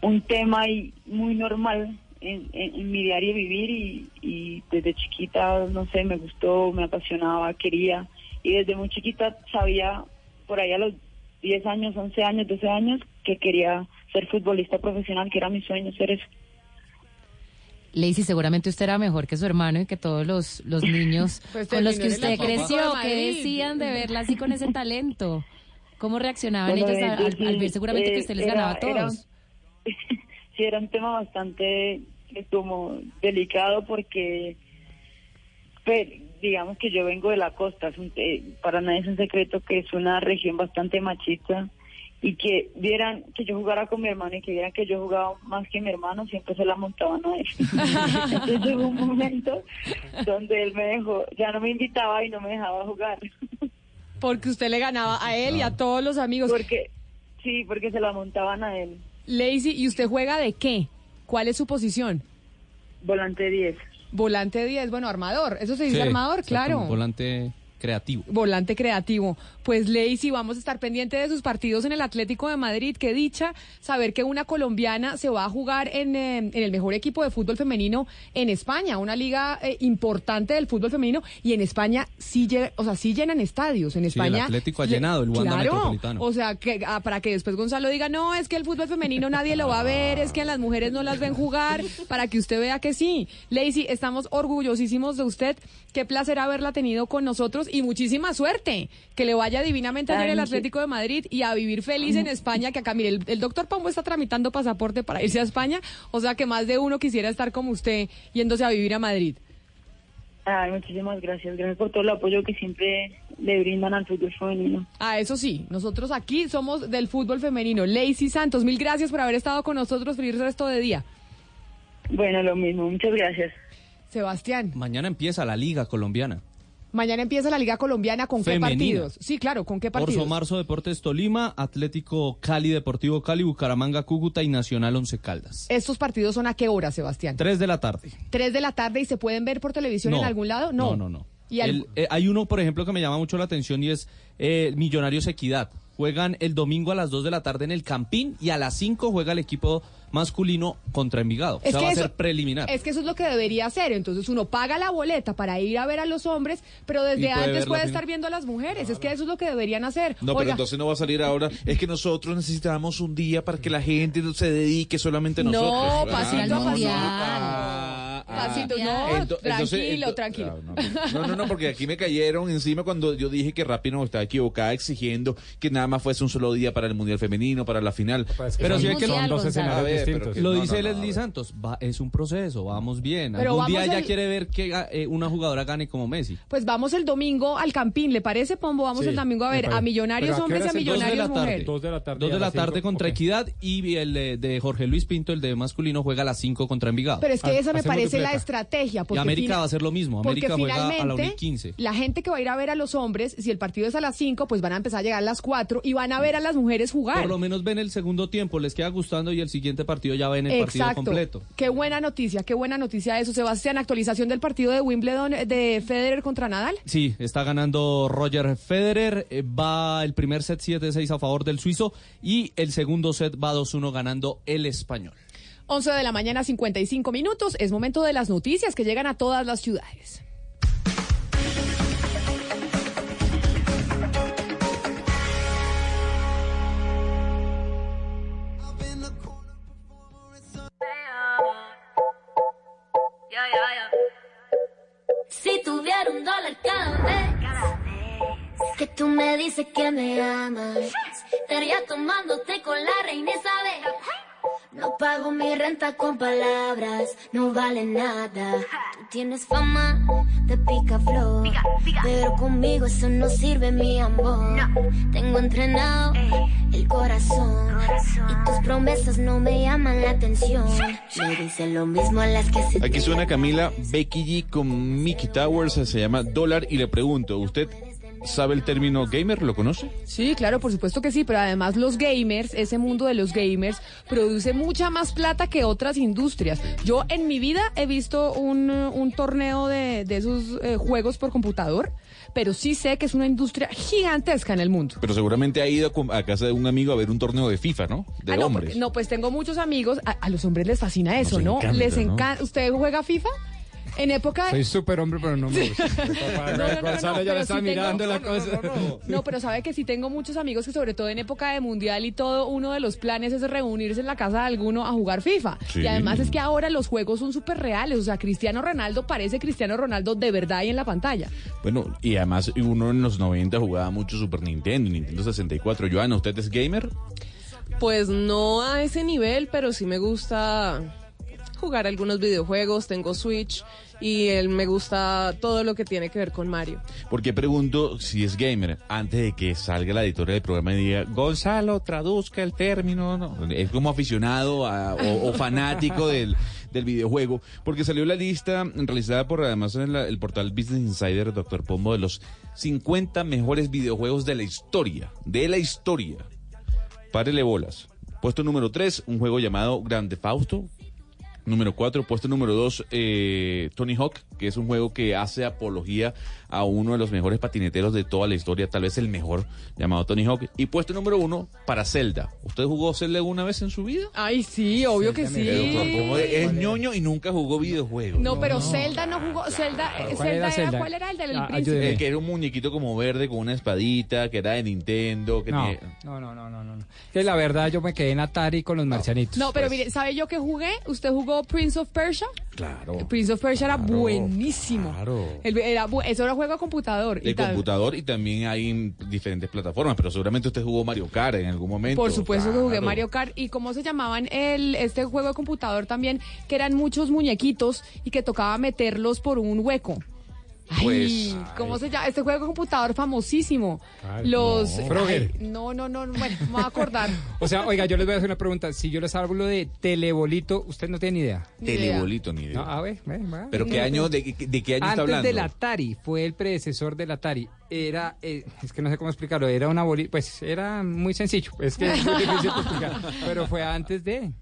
un tema y muy normal en, en- en mi diario vivir y, y desde chiquita, no sé, me gustó, me apasionaba, quería y desde muy chiquita sabía por ahí a los 10 años, 11 años, 12 años que quería ser futbolista profesional, que era mi sueño ser eso. Lacey, seguramente usted era mejor que su hermano y que todos los, los niños Pues con los que usted creció, ¿qué decían de verla así con ese talento? ¿Cómo reaccionaban Bueno, ellos a- al, ver seguramente que eh, usted les era- ganaba a era- todos? sí era un tema bastante eh, como delicado porque pues, digamos que yo vengo de la costa, es un- eh, para nadie es un secreto que es una región bastante machista y que vieran que yo jugara con mi hermano y que vieran que yo jugaba más que mi hermano, siempre se la montaban a él. Entonces llegó un momento donde él me dejó, ya no me invitaba y no me dejaba jugar. Porque usted le ganaba a él y a todos los amigos. Porque, sí, porque se la montaban a él. Lacey, ¿y usted juega de qué? ¿Cuál es su posición? Volante 10. Volante 10, bueno, armador. Eso se dice Sí, armador, claro. volante creativo. Volante creativo. Pues Lacey, vamos a estar pendiente de sus partidos en el Atlético de Madrid. Qué dicha saber que una colombiana se va a jugar en, eh, en el mejor equipo de fútbol femenino en España, una liga eh, importante del fútbol femenino. Y en España sí, o sea, sí llenan estadios. En Sí, el España. Atlético ha le- llenado el Wanda claro, Metropolitano. O sea, que ah, para que después Gonzalo diga, no, es que el fútbol femenino nadie lo va a ver, es que a las mujeres no las ven jugar, para que usted vea que sí. Lacey, estamos orgullosísimos de usted. Qué placer haberla tenido con nosotros y muchísima suerte. Que le vaya divinamente allá en Ay, el Atlético de Madrid y a vivir feliz en España, que acá, mire, el, el doctor Pombo está tramitando pasaporte para irse a España, o sea que más de uno quisiera estar como usted yéndose a vivir a Madrid. Ay, muchísimas gracias. Gracias por todo el apoyo que siempre le brindan al fútbol femenino. Ah, eso sí, nosotros aquí somos del fútbol femenino. Lacey Santos, mil gracias por haber estado con nosotros. Feliz resto de día. Bueno, lo mismo. Muchas gracias. Sebastián, Mañana empieza la Liga Colombiana. Mañana empieza la Liga Colombiana. ¿Con qué partidos? Sí, claro, ¿con qué partidos? Orso Marzo Deportes Tolima, Atlético Cali Deportivo Cali, Bucaramanga Cúcuta y Nacional Once Caldas. ¿Estos partidos son a qué hora, Sebastián? Tres de la tarde. ¿Tres de la tarde y se pueden ver por televisión en algún lado? No. No, no, no. ¿Y El- eh, hay uno, por ejemplo, que me llama mucho la atención y es eh, Millonarios Equidad. Juegan el domingo a las 2 de la tarde en el Campín y a las 5 juega el equipo masculino contra Envigado. o sea, va a ser preliminar. Es que eso es lo que debería hacer. Entonces uno paga la boleta para ir a ver a los hombres, pero desde puede antes puede estar viendo a las mujeres. Es que eso es lo que deberían hacer. No, pero entonces no va a salir ahora. Es que nosotros necesitamos un día para que la gente no se dedique solamente a No, nosotros. pasito a pasito. Ah, ah. Pasito, no, Ento- entonces, tranquilo, ento- tranquilo. Ah, No, no, no, porque aquí me cayeron encima cuando yo dije que Rappi no estaba equivocada exigiendo que nada más fuese un solo día para el Mundial Femenino, para la final. Pero si hay que ver, pero que- lo no, dice no, no, Leslie Santos, va, es un proceso, vamos bien. Pero Algún día vamos el- quiere ver que eh, una jugadora gane como Messi. Pues vamos el domingo al Campín, ¿le parece, Pombo? Vamos Sí, el domingo a ver a Millonarios ¿Pero a qué hombres y a es Millonarios Dos de la tarde. mujeres. Dos de la tarde. a de la tarde cinco, contra. Equidad y el de, de Jorge Luis Pinto, el de masculino, juega a las 5 contra Envigado. Pero es que esa me parece la estrategia. Y América va a hacer lo mismo. América juega a la finalmente, 1 y 15. La gente que va a ir a ver a los hombres, si el partido es a las 5, pues van a empezar a llegar a las 4 y van a ver a las mujeres jugar. Por lo menos ven el segundo tiempo, les queda gustando y el siguiente partido ya ven el partido completo. Qué buena noticia, qué buena noticia eso, Sebastián. Actualización del partido de Wimbledon eh, de Federer contra Nadal. Sí, está ganando Roger Federer, eh, va el primer set 7-6 a favor del suizo y el segundo set va 2-1 ganando el español. 11 de la mañana, 55 minutos. Es momento de las noticias que llegan a todas las ciudades. Si tuviera un dólar cada vez que tú me dices que me amas, estaría tomándote con la reina Isabel. No pago mi renta con palabras, no vale nada. Tú tienes fama de picaflor, pero conmigo eso no sirve, mi amor. Tengo entrenado el corazón y tus promesas no me llaman la atención. Me dicen lo mismo a las que se Aquí suena Camila Becky G con Mickey Towers, se llama Dólar, y le pregunto, ¿usted sabe el término gamer? ¿Lo conoce? Sí, claro, por supuesto que sí, pero además los gamers, ese mundo de los gamers, produce mucha más plata que otras industrias. Yo en mi vida he visto un, un torneo de, de esos eh, juegos por computador, pero sí sé que es una industria gigantesca en el mundo. Pero seguramente ha ido a casa de un amigo a ver un torneo de FIFA, ¿no? De Ah, no, hombres. porque- no, pues tengo muchos amigos, a, a los hombres les fascina eso, Nos ¿no? encanta, les ¿no? encanta. ¿Usted juega FIFA? En época... Soy súper hombre, pero no me gusta. No, no, no, no, Gonzalo ya pero le está sí tengo- mirando la cosa. No, pero sabe que sí tengo muchos amigos que sobre todo en época de mundial y todo, uno de los planes es reunirse en la casa de alguno a jugar FIFA. Sí. Y además es que ahora los juegos son súper reales, o sea, Cristiano Ronaldo parece Cristiano Ronaldo de verdad ahí en la pantalla. Bueno, y además uno en los 90 jugaba mucho Super Nintendo, Nintendo 64. Joana, ¿usted es gamer? Pues no a ese nivel, pero sí me gusta jugar algunos videojuegos, tengo Switch y él me gusta todo lo que tiene que ver con Mario. Porque pregunto si es gamer antes de que salga la editora del programa y diga, Gonzalo, traduzca el término. No, es como aficionado a- o, o fanático del, del videojuego. Porque salió la lista realizada por además en la- el portal Business Insider, Dr. Pombo, de los 50 mejores videojuegos de la historia. De la historia. Párele bolas. Puesto número 3, un juego llamado Grande Fausto. Número 4, puesto número 2, Tony Hawk, que es un juego que hace apología a uno de los mejores patineteros de toda la historia, tal vez el mejor, llamado Tony Hawk. Y puesto número 1 para Zelda. ¿Usted jugó Zelda alguna vez en su vida? Ay, sí, obvio que sí. El Pombo es ñoño y nunca jugó videojuegos. No, pero Zelda no jugó, Zelda, eh, ¿Cuál Zelda era? ¿cuál era el del Ah, príncipe? ayúdeme. que era un muñequito como verde con una espadita, que era de Nintendo, que No, tenía- no, no, no, no, no. Que la verdad yo me quedé en Atari con los marcianitos. No, pero Pues, mire, ¿sabe yo qué jugué? ¿Usted jugó Prince of Persia? Claro. Prince of Persia era buenísimo. Claro. El- era eso era juego de computador. De y computador y también hay en diferentes plataformas, pero seguramente usted jugó Mario Kart en algún momento. Por supuesto que jugué. Mario Kart. ¿Y cómo se llamaban el este juego de computador también? Que eran muchos muñequitos y que tocaba meterlos por un hueco. Ay, Pues, ¿cómo se llama? Este juego de computador famosísimo. Ay, Los... no. Ay, no, no, no, bueno, me voy a acordar. O sea, oiga, yo les voy a hacer una pregunta. Si yo les hablo de telebolito, usted no tiene ni idea. Telebolito, ni idea. No, a ver, va. ¿Pero qué año, de, de qué año está Antes hablando? del Atari, fue el predecesor del Atari. Era, eh, es que no sé cómo explicarlo, era una bolita, pues era muy sencillo, es que es muy difícil de explicar, pero fue antes de...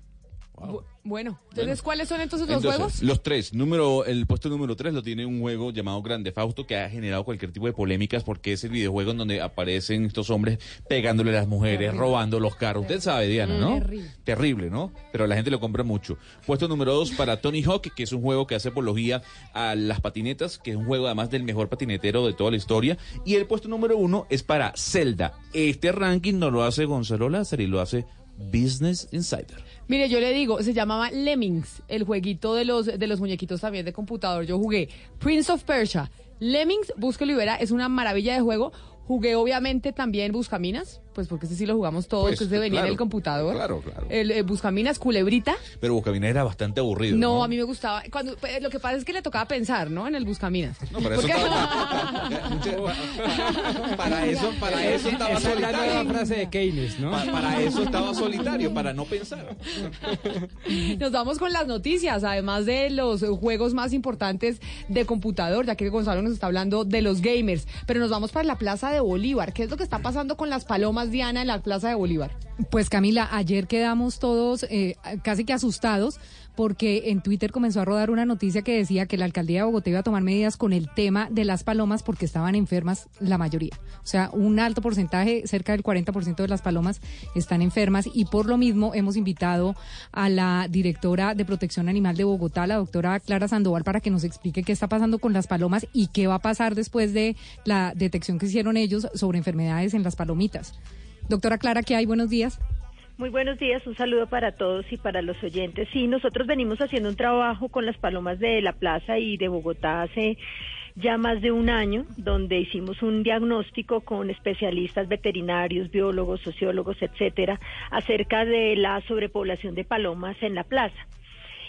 Bu- Bueno, entonces, ¿cuáles son entonces los Entonces, juegos? Los tres. Número, el puesto número tres lo tiene un juego llamado Grande Fausto que ha generado cualquier tipo de polémicas porque es el videojuego en donde aparecen estos hombres pegándole a las mujeres, Terrible. robando los carros. Usted sabe, Diana, ¿no? Terrible. Terrible, ¿no? Pero la gente lo compra mucho. Puesto número dos para Tony Hawk, que es un juego que hace apología a las patinetas, que es un juego además del mejor patinetero de toda la historia. Y el puesto número uno es para Zelda. Este ranking no lo hace Gonzalo Lázaro y lo hace Business Insider. Mire, yo le digo, se llamaba Lemmings, el jueguito de los, de los muñequitos también de computador. Yo jugué Prince of Persia, Lemmings, búsquelo y verá, es una maravilla de juego. Jugué obviamente también Buscaminas, pues porque ese sí lo jugamos todos, Pues, que se venía claro, en el computador. claro, claro. El eh, Buscaminas, Culebrita. Pero Buscaminas era bastante aburrido. No, ¿no? a mí me gustaba. Cuando, pues, lo que pasa es que le tocaba pensar, ¿no? En el Buscaminas. No, para eso Porque- Para eso, para eso estaba Esa es la nueva solitario. frase de Keynes, ¿no? Pa- para eso estaba solitario, para no pensar. Nos vamos con las noticias, además de los juegos más importantes de computador, ya que Gonzalo nos está hablando de los gamers. Pero nos vamos para la Plaza de Bolívar. ¿Qué es lo que está pasando con las palomas, Diana, en la Plaza de Bolívar? Pues Camila, ayer quedamos todos eh, casi que asustados porque en Twitter comenzó a rodar una noticia que decía que la alcaldía de Bogotá iba a tomar medidas con el tema de las palomas porque estaban enfermas la mayoría. O sea, un alto porcentaje, cerca del 40% de las palomas están enfermas y por lo mismo hemos invitado a la directora de Protección Animal de Bogotá, la doctora Clara Sandoval, para que nos explique qué está pasando con las palomas y qué va a pasar después de la detección que hicieron ellos sobre enfermedades en las palomitas. Doctora Clara, ¿qué hay? Buenos días. Muy buenos días, un saludo para todos y para los oyentes. Sí, nosotros venimos haciendo un trabajo con las palomas de la plaza y de Bogotá hace ya más de un año, donde hicimos un diagnóstico con especialistas veterinarios, biólogos, sociólogos, etcétera, acerca de la sobrepoblación de palomas en la plaza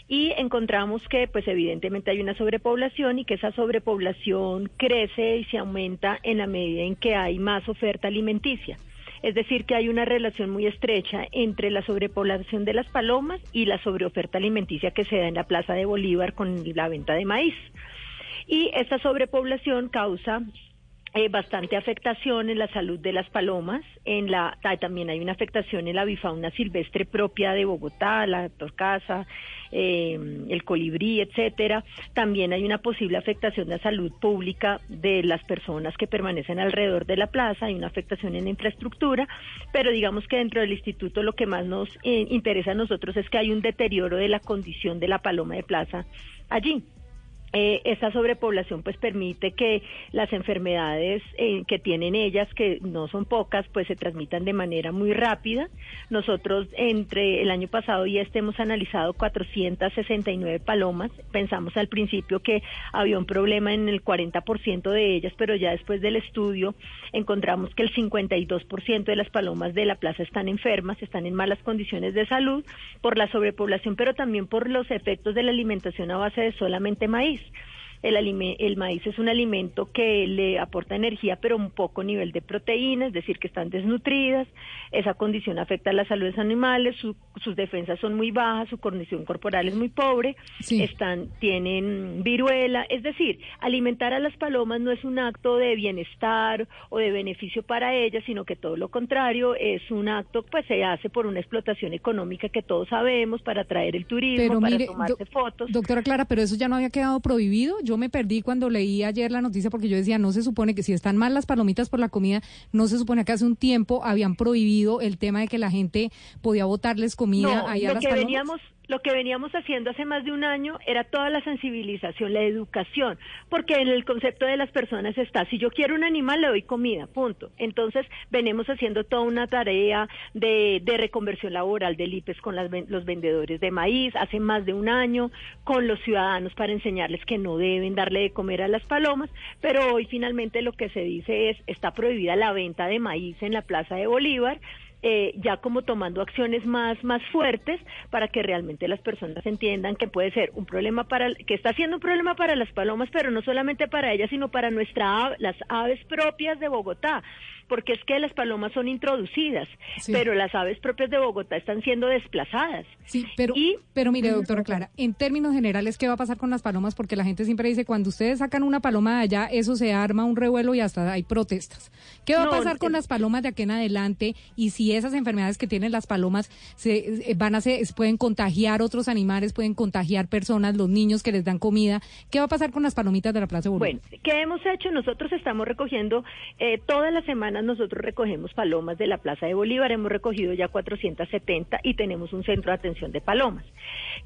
y encontramos que pues evidentemente hay una sobrepoblación y que esa sobrepoblación crece y se aumenta en la medida en que hay más oferta alimenticia. Es decir, que hay una relación muy estrecha entre la sobrepoblación de las palomas y la sobreoferta alimenticia que se da en la Plaza de Bolívar con la venta de maíz. Y esta sobrepoblación causa eh, bastante afectación en la salud de las palomas, en la ta- también hay una afectación en la bifauna silvestre propia de Bogotá, la torcaza, eh, el colibrí, etcétera. También hay una posible afectación de la salud pública de las personas que permanecen alrededor de la plaza, hay una afectación en la infraestructura, pero digamos que dentro del instituto lo que más nos eh, interesa a nosotros es que hay un deterioro de la condición de la paloma de plaza allí. Eh, esta sobrepoblación pues permite que las enfermedades eh, que tienen ellas, que no son pocas, pues se transmitan de manera muy rápida. Nosotros entre el año pasado y este hemos analizado 469 palomas. Pensamos al principio que había un problema en el 40% de ellas, pero ya después del estudio encontramos que el 52% de las palomas de la plaza están enfermas, están en malas condiciones de salud por la sobrepoblación, pero también por los efectos de la alimentación a base de solamente maíz. place El, alime- el maíz es un alimento que le aporta energía, pero un poco nivel de proteína, es decir, que están desnutridas. Esa condición afecta a la salud de los animales, su- sus defensas son muy bajas, su condición corporal es muy pobre, están, tienen viruela. Es decir, alimentar a las palomas no es un acto de bienestar o de beneficio para ellas, sino que todo lo contrario, es un acto, pues se hace por una explotación económica que todos sabemos, para atraer el turismo, Pero para mire, tomarse do- fotos. doctora Clara, pero eso ya no había quedado prohibido. Yo me perdí cuando leí ayer la noticia porque yo decía, no se supone que si están mal las palomitas por la comida, no se supone que hace un tiempo habían prohibido el tema de que la gente podía botarles comida No, ahí a las. Lo que veníamos haciendo hace más de un año era toda la sensibilización, la educación, porque en el concepto de las personas está, si yo quiero un animal le doy comida, punto. Entonces venimos haciendo toda una tarea de, reconversión laboral del IPES con los vendedores de maíz, hace más de un año, con los ciudadanos para enseñarles que no deben darle de comer a las palomas, pero hoy finalmente lo que se dice es, está prohibida la venta de maíz en la Plaza de Bolívar, eh, ya como tomando acciones más más fuertes para que realmente las personas entiendan que puede ser un problema para que está siendo un problema para las palomas pero no solamente para ellas sino para nuestra las aves propias de Bogotá porque es que las palomas son introducidas Sí. pero las aves propias de Bogotá están siendo desplazadas Sí, pero, pero mire, doctora Clara, en términos generales, ¿qué va a pasar con las palomas? Porque la gente siempre dice, cuando ustedes sacan una paloma de allá, eso se arma un revuelo y hasta hay protestas. ¿Qué va No, a pasar con eh, las palomas de aquí en adelante? Y si esas enfermedades que tienen las palomas se eh, van a pueden contagiar otros animales, pueden contagiar personas, los niños que les dan comida. ¿Qué va a pasar con las palomitas de la Plaza Bolívar? Bueno, ¿qué hemos hecho? Nosotros estamos recogiendo, eh, todas las semanas nosotros recogemos palomas de la Plaza de Bolívar, hemos recogido ya 470 y tenemos un centro de atención de palomas.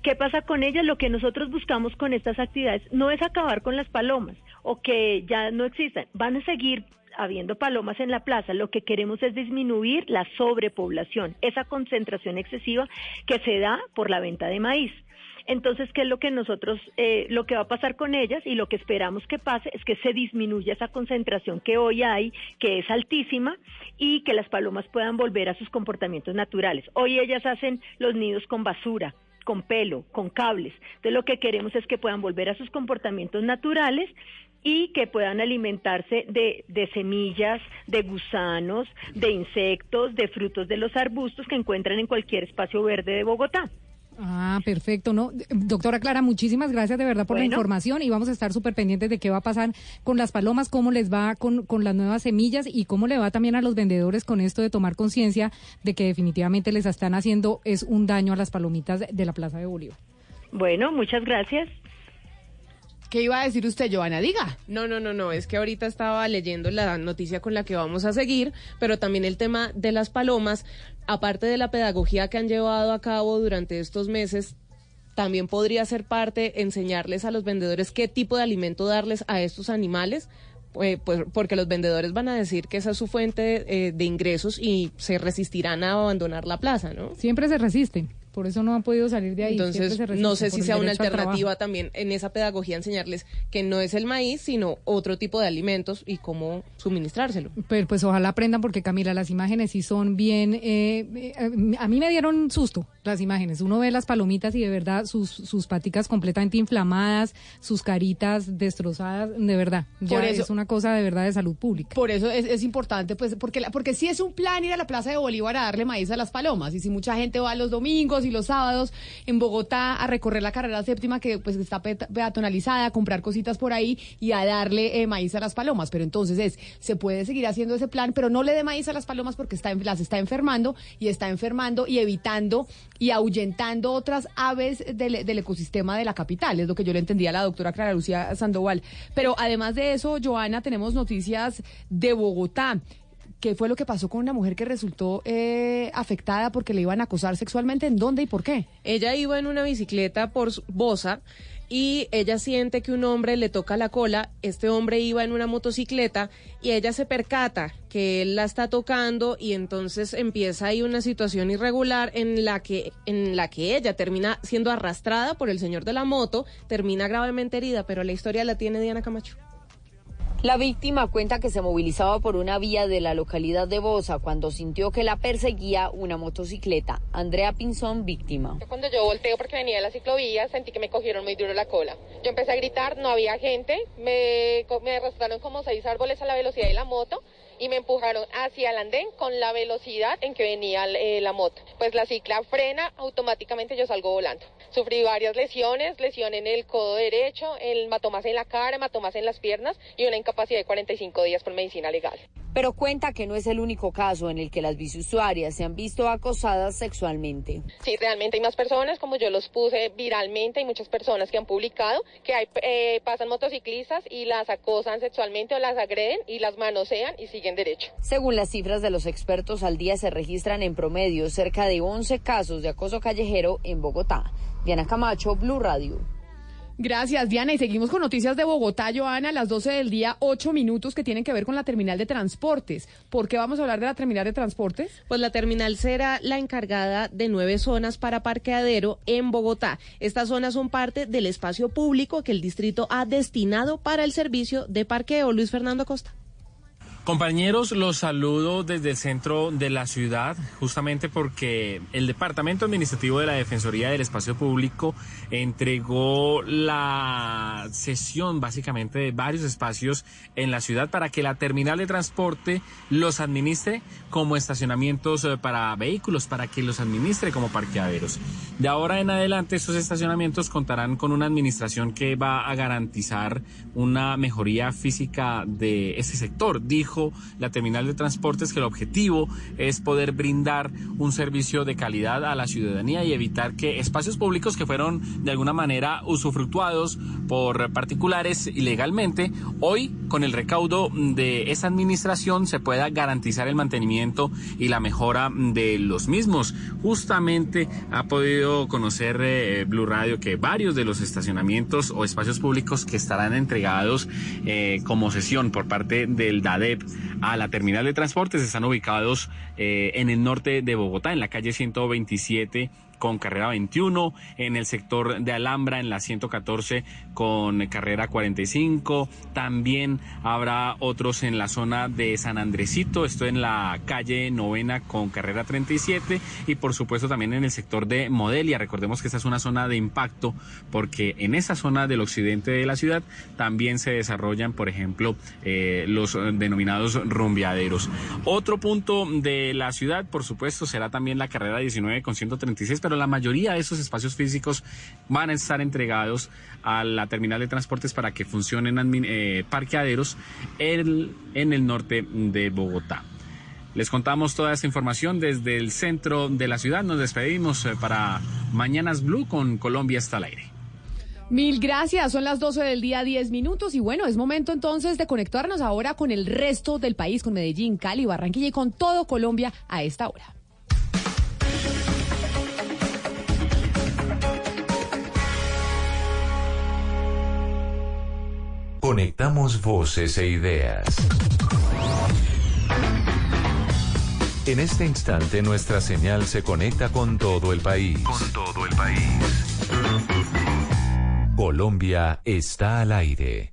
¿Qué pasa con ellas? Lo que nosotros buscamos con estas actividades no es acabar con las palomas o que ya no existan, van a seguir habiendo palomas en la plaza, lo que queremos es disminuir la sobrepoblación, esa concentración excesiva que se da por la venta de maíz. Entonces, ¿qué es lo que nosotros, eh, lo que va a pasar con ellas y lo que esperamos que pase es que se disminuya esa concentración que hoy hay, que es altísima, y que las palomas puedan volver a sus comportamientos naturales. Hoy ellas hacen los nidos con basura, con pelo, con cables. Entonces, lo que queremos es que puedan volver a sus comportamientos naturales y que puedan alimentarse de, de semillas, de gusanos, de insectos, de frutos de los arbustos que encuentran en cualquier espacio verde de Bogotá. Ah, perfecto. No, doctora Clara, muchísimas gracias de verdad por la información y vamos a estar súper pendientes de qué va a pasar con las palomas, cómo les va con, con las nuevas semillas y cómo le va también a los vendedores con esto de tomar conciencia de que definitivamente les están haciendo es un daño a las palomitas de la Plaza de Bolívar. Bueno, muchas gracias. ¿Qué iba a decir usted, Joana? Diga. No, no, no, no, es que ahorita estaba leyendo la noticia con la que vamos a seguir, pero también el tema de las palomas, aparte de la pedagogía que han llevado a cabo durante estos meses, también podría ser parte enseñarles a los vendedores qué tipo de alimento darles a estos animales. eh, pues porque los vendedores van a decir que esa es su fuente eh, de ingresos y se resistirán a abandonar la plaza, ¿no? Siempre se resisten, por eso no han podido salir de ahí. Entonces, se no sé si sea una alternativa también en esa pedagogía enseñarles que no es el maíz, sino otro tipo de alimentos y cómo suministrárselo. Pues, pues ojalá aprendan porque Camila, las imágenes sí son bien... eh, eh, a mí me dieron susto las imágenes. Uno ve las palomitas y de verdad sus, sus paticas completamente inflamadas, sus caritas destrozadas, de verdad. Ya Por eso- es una cosa de verdad de salud pública. Por eso es, es importante, pues, porque, la- porque sí es un plan ir a la Plaza de Bolívar a darle maíz a las palomas. Y si mucha gente va los domingos y los sábados en Bogotá a recorrer la carrera séptima que pues está peatonalizada, a comprar cositas por ahí y a darle eh, maíz a las palomas. Pero entonces es, se puede seguir haciendo ese plan, pero no le dé maíz a las palomas porque está, las está enfermando y está enfermando y evitando y ahuyentando otras aves del, del ecosistema de la capital. Es lo que yo le entendía a la doctora Clara Lucía Sandoval. Pero además de eso, Joana, tenemos noticias de Bogotá. ¿Qué fue lo que pasó con una mujer que resultó eh, afectada porque le iban a acosar sexualmente? ¿En dónde y por qué? Ella iba en una bicicleta por Bosa y ella siente que un hombre le toca la cola. Este hombre iba en una motocicleta y ella se percata que él la está tocando y entonces empieza ahí una situación irregular en la que en la que ella termina siendo arrastrada por el señor de la moto, termina gravemente herida, pero la historia la tiene Diana Camacho. La víctima cuenta que se movilizaba por una vía de la localidad de Bosa cuando sintió que la perseguía una motocicleta. Andrea Pinzón, víctima. Cuando yo volteo porque venía de la ciclovía, sentí que me cogieron muy duro la cola. Yo empecé a gritar, no había gente, me, me arrastraron como seis árboles a la velocidad de la moto y me empujaron hacia el andén con la velocidad en que venía eh, la moto. Pues la cicla frena, automáticamente yo salgo volando. Sufrí varias lesiones, lesión en el codo derecho, el hematomas en la cara, hematomas en las piernas y una incapacidad de 45 días por medicina legal. Pero cuenta que no es el único caso en el que las biciusuarias se han visto acosadas sexualmente. Sí, realmente hay más personas, como yo los puse viralmente, hay muchas personas que han publicado que hay, eh, pasan motociclistas y las acosan sexualmente o las agreden y las manosean y siguen derecho. Según las cifras de los expertos, al día se registran en promedio cerca de 11 casos de acoso callejero en Bogotá. Diana Camacho, Blue Radio. Gracias, Diana. Y seguimos con noticias de Bogotá, Joana, a las 12 del día, 8 minutos que tienen que ver con la terminal de transportes. ¿Por qué vamos a hablar de la terminal de transportes? Pues la terminal será la encargada de nueve zonas para parqueadero en Bogotá. Estas zonas son parte del espacio público que el distrito ha destinado para el servicio de parqueo. Luis Fernando Costa. Compañeros, los saludo desde el centro de la ciudad, justamente porque el Departamento Administrativo de la Defensoría del Espacio Público entregó la sesión básicamente de varios espacios en la ciudad para que la terminal de transporte los administre como estacionamientos eh, para vehículos, para que los administre como parqueaderos. De ahora en adelante estos estacionamientos contarán con una administración que va a garantizar una mejoría física de este sector, dijo la terminal de transportes que el objetivo es poder brindar un servicio de calidad a la ciudadanía y evitar que espacios públicos que fueron de alguna manera usufructuados por particulares ilegalmente, hoy con el recaudo de esa administración se pueda garantizar el mantenimiento y la mejora de los mismos. Justamente ha podido conocer eh, Blue Radio que varios de los estacionamientos o espacios públicos que estarán entregados eh, como sesión por parte del DADEP a la terminal de transportes. Están ubicados eh, en el norte de Bogotá, en la calle 127 con carrera 21, en el sector de Alhambra, en la 114 con carrera 45. También habrá otros en la zona de San Andresito, esto en la calle novena con carrera 37 y por supuesto también en el sector de Modelia. Recordemos que esta es una zona de impacto porque en esa zona del occidente de la ciudad también se desarrollan, por ejemplo, eh, los denominados rumbeaderos. Otro punto de la ciudad, por supuesto, será también la carrera 19 con 136, pero la mayoría de esos espacios físicos van a estar entregados a la terminal de transportes para que funcionen eh, parqueaderos en, en el norte de Bogotá. Les contamos toda esta información desde el centro de la ciudad. Nos despedimos eh, para Mañanas Blue con Colombia está al aire. Mil gracias, son las 12 del día, 10 minutos y bueno, es momento entonces de conectarnos ahora con el resto del país, con Medellín, Cali, Barranquilla y con todo Colombia a esta hora. Conectamos voces e ideas. En este instante nuestra señal se conecta con todo el país. Con todo el país. Colombia está al aire.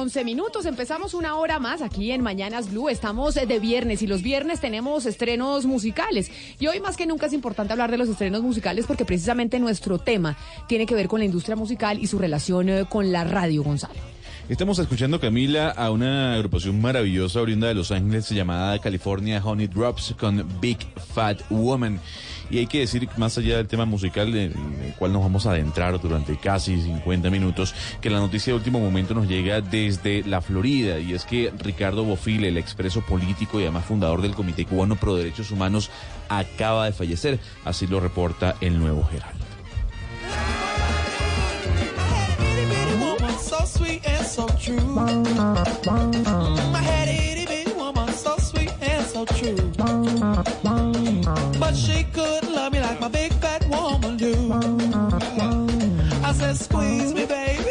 11 minutos. Empezamos una hora más aquí en Mañanas Blue. Estamos de viernes y los viernes tenemos estrenos musicales. Y hoy más que nunca es importante hablar de los estrenos musicales porque precisamente nuestro tema tiene que ver con la industria musical y su relación eh, con la radio, Gonzalo. Estamos escuchando, Camila, a una agrupación maravillosa oriunda de Los Ángeles llamada California Honey Drops con Big Fat Woman. Y hay que decir, más allá del tema musical, en el cual nos vamos a adentrar durante casi 50 minutos, que la noticia de último momento nos llega desde la Florida, y es que Ricardo Bofil, el expreso político y además fundador del Comité Cubano Pro Derechos Humanos, acaba de fallecer. Así lo reporta el nuevo Gerald. But she couldn't love me like my big fat woman do. I said, squeeze me, baby.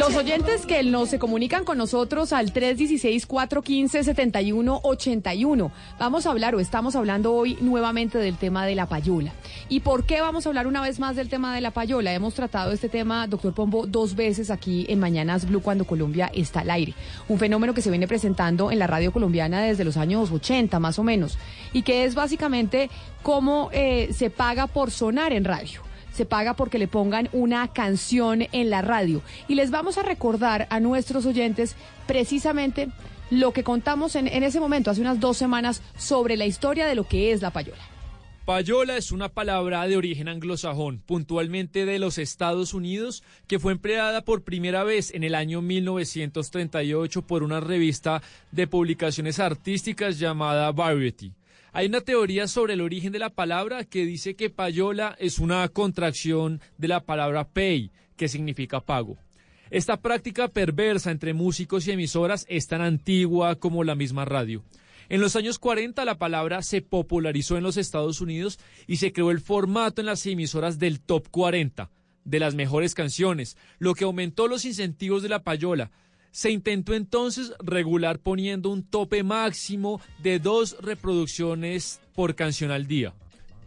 Los oyentes que nos se comunican con nosotros al 316-415-7181. Vamos a hablar o estamos hablando hoy nuevamente del tema de la payola. ¿Y por qué vamos a hablar una vez más del tema de la payola? Hemos tratado este tema, doctor Pombo, dos veces aquí en Mañanas Blue cuando Colombia está al aire. Un fenómeno que se viene presentando en la radio colombiana desde los años 80 más o menos y que es básicamente cómo eh, se paga por sonar en radio se paga porque le pongan una canción en la radio. Y les vamos a recordar a nuestros oyentes precisamente lo que contamos en, en, ese momento, hace unas dos semanas, sobre la historia de lo que es la payola. Payola es una palabra de origen anglosajón, puntualmente de los Estados Unidos, que fue empleada por primera vez en el año 1938 por una revista de publicaciones artísticas llamada Variety. Hay una teoría sobre el origen de la palabra que dice que payola es una contracción de la palabra pay, que significa pago. Esta práctica perversa entre músicos y emisoras es tan antigua como la misma radio. En los años 40 la palabra se popularizó en los Estados Unidos y se creó el formato en las emisoras del Top 40, de las mejores canciones, lo que aumentó los incentivos de la payola. Se intentó entonces regular poniendo un tope máximo de dos reproducciones por canción al día.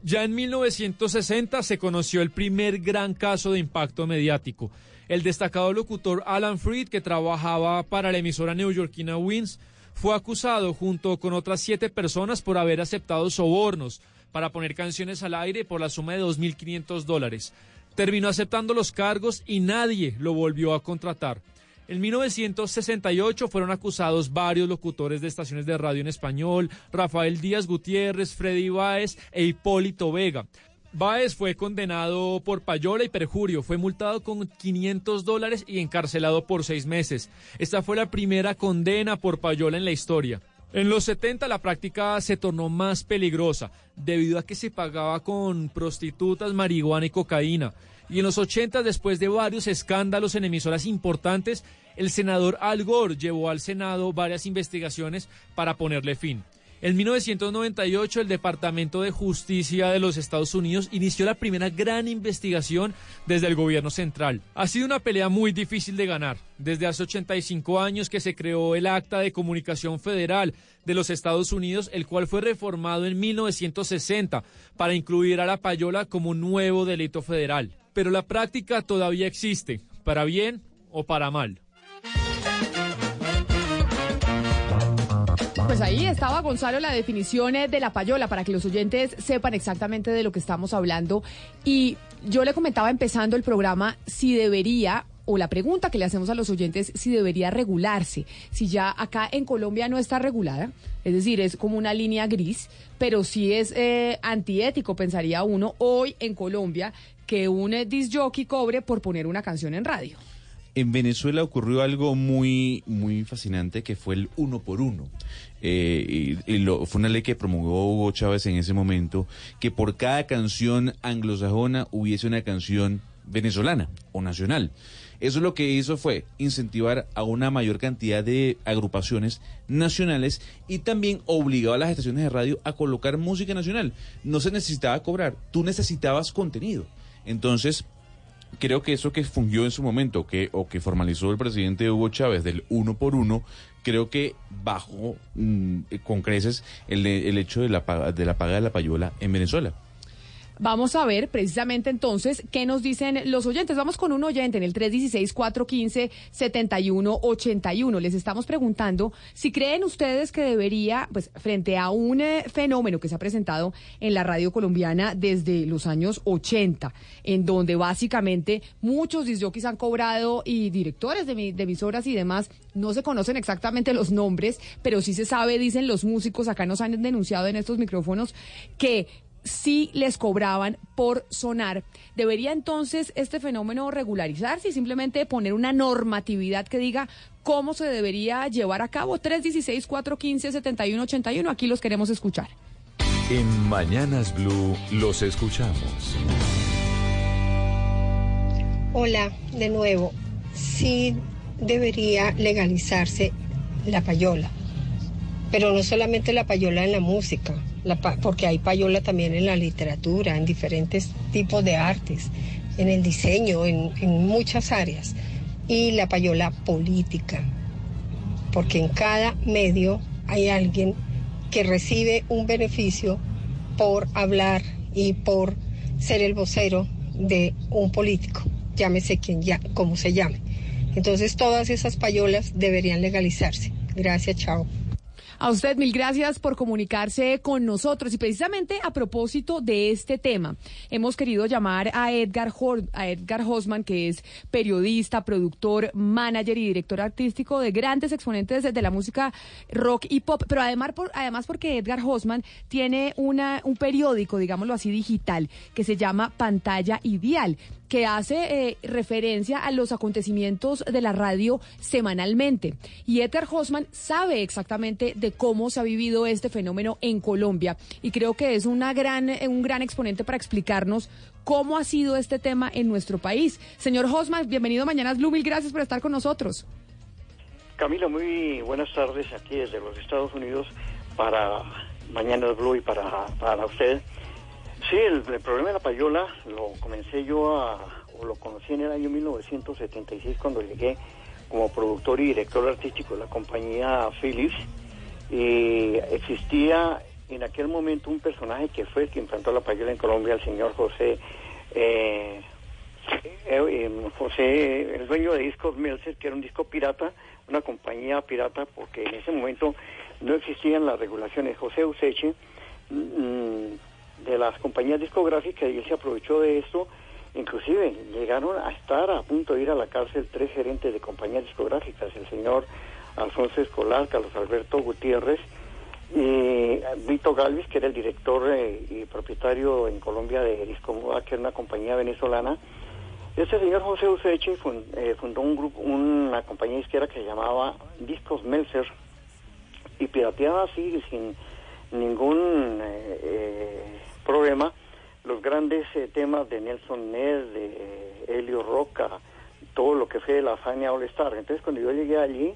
Ya en 1960 se conoció el primer gran caso de impacto mediático. El destacado locutor Alan Freed, que trabajaba para la emisora neoyorquina Wins, fue acusado junto con otras siete personas por haber aceptado sobornos para poner canciones al aire por la suma de 2.500 dólares. Terminó aceptando los cargos y nadie lo volvió a contratar. En 1968 fueron acusados varios locutores de estaciones de radio en español, Rafael Díaz Gutiérrez, Freddy Báez e Hipólito Vega. Báez fue condenado por payola y perjurio, fue multado con 500 dólares y encarcelado por seis meses. Esta fue la primera condena por payola en la historia. En los 70 la práctica se tornó más peligrosa debido a que se pagaba con prostitutas, marihuana y cocaína. Y en los 80, después de varios escándalos en emisoras importantes, el senador Al Gore llevó al Senado varias investigaciones para ponerle fin. En 1998, el Departamento de Justicia de los Estados Unidos inició la primera gran investigación desde el gobierno central. Ha sido una pelea muy difícil de ganar. Desde hace 85 años que se creó el Acta de Comunicación Federal de los Estados Unidos, el cual fue reformado en 1960 para incluir a la payola como nuevo delito federal. Pero la práctica todavía existe, para bien o para mal. Pues ahí estaba Gonzalo la definición de la payola para que los oyentes sepan exactamente de lo que estamos hablando. Y yo le comentaba empezando el programa si debería o la pregunta que le hacemos a los oyentes si debería regularse, si ya acá en Colombia no está regulada, es decir, es como una línea gris, pero sí es eh, antiético, pensaría uno, hoy en Colombia, que un eh, disc jockey cobre por poner una canción en radio. En Venezuela ocurrió algo muy, muy fascinante que fue el uno por uno. Eh, y lo, fue una ley que promulgó Hugo Chávez en ese momento, que por cada canción anglosajona hubiese una canción venezolana o nacional. Eso lo que hizo fue incentivar a una mayor cantidad de agrupaciones nacionales y también obligaba a las estaciones de radio a colocar música nacional. No se necesitaba cobrar, tú necesitabas contenido. Entonces, creo que eso que fungió en su momento, que, o que formalizó el presidente Hugo Chávez del uno por uno, creo que bajó mm, con creces el, el hecho de la, de la paga de la payola en Venezuela. Vamos a ver precisamente entonces qué nos dicen los oyentes. Vamos con un oyente en el 316-415-7181. Les estamos preguntando si creen ustedes que debería, pues frente a un eh, fenómeno que se ha presentado en la radio colombiana desde los años 80, en donde básicamente muchos disjockeys han cobrado y directores de, de emisoras y demás no se conocen exactamente los nombres, pero sí se sabe, dicen los músicos, acá nos han denunciado en estos micrófonos, que sí les cobraban por sonar. ¿Debería entonces este fenómeno regularizarse y simplemente poner una normatividad que diga cómo se debería llevar a cabo? 316-415-7181, aquí los queremos escuchar. En Mañanas Blue los escuchamos. Hola, de nuevo. Sí debería legalizarse la payola, pero no solamente la payola en la música, la porque hay payola también en la literatura, en diferentes tipos de artes, en el diseño, en, en muchas áreas, y la payola política, porque en cada medio hay alguien que recibe un beneficio por hablar y por ser el vocero de un político, llámese quien ya, como se llame. Entonces todas esas payolas deberían legalizarse. Gracias, chao. A usted mil gracias por comunicarse con nosotros y precisamente a propósito de este tema hemos querido llamar a Edgar Hor- a Edgar Hosman que es periodista, productor, manager y director artístico de grandes exponentes de la música rock y pop, pero además además porque Edgar Hosman tiene una un periódico, digámoslo así digital que se llama Pantalla Ideal que hace eh, referencia a los acontecimientos de la radio semanalmente. Y Edgar Hosman sabe exactamente de cómo se ha vivido este fenómeno en Colombia y creo que es una gran, eh, un gran exponente para explicarnos cómo ha sido este tema en nuestro país. Señor Hosman, bienvenido a Mañanas Blue, mil gracias por estar con nosotros. Camila, muy buenas tardes aquí desde los Estados Unidos para Mañana Blue y para, para usted. Sí, el, el problema de la payola lo comencé yo a, o lo conocí en el año 1976 cuando llegué como productor y director artístico de la compañía Philips. Y existía en aquel momento un personaje que fue el que implantó la payola en Colombia, el señor José eh, eh, eh, José, el dueño de Discos Melzer, que era un disco pirata, una compañía pirata, porque en ese momento no existían las regulaciones. José Useche, mm, de las compañías discográficas, y él se aprovechó de esto. Inclusive llegaron a estar a punto de ir a la cárcel tres gerentes de compañías discográficas, el señor Alfonso Escolar, Carlos Alberto Gutiérrez y Vito Galvis, que era el director eh, y propietario en Colombia de Disco Moda, que era una compañía venezolana. Este señor José Useche fun- eh, fundó un grupo, una compañía izquierda que se llamaba Discos Melzer y pirateaba así sin ningún eh, eh, problema los grandes eh, temas de Nelson Ned, de Helio Roca, todo lo que fue la Fania All Star. Entonces cuando yo llegué allí,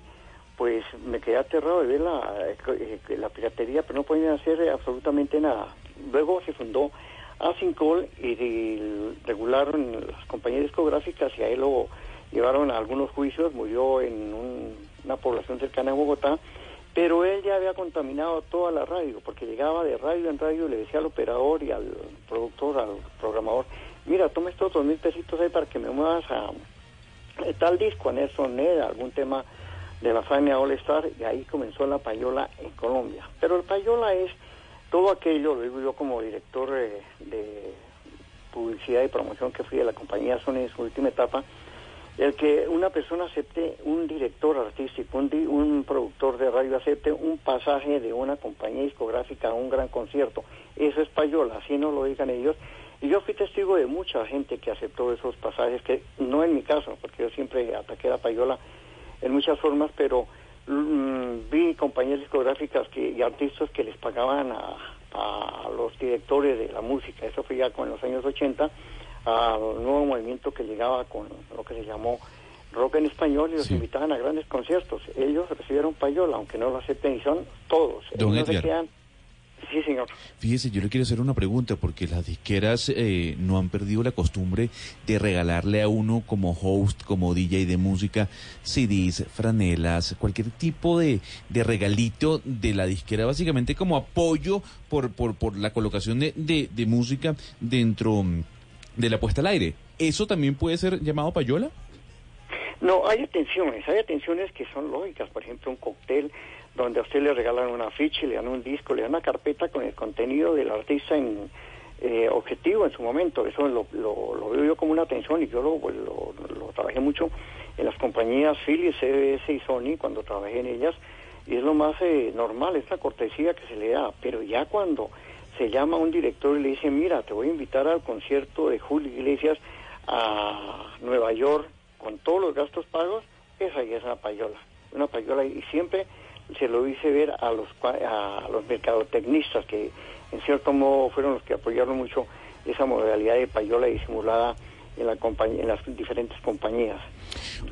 pues me quedé aterrado de ver la, eh, la piratería, pero no podían hacer absolutamente nada. Luego se fundó Asincol y regularon las compañías discográficas y ahí lo llevaron a algunos juicios, murió en un- una población cercana a Bogotá, pero él ya había contaminado toda la radio, porque llegaba de radio en radio y le decía al operador y al productor, al programador, mira, toma estos dos mil pesitos ahí para que me muevas a, eh, tal disco, a Nelson Ned, algún tema de la Fania All Star, y ahí comenzó la payola en Colombia. Pero el payola es todo aquello, lo digo yo como director eh, de publicidad y promoción que fui de la compañía Sony en su última etapa, el que una persona acepte, un director artístico, un, di- un productor de radio acepte un pasaje de una compañía discográfica a un gran concierto. Eso es payola, así no lo digan ellos. Y yo fui testigo de mucha gente que aceptó esos pasajes, que no en mi caso, porque yo siempre ataqué la payola en muchas formas, pero mm, vi compañías discográficas que, y artistas que les pagaban a, a los directores de la música. Eso fue ya con los años 80 al nuevo movimiento que llegaba con lo que se llamó rock en español y los invitaban a grandes conciertos. Ellos recibieron payola, aunque no lo acepten y son todos. Don Ellos se Edgar. quedan Sí, señor. Fíjese, yo le quiero hacer una pregunta porque las disqueras eh, no han perdido la costumbre de regalarle a uno como host, como DJ de música, CDs, franelas, cualquier tipo de, de regalito de la disquera, básicamente como apoyo por, por, por la colocación de, de, de música dentro mm, de la puesta al aire. ¿Eso también puede ser llamado payola? No, hay atenciones, hay atenciones que son lógicas, por ejemplo, un cóctel donde a usted le regalan una ficha, le dan un disco, le dan una carpeta con el contenido del artista en eh, objetivo en su momento. Eso lo, lo, lo veo yo como una atención y yo lo, lo, lo trabajé mucho en las compañías Philips, CBS y Sony cuando trabajé en ellas. Y es lo más eh, normal, es la cortesía que se le da, pero ya cuando se llama a un director y le dice, mira, te voy a invitar al concierto de Julio Iglesias a Nueva York con todos los gastos pagos, esa ya es una payola, una payola. Y siempre se lo hice ver a los a los mercadotecnistas que en cierto modo fueron los que apoyaron mucho esa modalidad de payola disimulada en la compañía, en las diferentes compañías.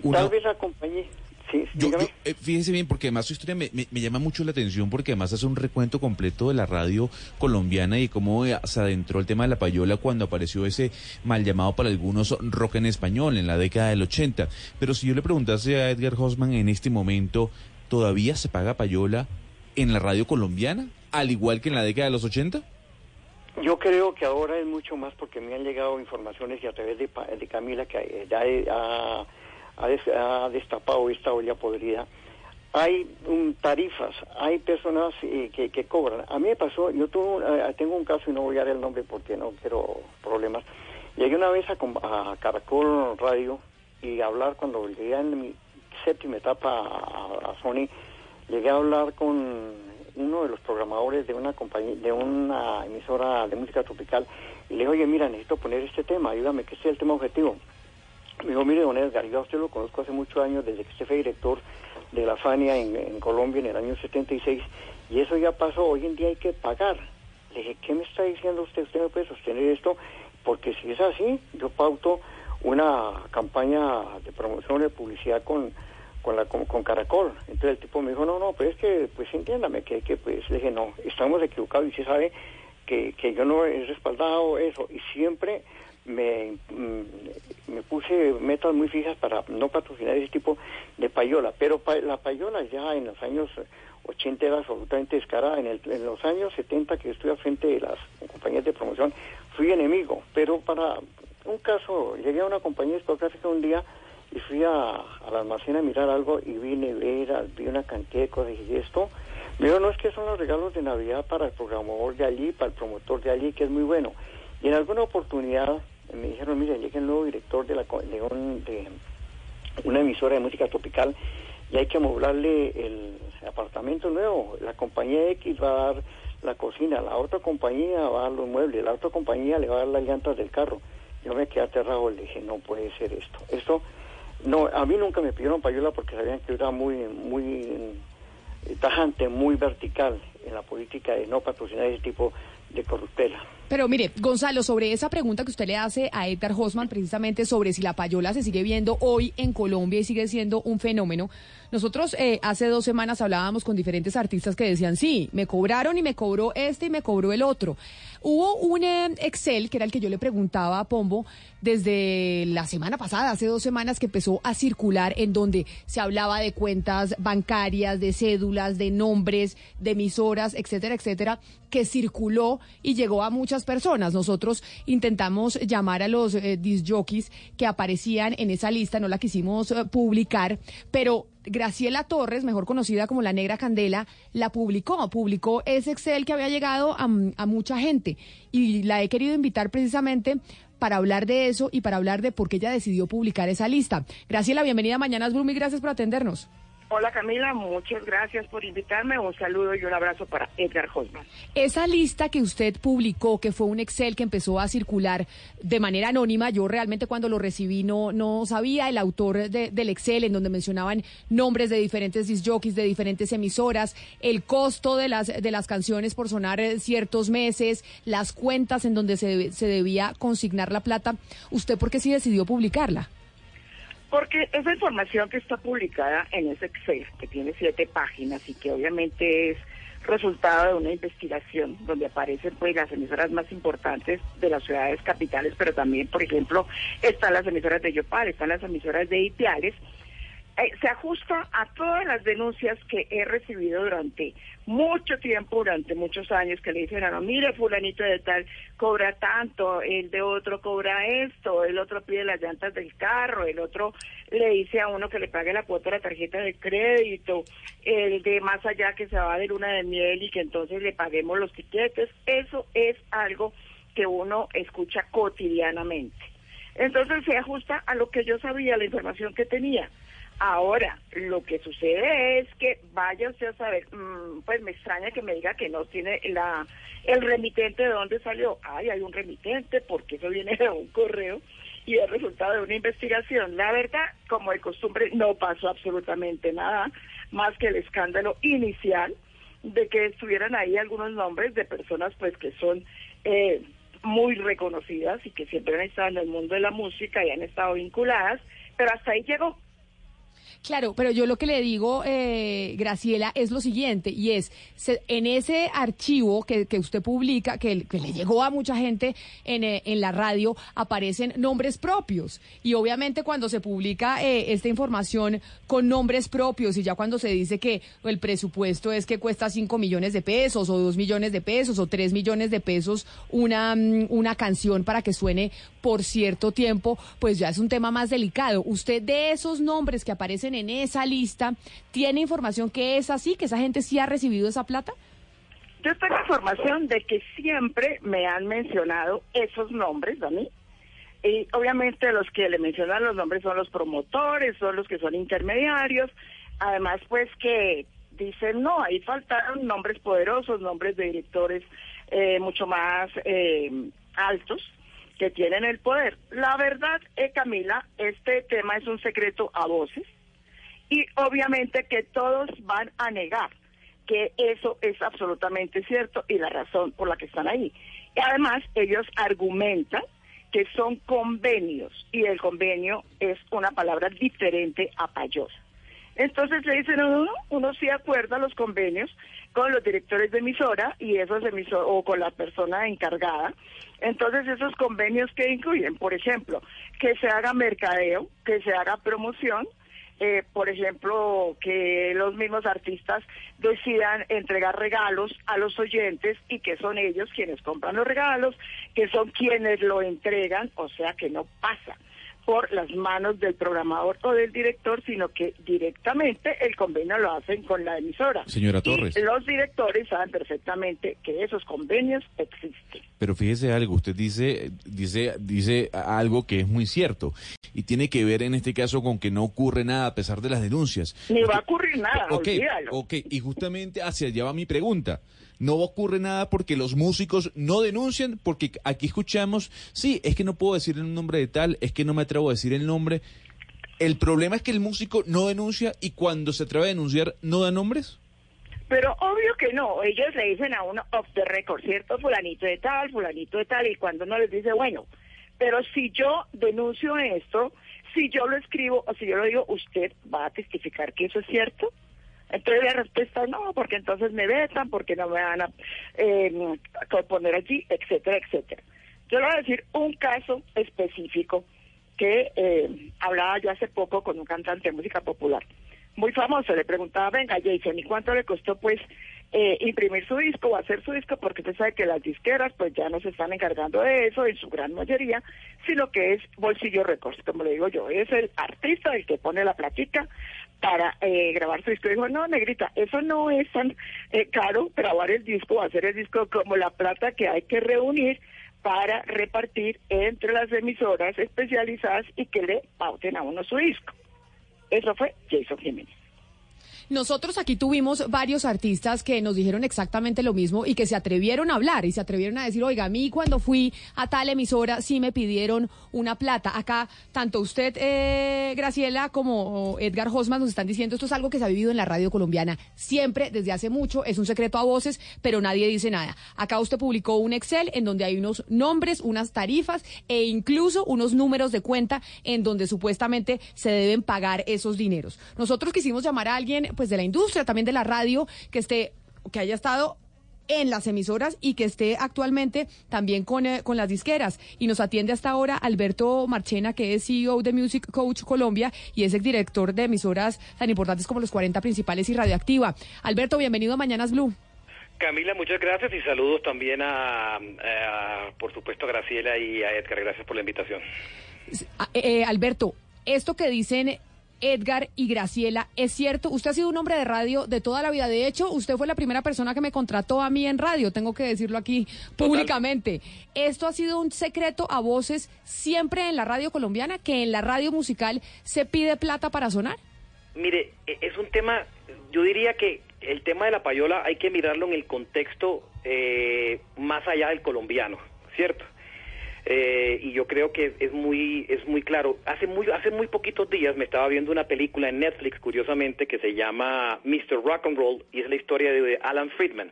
Una- Tal vez la compañía, sí, Yo, yo, eh, fíjese bien, porque además su historia me, me- me llama mucho la atención, porque además hace un recuento completo de la radio colombiana y cómo eh, se adentró el tema de la payola cuando apareció ese mal llamado para algunos rock en español en la década del 80. Pero si yo le preguntase a Edgar Hosman en este momento, ¿todavía se paga payola en la radio colombiana, al igual que en la década de los 80? Yo creo que ahora es mucho más porque me han llegado informaciones y a través de, de Camila que eh, ya he- ha, ha des- ha destapado esta olla podrida. Hay um, tarifas, hay personas eh, que, cobran. A mí me pasó, yo tuve eh, tengo un caso y no voy a dar el nombre porque no quiero problemas. Llegué una vez a, a Caracol Radio y hablar cuando llegué mi séptima etapa a, a Sony, llegué a hablar con uno de los programadores de una compañía, de una emisora de música tropical y le dije, oye, mira, necesito poner este tema, ayúdame, que es el tema objetivo. Me dijo, mire, don Edgar, yo a usted lo conozco hace muchos años, desde que usted fue director de la Fania en, en Colombia en el año 76, y eso ya pasó, hoy en día hay que pagar. Le dije, ¿qué me está diciendo usted? ¿Usted no puede sostener esto? Porque si es así, yo pauto una campaña de promoción de publicidad con con, la, con, con Caracol. Entonces el tipo me dijo, no, no, pues es que, pues entiéndame, que, que pues le dije, no, estamos equivocados y se sabe que, que yo no he respaldado eso y siempre me, mm, me puse metas muy fijas para no patrocinar ese tipo de payola, pero pa- la payola ya en los años 80 era absolutamente descarada, en, el, en los años 70 que estuve al frente de las compañías de promoción fui enemigo, pero para un caso, llegué a una compañía discográfica un día y fui a, al almacén a mirar algo y vi neveras, vi una cantidad de cosas y esto, dijo, no es que son los regalos de Navidad para el programador de allí, para el promotor de allí, que es muy bueno. Y en alguna oportunidad me dijeron, mire, llega el nuevo director de, la, de, un- de una emisora de música tropical y hay que amoblarle el apartamento nuevo. La compañía X va a dar la cocina, la otra compañía va a dar los muebles, la otra compañía le va a dar las llantas del carro. Yo me quedé aterrado, le dije, no puede ser esto. Esto, no, a mí nunca me pidieron payola porque sabían que yo era muy, muy eh, tajante, muy vertical en la política de no patrocinar ese tipo de corruptela. Pero mire, Gonzalo, sobre esa pregunta que usted le hace a Edgar Hosman, precisamente sobre si la payola se sigue viendo hoy en Colombia y sigue siendo un fenómeno, nosotros eh, hace dos semanas hablábamos con diferentes artistas que decían, sí, me cobraron y me cobró este y me cobró el otro. Hubo un eh, Excel, que era el que yo le preguntaba a Pombo, desde la semana pasada, hace dos semanas, que empezó a circular en donde se hablaba de cuentas bancarias, de cédulas, de nombres, de emisoras, etcétera, etcétera, que circuló y llegó a muchas personas. Nosotros intentamos llamar a los eh, disc jockeys que aparecían en esa lista, no la quisimos eh, publicar, pero Graciela Torres, mejor conocida como la Negra Candela, la publicó, publicó ese Excel que había llegado a, a mucha gente y la he querido invitar precisamente para hablar de eso y para hablar de por qué ella decidió publicar esa lista. Graciela, bienvenida a Mañanas y gracias por atendernos. Hola Camila, muchas gracias por invitarme. Un saludo y un abrazo para Edgar Hosman. Esa lista que usted publicó, que fue un Excel que empezó a circular de manera anónima, yo realmente cuando lo recibí no, no sabía el autor de- del Excel, en donde mencionaban nombres de diferentes disc jockeys, de diferentes emisoras, el costo de las, de las canciones por sonar eh, ciertos meses, las cuentas en donde se, se debía consignar la plata. ¿Usted por qué sí decidió publicarla? Porque esa información que está publicada en ese Excel, que tiene siete páginas y que obviamente es resultado de una investigación donde aparecen pues las emisoras más importantes de las ciudades capitales, pero también, por ejemplo, están las emisoras de Yopal, están las emisoras de Ipiales, eh, se ajusta a todas las denuncias que he recibido durante mucho tiempo, durante muchos años, que le dicen a no, mire, fulanito de tal cobra tanto, el de otro cobra esto, el otro pide las llantas del carro, el otro le dice a uno que le pague la cuota de la tarjeta de crédito, el de más allá que se va de luna de miel y que entonces le paguemos los tiquetes, eso es algo que uno escucha cotidianamente. Entonces se ajusta a lo que yo sabía, la información que tenía. Ahora, lo que sucede es que vaya usted a saber, mm, pues me extraña que me diga que no tiene la el remitente de dónde salió. Ay, hay un remitente porque eso viene de un correo y es resultado de una investigación. La verdad, como de costumbre, no pasó absolutamente nada más que el escándalo inicial de que estuvieran ahí algunos nombres de personas pues que son eh, muy reconocidas y que siempre han estado en el mundo de la música y han estado vinculadas, pero hasta ahí llegó. Claro, pero yo lo que le digo, eh, Graciela, es lo siguiente, y es, se- en ese archivo que, que usted publica, que, le llegó a mucha gente en, eh, en la radio, aparecen nombres propios. Y obviamente cuando se publica eh, esta información con nombres propios, y ya cuando se dice que el presupuesto es que cuesta 5 millones de pesos, o 2 millones de pesos, o 3 millones de pesos una, mm, una canción para que suene por cierto tiempo, pues ya es un tema más delicado. Usted de esos nombres que aparecen en esa lista, ¿tiene información que es así, que esa gente sí ha recibido esa plata? Yo tengo información de que siempre me han mencionado esos nombres a mí. Y obviamente los que le mencionan los nombres son los promotores, son los que son intermediarios. Además, pues que dicen, no, ahí faltaron nombres poderosos, nombres de directores eh, mucho más eh, altos que tienen el poder. La verdad, eh, Camila, este tema es un secreto a voces y obviamente que todos van a negar que eso es absolutamente cierto y la razón por la que están ahí. Y además ellos argumentan que son convenios y el convenio es una palabra diferente a payosa. Entonces le dicen uno, uno sí acuerda los convenios con los directores de emisora y esos emisor o con la persona encargada. Entonces esos convenios que incluyen, por ejemplo, que se haga mercadeo, que se haga promoción, eh, por ejemplo, que los mismos artistas decidan entregar regalos a los oyentes y que son ellos quienes compran los regalos, que son quienes lo entregan, o sea que no pasa por las manos del programador o del director, sino que directamente el convenio lo hacen con la emisora. Señora Y Torres. los directores saben perfectamente que esos convenios existen. Pero fíjese algo, usted dice, dice, dice algo que es muy cierto y tiene que ver en este caso con que no ocurre nada a pesar de las denuncias. Ni va a ocurrir nada, Ok, olvídalo. ok, y justamente hacia allá va mi pregunta. No ocurre nada porque los músicos no denuncian, porque aquí escuchamos, sí, es que no puedo decir el nombre de tal, es que no me atrevo a decir el nombre. El problema es que el músico no denuncia y cuando se atreve a denunciar no da nombres. Pero obvio que no, ellos le dicen a uno off the record, ¿cierto? Fulanito de tal, fulanito de tal, y cuando uno les dice, bueno, pero si yo denuncio esto, si yo lo escribo o si yo lo digo, ¿usted va a testificar que eso es cierto? Entonces la respuesta es no, porque entonces me vetan, porque no me van a eh, poner allí, etcétera, etcétera. Yo le voy a decir un caso específico que eh, hablaba yo hace poco con un cantante de música popular muy famoso. Le preguntaba, venga, Jason, ¿y cuánto le costó pues eh, imprimir su disco o hacer su disco? Porque usted sabe que las disqueras pues ya no se están encargando de eso en su gran mayoría, sino que es Bolsillo Records, como le digo yo, es el artista el que pone la platica para eh, grabar su disco. Dijo, no, negrita, eso no es tan eh, caro grabar el disco o hacer el disco como la plata que hay que reunir para repartir entre las emisoras especializadas y que le pauten a uno su disco. Eso fue Jason Jiménez. Nosotros aquí tuvimos varios artistas que nos dijeron exactamente lo mismo y que se atrevieron a hablar y se atrevieron a decir, oiga, a mí cuando fui a tal emisora sí me pidieron una plata. Acá, tanto usted, eh, Graciela, como Edgar Hosman nos están diciendo, esto es algo que se ha vivido en la radio colombiana siempre, desde hace mucho, es un secreto a voces, pero nadie dice nada. Acá usted publicó un Excel en donde hay unos nombres, unas tarifas e incluso unos números de cuenta en donde supuestamente se deben pagar esos dineros. Nosotros quisimos llamar a alguien pues de la industria, también de la radio, que esté que haya estado en las emisoras y que esté actualmente también con, eh, con las disqueras. Y nos atiende hasta ahora Alberto Marchena, que es CEO de Music Coach Colombia y es el director de emisoras tan importantes como los 40 principales y Radioactiva. Alberto, bienvenido a Mañanas Blue. Camila, muchas gracias y saludos también a, a, por supuesto, a Graciela y a Edgar. Gracias por la invitación. Eh, Alberto, esto que dicen Edgar y Graciela, ¿es cierto? Usted ha sido un hombre de radio de toda la vida. De hecho, usted fue la primera persona que me contrató a mí en radio, tengo que decirlo aquí públicamente. ¿Esto ha sido un secreto a voces siempre en la radio colombiana, que en la radio musical se pide plata para sonar? Mire, e, es un tema, yo diría que el tema de la payola hay que mirarlo en el contexto eh, más allá del colombiano, ¿cierto? Eh, y yo creo que es muy es muy claro. Hace muy hace muy poquitos días me estaba viendo una película en Netflix, curiosamente, que se llama Mr. Rock and Roll y es la historia de Alan Friedman.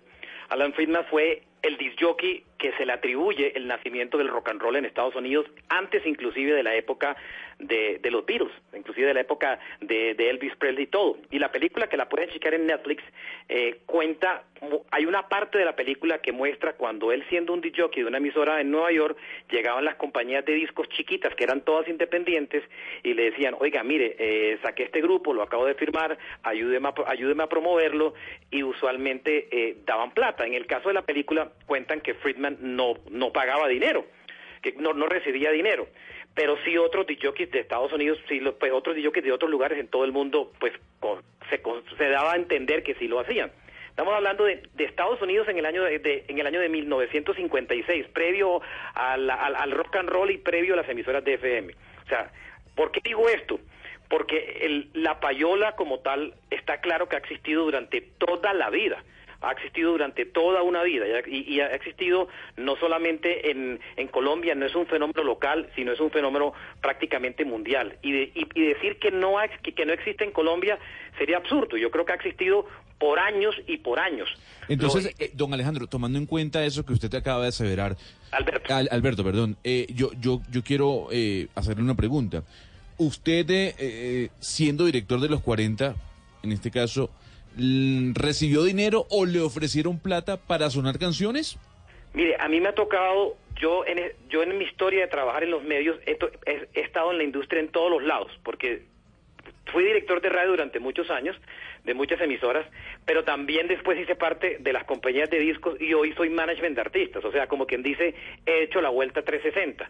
Alan Friedman fue el disjockey que se le atribuye el nacimiento del rock and roll en Estados Unidos, antes inclusive de la época de, los Beatles, inclusive de la época de, Elvis Presley y todo. Y la película que la pueden checar en Netflix eh, cuenta, hay una parte de la película que muestra cuando él siendo un disjockey de una emisora en Nueva York, llegaban las compañías de discos chiquitas, que eran todas independientes, y le decían, oiga, mire, eh, saqué este grupo, lo acabo de firmar, ayúdeme a, ayúdeme a promoverlo, y usualmente eh, daban plata. En el caso de la película, cuentan que Friedman no, no pagaba dinero, que no, no recibía dinero. Pero sí otros DJs de Estados Unidos, sí, pues otros DJs de otros lugares en todo el mundo, pues se, se daba a entender que sí lo hacían. Estamos hablando de, de, Estados Unidos en el año de, en el año de 1956, previo al, al, al, rock and roll y previo a las emisoras de FM. O sea, ¿por qué digo esto? Porque el, la payola como tal está claro que ha existido durante toda la vida ha existido durante toda una vida y, y ha existido no solamente en, en, Colombia, no es un fenómeno local, sino es un fenómeno prácticamente mundial. Y, de, y, y decir que no, ha, que, que, no existe en Colombia sería absurdo. Yo creo que ha existido por años y por años. Entonces, eh, don Alejandro, tomando en cuenta eso que usted te acaba de aseverar. Alberto. Al, Alberto, perdón. Eh, yo, yo, yo quiero eh, hacerle una pregunta. Usted, eh, siendo director de los 40, en este caso, ¿Recibió dinero o le ofrecieron plata para sonar canciones? Mire, a mí me ha tocado, yo en, yo en mi historia de trabajar en los medios, he, he, estado en la industria en todos los lados, porque fui director de radio durante muchos años, de muchas emisoras, pero también después hice parte de las compañías de discos y hoy soy management de artistas, o sea, como quien dice, he hecho la vuelta 360.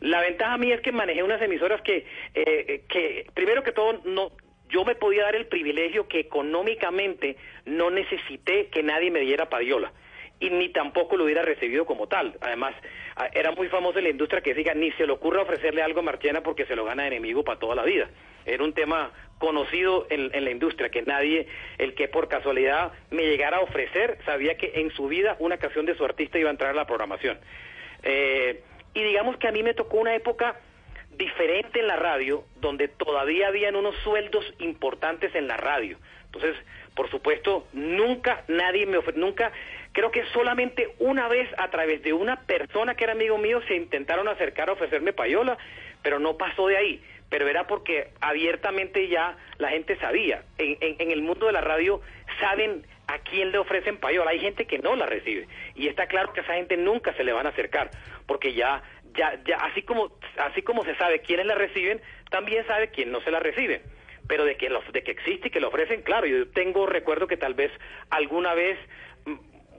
La ventaja mía es que manejé unas emisoras que, eh, que primero que todo, no, yo me podía dar el privilegio que económicamente no necesité que nadie me diera padiola y ni tampoco lo hubiera recibido como tal. Además, era muy famoso en la industria que diga, ni se le ocurra ofrecerle algo a Marchena porque se lo gana de enemigo para toda la vida. Era un tema conocido en, la industria, que nadie, el que por casualidad me llegara a ofrecer, sabía que en su vida una canción de su artista iba a entrar a la programación. Eh, y digamos que a mí me tocó una época diferente en la radio, donde todavía habían unos sueldos importantes en la radio. Entonces, por supuesto, nunca nadie me ofreció, nunca, creo que solamente una vez a través de una persona que era amigo mío se intentaron acercar a ofrecerme payola, pero no pasó de ahí. Pero era porque abiertamente ya la gente sabía. En, en, en el mundo de la radio saben a quién le ofrecen payola. Hay gente que no la recibe. Y está claro que a esa gente nunca se le van a acercar, porque ya ya, ya así como así como se sabe quiénes la reciben, también sabe quién no se la recibe. Pero de que los, de que existe y que lo ofrecen, claro, yo tengo recuerdo que tal vez alguna vez mm,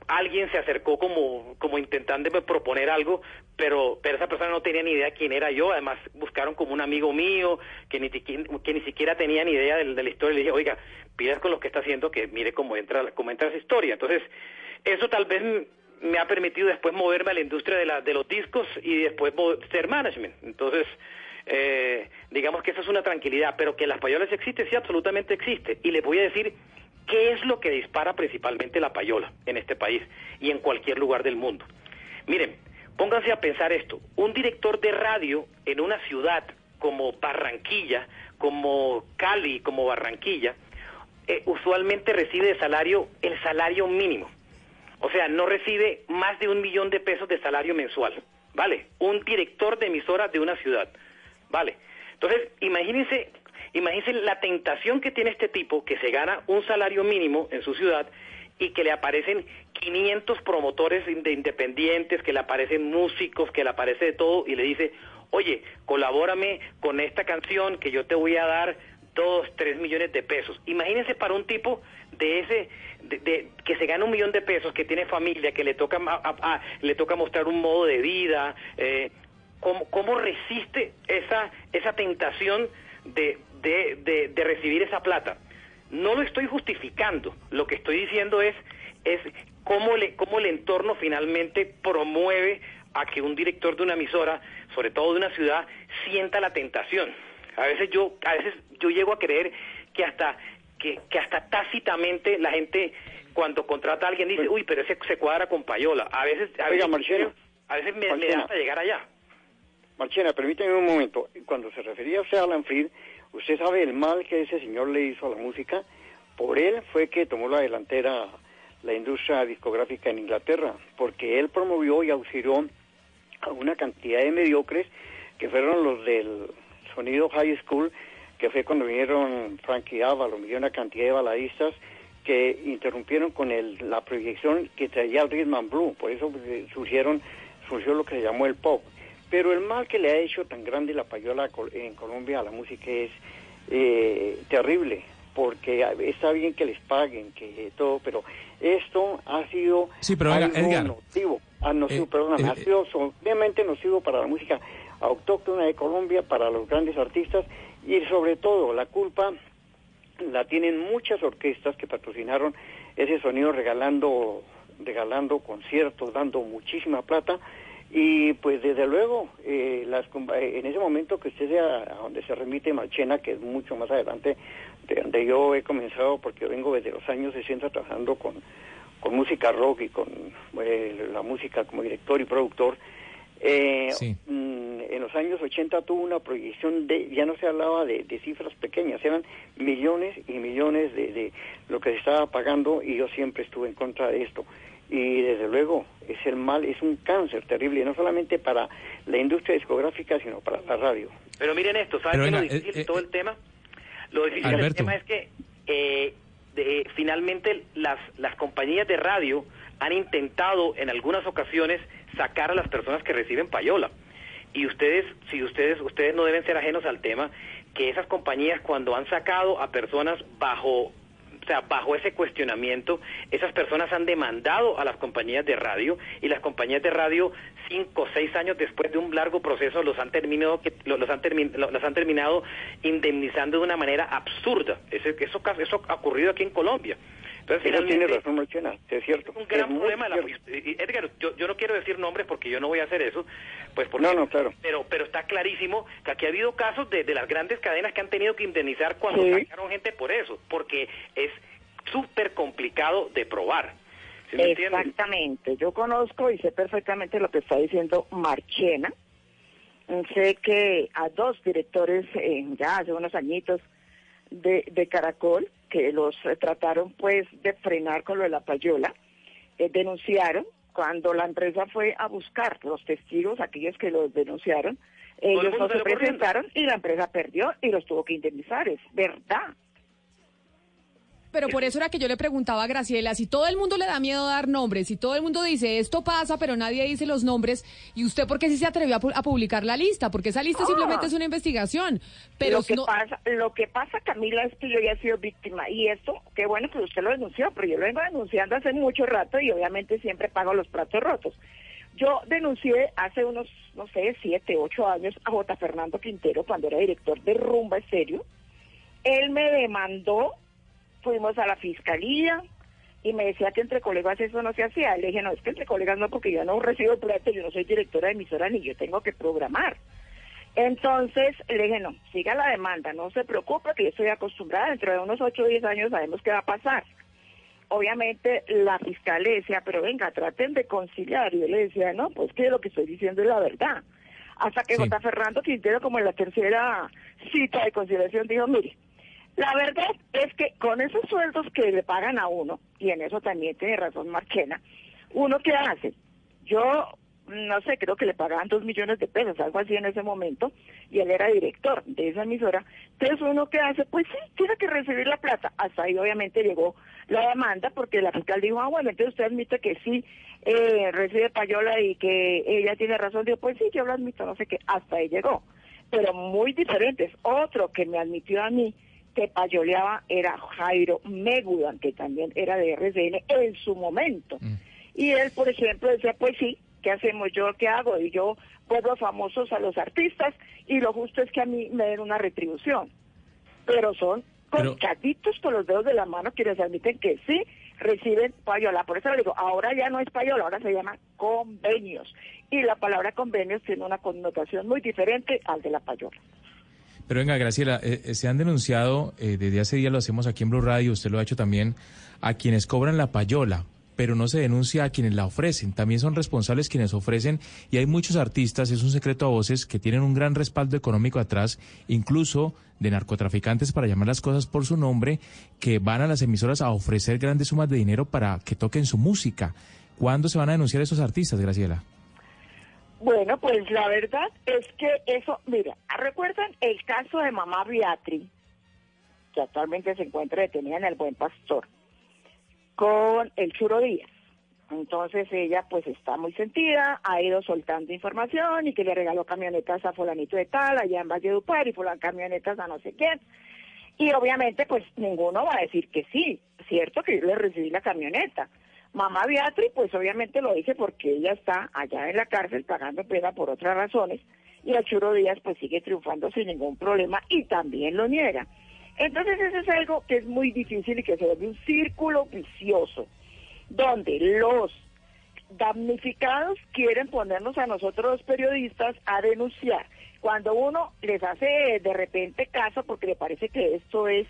alguien se acercó como como intentándome proponer algo, pero pero esa persona no tenía ni idea quién era yo, además buscaron como un amigo mío que ni que ni siquiera tenía ni idea de, la historia, le dije, "Oiga, pidas con lo que está haciendo que mire cómo entra cómo entra esa historia." Entonces, eso tal vez me ha permitido después moverme a la industria de, la, de los discos y después ser management. Entonces, eh, digamos que eso es una tranquilidad, pero que las payolas existen, sí, absolutamente existe. Y les voy a decir qué es lo que dispara principalmente la payola en este país y en cualquier lugar del mundo. Miren, pónganse a pensar esto. Un director de radio en una ciudad como Barranquilla, como Cali, como Barranquilla, eh, usualmente recibe de salario el salario mínimo. O sea, no recibe más de un millón de pesos de salario mensual, ¿vale? Un director de emisora de una ciudad, ¿vale? Entonces, imagínense, imagínense la tentación que tiene este tipo, que se gana un salario mínimo en su ciudad y que le aparecen 500 promotores de independientes, que le aparecen músicos, que le aparece de todo y le dice, oye, colabórame con esta canción que yo te voy a dar dos, tres millones de pesos. Imagínense para un tipo de ese, de, de- que se gana un millón de pesos, que tiene familia, que le toca, a- le toca mostrar un modo de vida, eh, ¿cómo, cómo resiste esa, esa tentación de, de, de recibir esa plata? No lo estoy justificando, lo que estoy diciendo es, es cómo, le, cómo el entorno finalmente promueve a que un director de una emisora, sobre todo de una ciudad, sienta la tentación. A veces yo, a veces yo llego a creer que hasta, que, que hasta tácitamente la gente cuando contrata a alguien dice, uy, pero ese se cuadra con Payola. A veces, a Oiga, veces, a veces me, me Marcelo. da hasta llegar allá. Marchena, permíteme un momento. Cuando se refería usted a Alan Freed, usted sabe el mal que ese señor le hizo a la música. Por él fue que tomó la delantera la industria discográfica en Inglaterra, porque él promovió y auxilió a una cantidad de mediocres que fueron los del sonido high school, que fue cuando vinieron Frankie Avalon, vinieron una cantidad de baladistas que interrumpieron con el, la proyección que traía el rhythm and blue, por eso eh, surgieron, surgió lo que se llamó el pop. Pero el mal que le ha hecho tan grande la payola en Colombia a la música es eh, terrible, porque está bien que les paguen, que todo, pero esto ha sido Sí, pero algo Edgar. nocivo, ah, nocivo, Eh, perdóname, eh, ha sido obviamente nocivo para la música autóctona de Colombia, para los grandes artistas y sobre todo la culpa la tienen muchas orquestas que patrocinaron ese sonido regalando regalando conciertos, dando muchísima plata y pues desde luego eh, las eh, en ese momento que usted sea a donde se remite Marchena, que es mucho más adelante de donde yo he comenzado porque vengo desde los años 60 trabajando con, con música rock y con eh, la música como director y productor. Eh, Sí. mm, en los años 80 tuvo una proyección de, ya no se hablaba de, de cifras pequeñas, eran millones y millones de, de lo que se estaba pagando y yo siempre estuve en contra de esto. Y desde luego es el mal, es un cáncer terrible, no solamente para la industria discográfica, sino para la radio. Pero miren esto, ¿saben qué es lo difícil eh, de eh, todo el tema? Lo difícil del tema es que eh, de- finalmente las, las compañías de radio han intentado en algunas ocasiones sacar a las personas que reciben payola. Y ustedes, si ustedes, ustedes no deben ser ajenos al tema, que esas compañías cuando han sacado a personas bajo o sea, bajo ese cuestionamiento, esas personas han demandado a las compañías de radio y las compañías de radio cinco o seis años después de un largo proceso los han terminado los han termi- lo- los han terminado indemnizando de una manera absurda. Eso ca- eso ha ocurrido aquí en Colombia. Entonces, Eso tiene razón Marchena, es cierto. un gran es problema. la- Edgar, yo, yo no quiero decir nombres porque yo no voy a hacer eso, pues porque, No, no, claro. pero, pero está clarísimo que aquí ha habido casos de, de las grandes cadenas que han tenido que indemnizar cuando Sí. sacaron gente por eso, porque es súper complicado de probar. ¿Sí me entiendes? Exactamente, yo conozco y sé perfectamente lo que está diciendo Marchena. Sé que a dos directores eh, ya hace unos añitos de, de Caracol, que los eh, trataron pues de frenar con lo de la payola, eh, denunciaron cuando la empresa fue a buscar los testigos, aquellos que los denunciaron, el ellos no se corriendo. presentaron y la empresa perdió y los tuvo que indemnizar, es verdad. Pero por eso era que yo le preguntaba a Graciela, si todo el mundo le da miedo dar nombres, si todo el mundo dice esto pasa, pero nadie dice los nombres, ¿y usted por qué sí se atrevió a, pu- a publicar la lista? Porque esa lista Ah. simplemente es una investigación. Pero lo que no- pasa, lo que pasa, Camila, es que yo ya he sido víctima y esto, qué bueno que usted lo denunció, pero yo lo vengo denunciando hace mucho rato y obviamente siempre pago los platos rotos. Yo denuncié hace unos, no sé, siete, ocho años a J. Fernando Quintero cuando era director de Rumba Estéreo. Él me demandó, fuimos a la fiscalía y me decía que entre colegas eso no se hacía. Le dije, no, es que entre colegas no, porque yo no recibo plata, yo no soy directora de emisora ni yo tengo que programar. Entonces le dije, no, siga la demanda, no se preocupe, que yo estoy acostumbrada, dentro de unos 8 o 10 años sabemos qué va a pasar. Obviamente la fiscal le decía, pero venga, traten de conciliar. Y yo le decía, no, pues que lo que estoy diciendo es la verdad. Hasta que Sí. J. Fernando Quintero, como en la tercera cita de conciliación, dijo, mire, la verdad es que con esos sueldos que le pagan a uno, y en eso también tiene razón Marchena, uno qué hace? Yo no sé, creo que le pagaban dos millones de pesos, algo así en ese momento, y él era director de esa emisora. Entonces uno que hace, pues sí, tiene que recibir la plata. Hasta ahí obviamente llegó la demanda porque la fiscal dijo, ah, bueno, entonces usted admite que sí eh, recibe payola y que ella tiene razón. Digo, pues sí, yo lo admito, no sé qué, hasta ahí llegó. Pero muy diferentes. Otro que me admitió a mí que payoleaba era Jairo Megudan, que también era de RCN en su momento. Y él, por ejemplo, decía, pues sí, ¿qué hacemos yo? ¿Qué hago? Y yo puedo famosos a los artistas y lo justo es que a mí me den una retribución. Pero son contaditos con los dedos de la mano quienes admiten que sí reciben payola. Por eso le digo, ahora ya no es payola, ahora se llama convenios. Y la palabra convenios tiene una connotación muy diferente al de la payola. Pero venga, Graciela, eh, eh, se han denunciado, eh, desde hace días lo hacemos aquí en Blue Radio, usted lo ha hecho también, a quienes cobran la payola, pero no se denuncia a quienes la ofrecen. También son responsables quienes ofrecen y hay muchos artistas, es un secreto a voces, que tienen un gran respaldo económico atrás, incluso de narcotraficantes para llamar las cosas por su nombre, que van a las emisoras a ofrecer grandes sumas de dinero para que toquen su música. ¿Cuándo se van a denunciar esos artistas, Graciela? Bueno, pues la verdad es que eso, mira, ¿recuerdan el caso de mamá Beatriz, que actualmente se encuentra detenida en el Buen Pastor? con el Churo Díaz. Entonces ella pues está muy sentida, ha ido soltando información y que le regaló camionetas a fulanito de tal, allá en Valledupar y fulan camionetas a no sé quién. Y obviamente pues ninguno va a decir que sí, cierto que yo le recibí la camioneta. Mamá Beatriz pues obviamente lo dice porque ella está allá en la cárcel pagando pena por otras razones y el Churo Díaz pues sigue triunfando sin ningún problema y también lo niega. Entonces eso es algo que es muy difícil y que se vuelve un círculo vicioso, donde los damnificados quieren ponernos a nosotros los periodistas a denunciar. Cuando uno les hace de repente caso porque le parece que esto es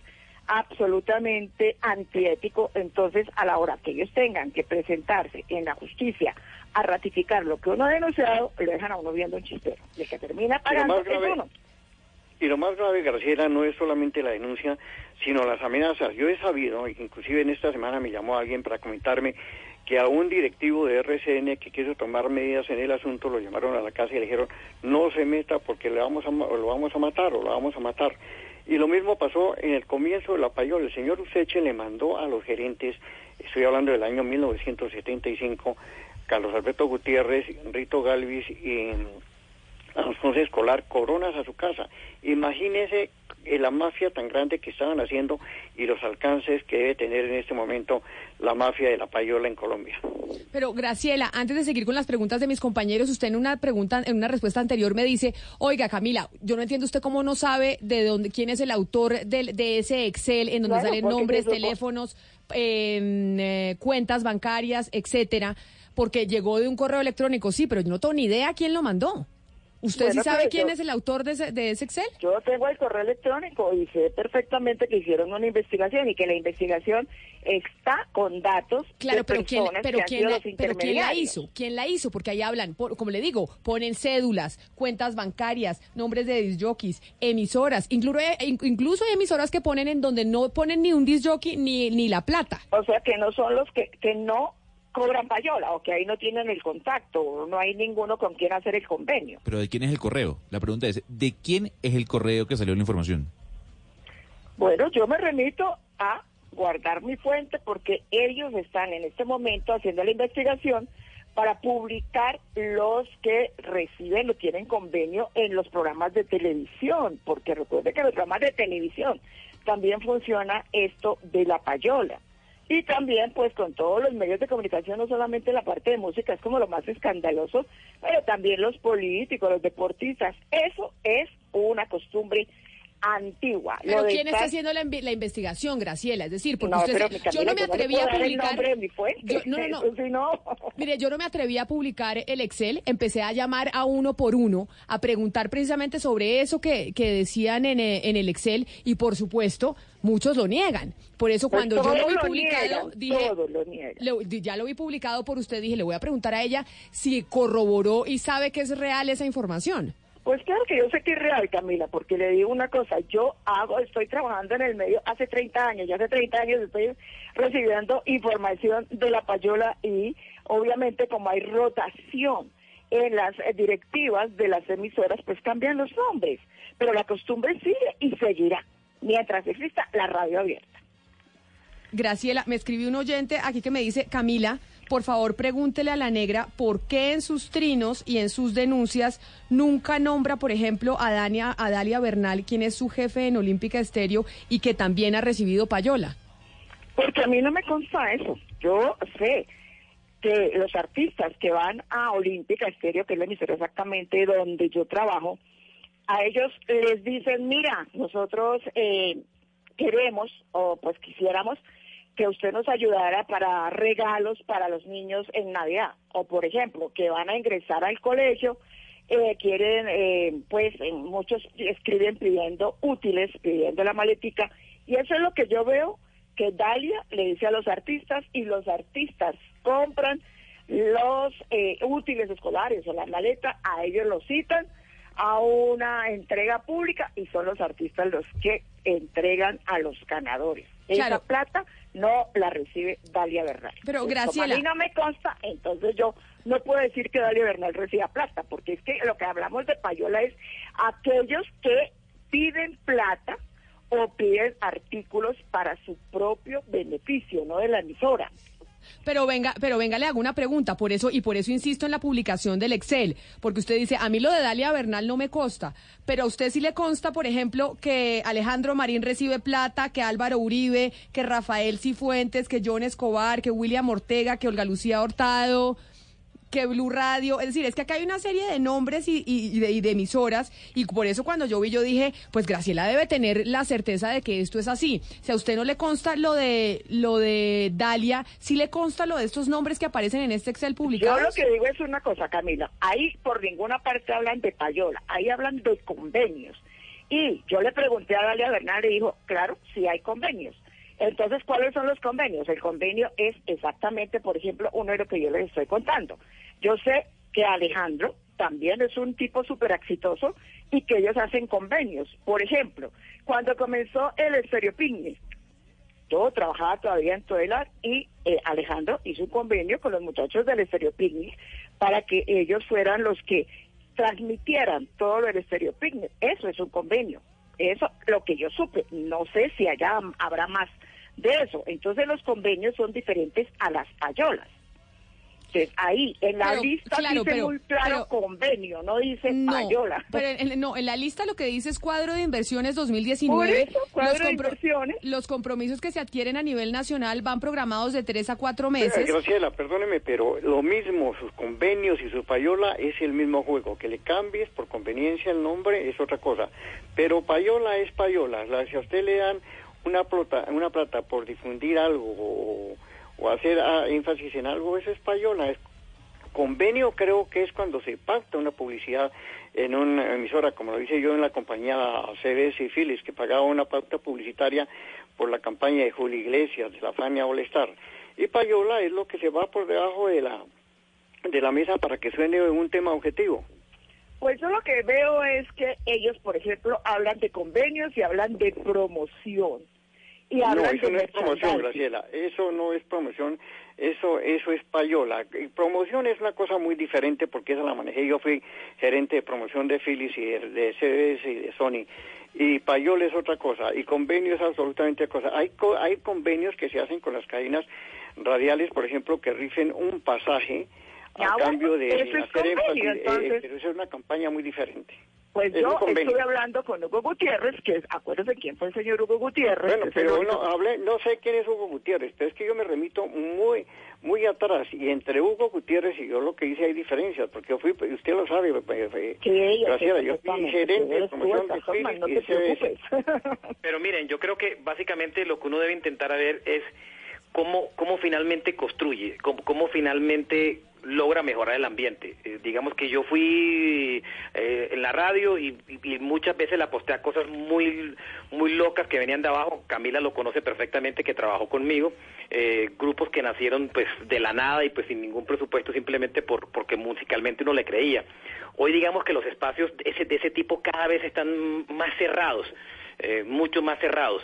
absolutamente antiético, entonces a la hora que ellos tengan que presentarse en la justicia a ratificar lo que uno ha denunciado, lo dejan a uno viendo un chispero. Y el que termina pagando es uno. Y lo más grave, Graciela, no es solamente la denuncia, sino las amenazas. Yo he sabido, inclusive en esta semana me llamó alguien para comentarme que a un directivo de RCN que quiso tomar medidas en el asunto lo llamaron a la casa y le dijeron no se meta porque le vamos a, lo vamos a matar o lo vamos a matar. Y lo mismo pasó en el comienzo de la payola. El señor Useche le mandó a los gerentes, estoy hablando del año 1975, Carlos Alberto Gutiérrez, Rito Galvis y Alfonso Escolar coronas a su casa. Imagínese eh, la mafia tan grande que estaban haciendo y los alcances que debe tener en este momento la mafia de la payola en Colombia. Pero Graciela, antes de seguir con las preguntas de mis compañeros, usted en una pregunta, en una respuesta anterior me dice, oiga Camila, yo no entiendo usted cómo no sabe de dónde, quién es el autor de, de ese Excel en donde salen nombres, teléfonos, eh, cuentas bancarias, etcétera, porque llegó de un correo electrónico, sí, pero yo no tengo ni idea quién lo mandó. ¿Usted sí sabe quién es el autor de ese, de ese Excel? Yo tengo el correo electrónico y sé perfectamente que hicieron una investigación y que la investigación está con datos claro, de pero quién, pero quién, la, pero quién la hizo, quién la hizo, porque ahí hablan, como le digo, ponen cédulas, cuentas bancarias, nombres de disjockeys, emisoras, incluso, incluso hay emisoras que ponen en donde no ponen ni un disjockey ni ni la plata. O sea que no son los que que no cobran payola o que ahí no tienen el contacto, no hay ninguno con quien hacer el convenio. Pero ¿de quién es el correo? La pregunta es, ¿de quién es el correo que salió la información? Bueno, yo me remito a guardar mi fuente porque ellos están en este momento haciendo la investigación para publicar los que reciben o tienen convenio en los programas de televisión, porque recuerde que en los programas de televisión también funciona esto de la payola. Y también, pues, con todos los medios de comunicación, no solamente la parte de música es como lo más escandaloso, pero también los políticos, los deportistas. Eso es una costumbre antigua. Pero ¿quién está haciendo la, investigación, Graciela? Es decir, porque usted, yo no me atreví a publicar... Yo, no, no, no. Mire, yo no me atreví a publicar el Excel, empecé a llamar a uno por uno, a preguntar precisamente sobre eso que, que decían en, eh, en el Excel y, por supuesto, muchos lo niegan. Por eso Pues cuando yo lo vi publicado, niegan, dije, lo le- ya lo vi publicado por usted, dije, le voy a preguntar a ella si corroboró y sabe que es real esa información. Pues claro que yo sé que es real, Camila, porque le digo una cosa, yo hago, estoy trabajando en el medio hace 30 años, ya hace 30 años estoy recibiendo información de la payola y obviamente como hay rotación en las directivas de las emisoras pues cambian los nombres, pero la costumbre sigue y seguirá mientras exista la radio abierta. Graciela, me escribió un oyente aquí que me dice, Camila, por favor pregúntele a la negra por qué en sus trinos y en sus denuncias nunca nombra, por ejemplo, a, Dania, a Dalia Bernal, quien es su jefe en Olímpica Estéreo y que también ha recibido payola. Porque a mí no me consta eso. Yo sé que los artistas que van a Olímpica Estéreo, que es la emisora exactamente donde yo trabajo, a ellos les dicen, mira, nosotros eh, queremos o pues quisiéramos que usted nos ayudara para regalos para los niños en Navidad. O por ejemplo, que van a ingresar al colegio, eh, quieren, eh, pues muchos escriben pidiendo útiles, pidiendo la maletica. Y eso es lo que yo veo que Dalia le dice a los artistas y los artistas compran los eh, útiles escolares o la maleta, a ellos los citan a una entrega pública y son los artistas los que entregan a los ganadores. Esa plata no la recibe Dalia Bernal. Pero Graciela- a mí no me consta, entonces yo no puedo decir que Dalia Bernal reciba plata, porque es que lo que hablamos de payola es aquellos que piden plata o piden artículos para su propio beneficio, no de la emisora. Pero venga, pero venga, le hago una pregunta, por eso, y por eso insisto en la publicación del Excel, porque usted dice, a mí lo de Dalia Bernal no me consta, pero a usted sí le consta, por ejemplo, que Alejandro Marín recibe plata, que Álvaro Uribe, que Rafael Cifuentes, que John Escobar, que William Ortega, que Olga Lucía Hurtado, que Blue Radio, es decir, es que acá hay una serie de nombres y, y- de, y de emisoras y por eso cuando yo vi yo dije, pues Graciela debe tener la certeza de que esto es así. Si a usted no le consta lo de lo de Dalia, sí le consta lo de estos nombres que aparecen en este Excel publicado. Yo lo que digo es una cosa, Camila. Ahí por ninguna parte hablan de payola, ahí hablan de convenios. Y yo le pregunté a Dalia Bernal y dijo, claro, sí hay convenios. Entonces, ¿cuáles son los convenios? El convenio es exactamente, por ejemplo, uno de lo que yo les estoy contando. Yo sé que Alejandro también es un tipo súper exitoso y que ellos hacen convenios. Por ejemplo, cuando comenzó el Estéreo Picnic, yo trabajaba todavía en Tuelar y eh, Alejandro hizo un convenio con los muchachos del Estéreo para que ellos fueran los que transmitieran todo lo del Estéreo. Eso es un convenio. Eso lo que yo supe. No sé si allá habrá más de eso. Entonces los convenios son diferentes a las payolas. Entonces ahí en la Pero, lista claro, dice pero- muy claro pero- convenio, no dice No, payola. pero en, no, en la lista lo que dice es cuadro de inversiones 2019. Por eso, cuadro de inversiones. Los compromisos que se adquieren a nivel nacional van programados de tres a cuatro meses. Graciela, perdóneme, pero lo mismo, sus convenios y su payola es el mismo juego. Que le cambies por conveniencia el nombre es otra cosa. Pero payola es payola. La- si a usted le dan una plata, una plata por difundir algo o, o hacer ah, énfasis en algo, es payola. Es convenio creo que es cuando se pacta una publicidad en una emisora, como lo hice yo en la compañía CBS y Philips, que pagaba una pauta publicitaria por la campaña de Julio Iglesias, de la Fania All Star. Y payola es lo que se va por debajo de la de la mesa para que suene un tema objetivo. Pues yo lo que veo es que ellos, por ejemplo, hablan de convenios y hablan de promoción. Y No, eso de no es promoción. Graciela. Eso no es promoción. Eso, eso es payola. Promoción es una cosa muy diferente porque esa la manejé. Yo fui gerente de promoción de Philips y de, de CBS y de Sony. Y payola es otra cosa. Y convenio es absolutamente otra cosa. Hay, co- hay convenios que se hacen con las cadenas radiales, por ejemplo, que rifen un pasaje a bueno, cambio de eso es hacer convenio, eh, pero eso es una campaña muy diferente. Pues Es yo estuve hablando con Hugo Gutiérrez, que es, acuérdese quién fue el señor Hugo Gutiérrez. Bueno, pero no, hablé, no sé quién es Hugo Gutiérrez, pero es que yo me remito muy muy atrás y entre Hugo Gutiérrez y yo lo que hice hay diferencias, porque yo fui, usted lo sabe, eh, eh, Sí, yo Graciela, sé yo fui gerente de promoción de no te preocupes. Pero miren, yo creo que básicamente lo que uno debe intentar a ver es cómo, cómo finalmente construye, cómo, cómo finalmente logra mejorar el ambiente. Eh, digamos que yo fui eh, en la radio y, muchas veces le aposté a cosas muy muy locas que venían de abajo. Camila lo conoce perfectamente, que trabajó conmigo. Eh, grupos que nacieron pues de la nada y pues sin ningún presupuesto simplemente por porque musicalmente uno le creía. Hoy digamos que los espacios ese, de ese tipo cada vez están más cerrados, eh, mucho más cerrados.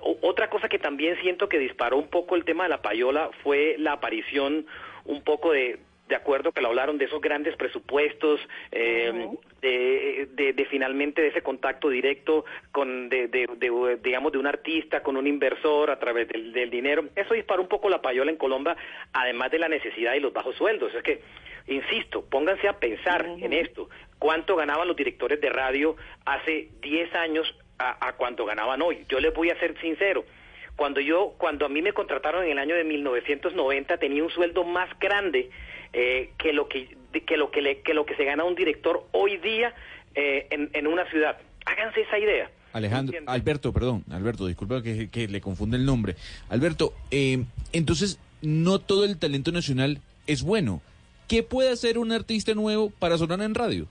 Otra cosa que también siento que disparó un poco el tema de la payola fue la aparición un poco de de acuerdo que lo hablaron de esos grandes presupuestos, eh, de, de, de finalmente de ese contacto directo con, de, de, de, digamos, de un artista con un inversor a través del, del dinero. Eso disparó un poco la payola en Colombia, además de la necesidad y los bajos sueldos. Es que, insisto, pónganse a pensar en esto. ¿Cuánto ganaban los directores de radio hace 10 años a, a cuánto ganaban hoy? Yo les voy a ser sincero. Cuando yo, cuando a mí me contrataron en el año de 1990, tenía un sueldo más grande eh, que lo que, que lo que le- que lo que se gana un director hoy día eh, en, en una ciudad. Háganse esa idea. Alejandro, Alberto, perdón, Alberto, disculpa que, que le confunde el nombre. Alberto, eh, entonces, no todo el talento nacional es bueno. ¿Qué puede hacer un artista nuevo para sonar en radio?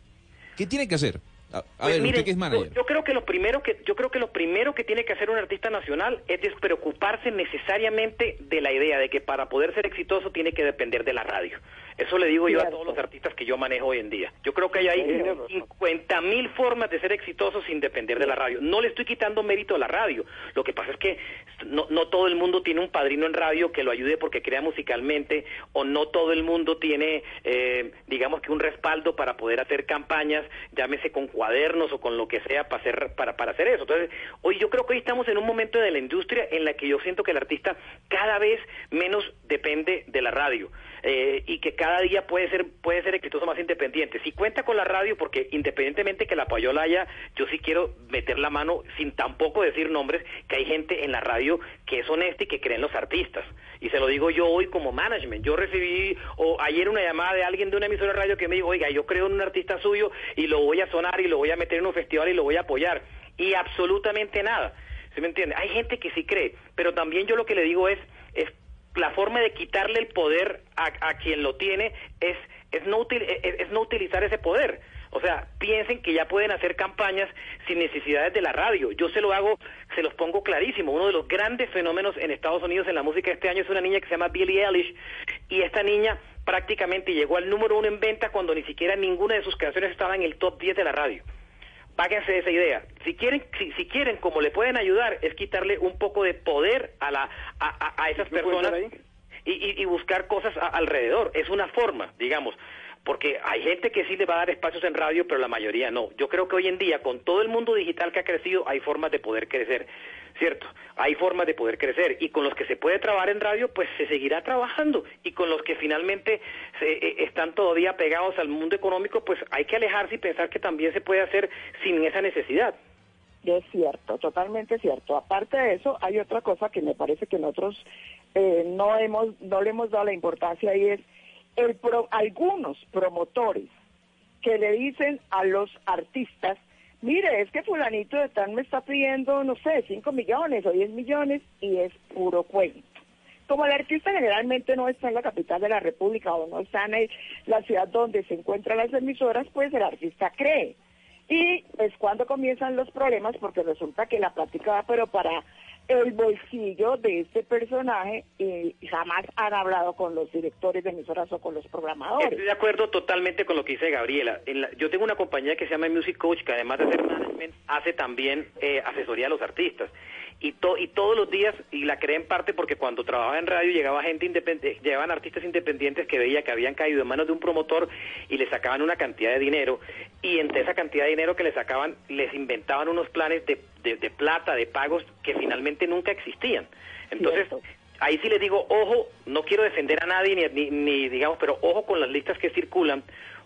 ¿Qué tiene que hacer? A, a Pues ver, miren, usted que es manager. Yo, yo creo que lo primero que yo creo que lo primero que tiene que hacer un artista nacional es despreocuparse necesariamente de la idea de que para poder ser exitoso tiene que depender de la radio. Eso le digo yo a todos los artistas que yo manejo hoy en día. Yo creo que hay ahí Tiene razón. 50 mil formas de ser exitosos sin depender de la radio. No le estoy quitando mérito a la radio. Lo que pasa es que no, no todo el mundo tiene un padrino en radio que lo ayude porque crea musicalmente o no todo el mundo tiene, eh, digamos que un respaldo para poder hacer campañas, llámese con cuadernos o con lo que sea para hacer, para, para hacer eso. Entonces, hoy yo creo que hoy estamos en un momento de la industria en la que yo siento que el artista cada vez menos depende de la radio eh, y que cada día puede ser puede ser exitoso más independiente. Si cuenta con la radio, porque independientemente que la payola haya, yo sí quiero meter la mano sin tampoco decir nombres, que hay gente en la radio que es honesta y que cree en los artistas. Y se lo digo yo hoy como management. Yo recibí o ayer una llamada de alguien de una emisora de radio que me dijo, oiga, yo creo en un artista suyo y lo voy a sonar y lo voy a meter en un festival y lo voy a apoyar. Y absolutamente nada. ¿Se me entiende? Hay gente que sí cree, pero también yo lo que le digo es, es la forma de quitarle el poder a, a quien lo tiene es, es, no util- es, es no utilizar ese poder. O sea, piensen que ya pueden hacer campañas sin necesidades de la radio. Yo se lo hago, se los pongo clarísimo. Uno de los grandes fenómenos en Estados Unidos en la música este año es una niña que se llama Billie Eilish. Y esta niña prácticamente llegó al número uno en venta cuando ni siquiera ninguna de sus canciones estaba en el top 10 de la radio. Páguense esa idea. Si quieren, si, si quieren, como le pueden ayudar, es quitarle un poco de poder a la a, a- a esas personas y, y- y buscar cosas a- alrededor. Es una forma, digamos, porque hay gente que sí le va a dar espacios en radio, pero la mayoría no. Yo creo que hoy en día, con todo el mundo digital que ha crecido, hay formas de poder crecer, ¿cierto? Hay formas de poder crecer y con los que se puede trabajar en radio, pues se seguirá trabajando y con los que finalmente se- eh, están todavía pegados al mundo económico, pues hay que alejarse y pensar que también se puede hacer sin esa necesidad. Es cierto, totalmente cierto. Aparte de eso, hay otra cosa que me parece que nosotros eh, no hemos, no le hemos dado la importancia y es el pro- algunos promotores que le dicen a los artistas, mire, es que fulanito de tal me está pidiendo, no sé, 5 millones o 10 millones y es puro cuento. Como el artista generalmente no está en la capital de la República o no está en la ciudad donde se encuentran las emisoras, pues el artista cree. Y es cuando comienzan los problemas porque resulta que la plática va pero para el bolsillo de este personaje y jamás han hablado con los directores de emisoras o con los programadores. Estoy de acuerdo totalmente con lo que dice Gabriela. La- yo tengo una compañía que se llama Music Coach, que además de hacer management, hace también eh, asesoría a los artistas. Y, to- y todos los días, y la creé en parte porque cuando trabajaba en radio llegaba gente independiente, llegaban artistas independientes que veía que habían caído en manos de un promotor y le sacaban una cantidad de dinero. Y entre esa cantidad de dinero que le sacaban, les inventaban unos planes de, de- de plata, de pagos, que finalmente nunca existían. Entonces, ahí sí les digo, ojo, no quiero defender a nadie, ni, ni, ni, digamos, pero ojo con las listas que circulan,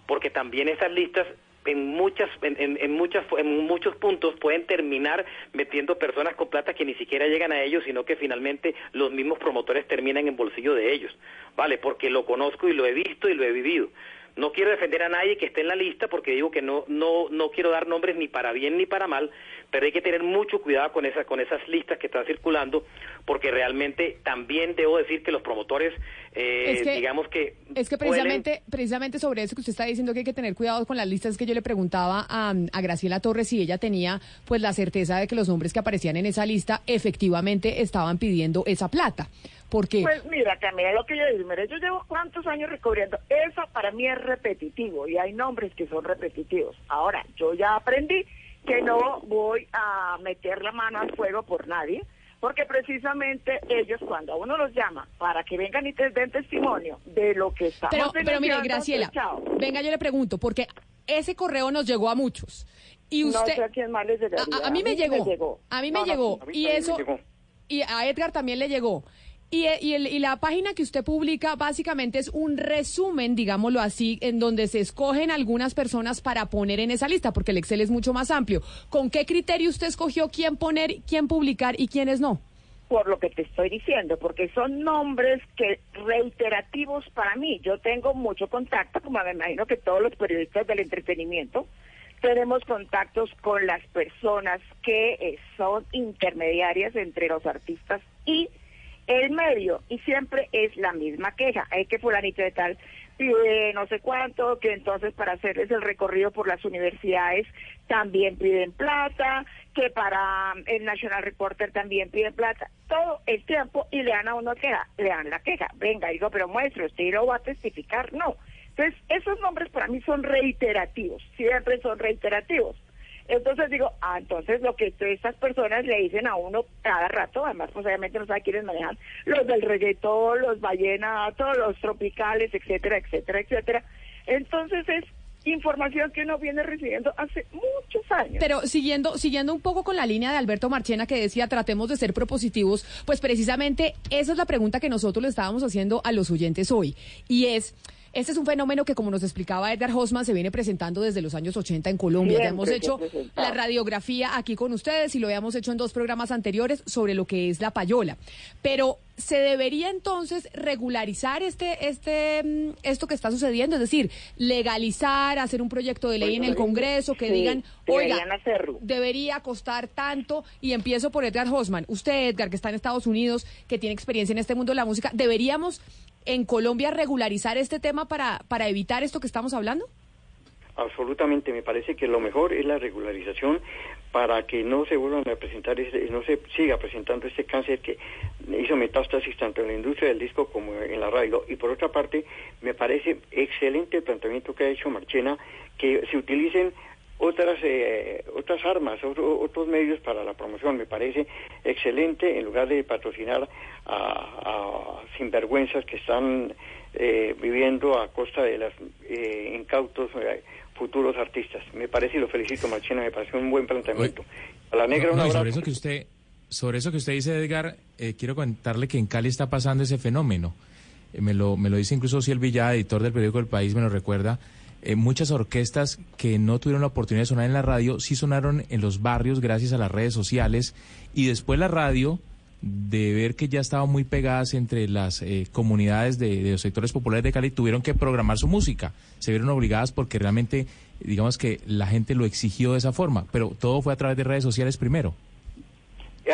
porque también esas listas en muchas en, en- muchas en muchos puntos pueden terminar metiendo personas con plata que ni siquiera llegan a ellos sino que finalmente los mismos promotores terminan en bolsillo de ellos. Vale porque lo conozco y lo he visto y lo he vivido no quiero defender a nadie que esté en la lista porque digo que no no no quiero dar nombres ni para bien ni para mal pero hay que tener mucho cuidado con esas con esas listas que están circulando porque realmente también debo decir que los promotores eh, Es que- digamos que Es que pueden- precisamente, precisamente sobre eso que usted está diciendo que hay que tener cuidado con las listas, que yo le preguntaba a, a Graciela Torres si ella tenía pues la certeza de que los nombres que aparecían en esa lista efectivamente estaban pidiendo esa plata. Porque Pues mira, Camila, lo que yo digo, mira, yo llevo cuántos años recubriendo. Eso para mí es repetitivo y hay nombres que son repetitivos. Ahora, yo ya aprendí que no voy a meter la mano al fuego por nadie, Porque precisamente ellos, cuando a uno los llama para que vengan y te den testimonio de lo que estamos Pero, pero mire, Graciela, pues, chao. venga, yo le pregunto, porque ese correo nos llegó a muchos. Y No usted, sé a quién más les llegaría. a, a mí me llegó, a mí me No, no, llegó, a mí y eso, llegó. y a Edgar también le llegó. Y, eh, y, el- y la página que usted publica básicamente es un resumen, digámoslo así, en donde se escogen algunas personas para poner en esa lista, porque el Excel es mucho más amplio. ¿Con qué criterio usted escogió quién poner, quién publicar y quiénes no? por lo que te estoy diciendo, porque son nombres que reiterativos para mí. Yo tengo mucho contacto, como me imagino que todos los periodistas del entretenimiento, tenemos contactos con las personas que eh, son intermediarias entre los artistas y el medio, y siempre es la misma queja. Hay que fulanito de tal pide no sé cuánto, que entonces para hacerles el recorrido por las universidades también piden plata, que para el National Reporter también piden plata, todo el tiempo y le dan a uno queja, le dan la queja, venga, digo, pero muestre, usted lo va a testificar, no. Entonces, esos nombres para mí son reiterativos, siempre son reiterativos. Entonces digo, ah, entonces lo que estas personas le dicen a uno cada rato, además pues obviamente no sabe quiénes manejan, los del reggaetón, los vallenatos, los tropicales, etcétera, etcétera, etcétera. Entonces es información que uno viene recibiendo hace muchos años. Pero siguiendo, siguiendo un poco con la línea de Alberto Marchena que decía tratemos de ser propositivos, pues precisamente esa es la pregunta que nosotros le estábamos haciendo a los oyentes hoy. Y es, este es un fenómeno que, como nos explicaba Edgar Hosman, se viene presentando desde los años 80 en Colombia. ya hemos hecho la radiografía aquí con ustedes y lo habíamos hecho en dos programas anteriores sobre lo que es la payola. Pero se debería entonces regularizar este, este, mm, esto que está sucediendo, es decir, legalizar, hacer un proyecto de ley en el Congreso que Sí, digan, oiga, hacerlo. debería costar tanto y empiezo por Edgar Hosman. Usted, Edgar, que está en Estados Unidos, que tiene experiencia en este mundo de la música, ¿deberíamos en Colombia regularizar este tema para, para evitar esto que estamos hablando? Absolutamente, me parece que lo mejor es la regularización para que no se vuelvan a presentar, este- no se siga presentando este cáncer que hizo metástasis tanto en la industria del disco como en la radio. Y por otra parte, me parece excelente el planteamiento que ha hecho Marchena, que se utilicen otras eh, otras armas, otro- otros medios para la promoción. Me parece excelente en lugar de patrocinar a, a sinvergüenzas que están eh, viviendo a costa de los incautos eh, futuros artistas. Me parece y lo felicito, Marchena, me parece un buen planteamiento. A la negra No, no, abrazo. sobre eso que usted, sobre eso que usted dice, Edgar, eh, quiero contarle que en Cali está pasando ese fenómeno. Eh, me, lo, me lo dice incluso Ciel Villada, editor del periódico El País, me lo recuerda. Eh, muchas orquestas que no tuvieron la oportunidad de sonar en la radio, sí sonaron en los barrios gracias a las redes sociales. Y después la radio, de ver que ya estaban muy pegadas entre las eh, comunidades de, de los sectores populares de Cali, tuvieron que programar su música. Se vieron obligadas porque realmente, digamos que la gente lo exigió de esa forma. Pero todo fue a través de redes sociales primero.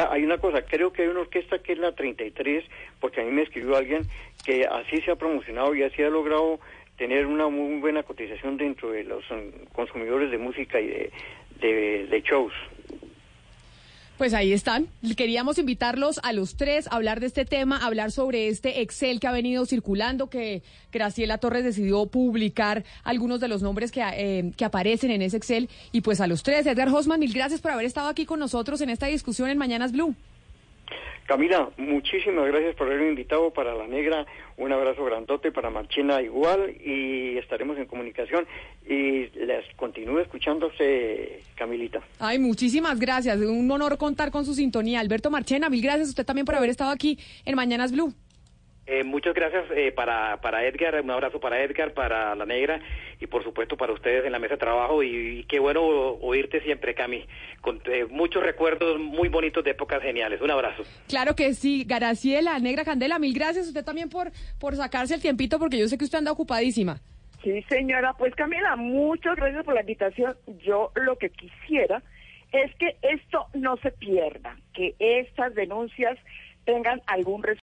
Hay una cosa, creo que hay una orquesta que es la 33, porque a mí me escribió alguien que así se ha promocionado y así ha logrado tener una muy buena cotización dentro de los mm, consumidores de música y de, de, shows. Pues ahí están. Queríamos invitarlos a los tres a hablar de este tema, a hablar sobre este Excel que ha venido circulando, que Graciela Torres decidió publicar algunos de los nombres que, eh, que aparecen en ese Excel. Y pues a los tres, Edgar Hosman, mil gracias por haber estado aquí con nosotros en esta discusión en Mañanas Blue. Camila, muchísimas gracias por haberme invitado para La Negra. Un abrazo grandote para Marchena igual y estaremos en comunicación y les continúo escuchándose, Camilita. Ay, muchísimas gracias. Un honor contar con su sintonía. Alberto Marchena, mil gracias a usted también por haber estado aquí en Mañanas Blue. Eh, muchas gracias eh, para, para Edgar, un abrazo para Edgar, para La Negra y por supuesto para ustedes en la mesa de trabajo y, y qué bueno oírte siempre, Cami, con eh, muchos recuerdos muy bonitos de épocas geniales. Un abrazo. Claro que sí, Graciela, Negra Candela, mil gracias a usted también por, por sacarse el tiempito porque yo sé que usted anda ocupadísima. Sí, señora. Pues Camila, muchas gracias por la invitación. Yo lo que quisiera es que esto no se pierda, que estas denuncias tengan algún resultado.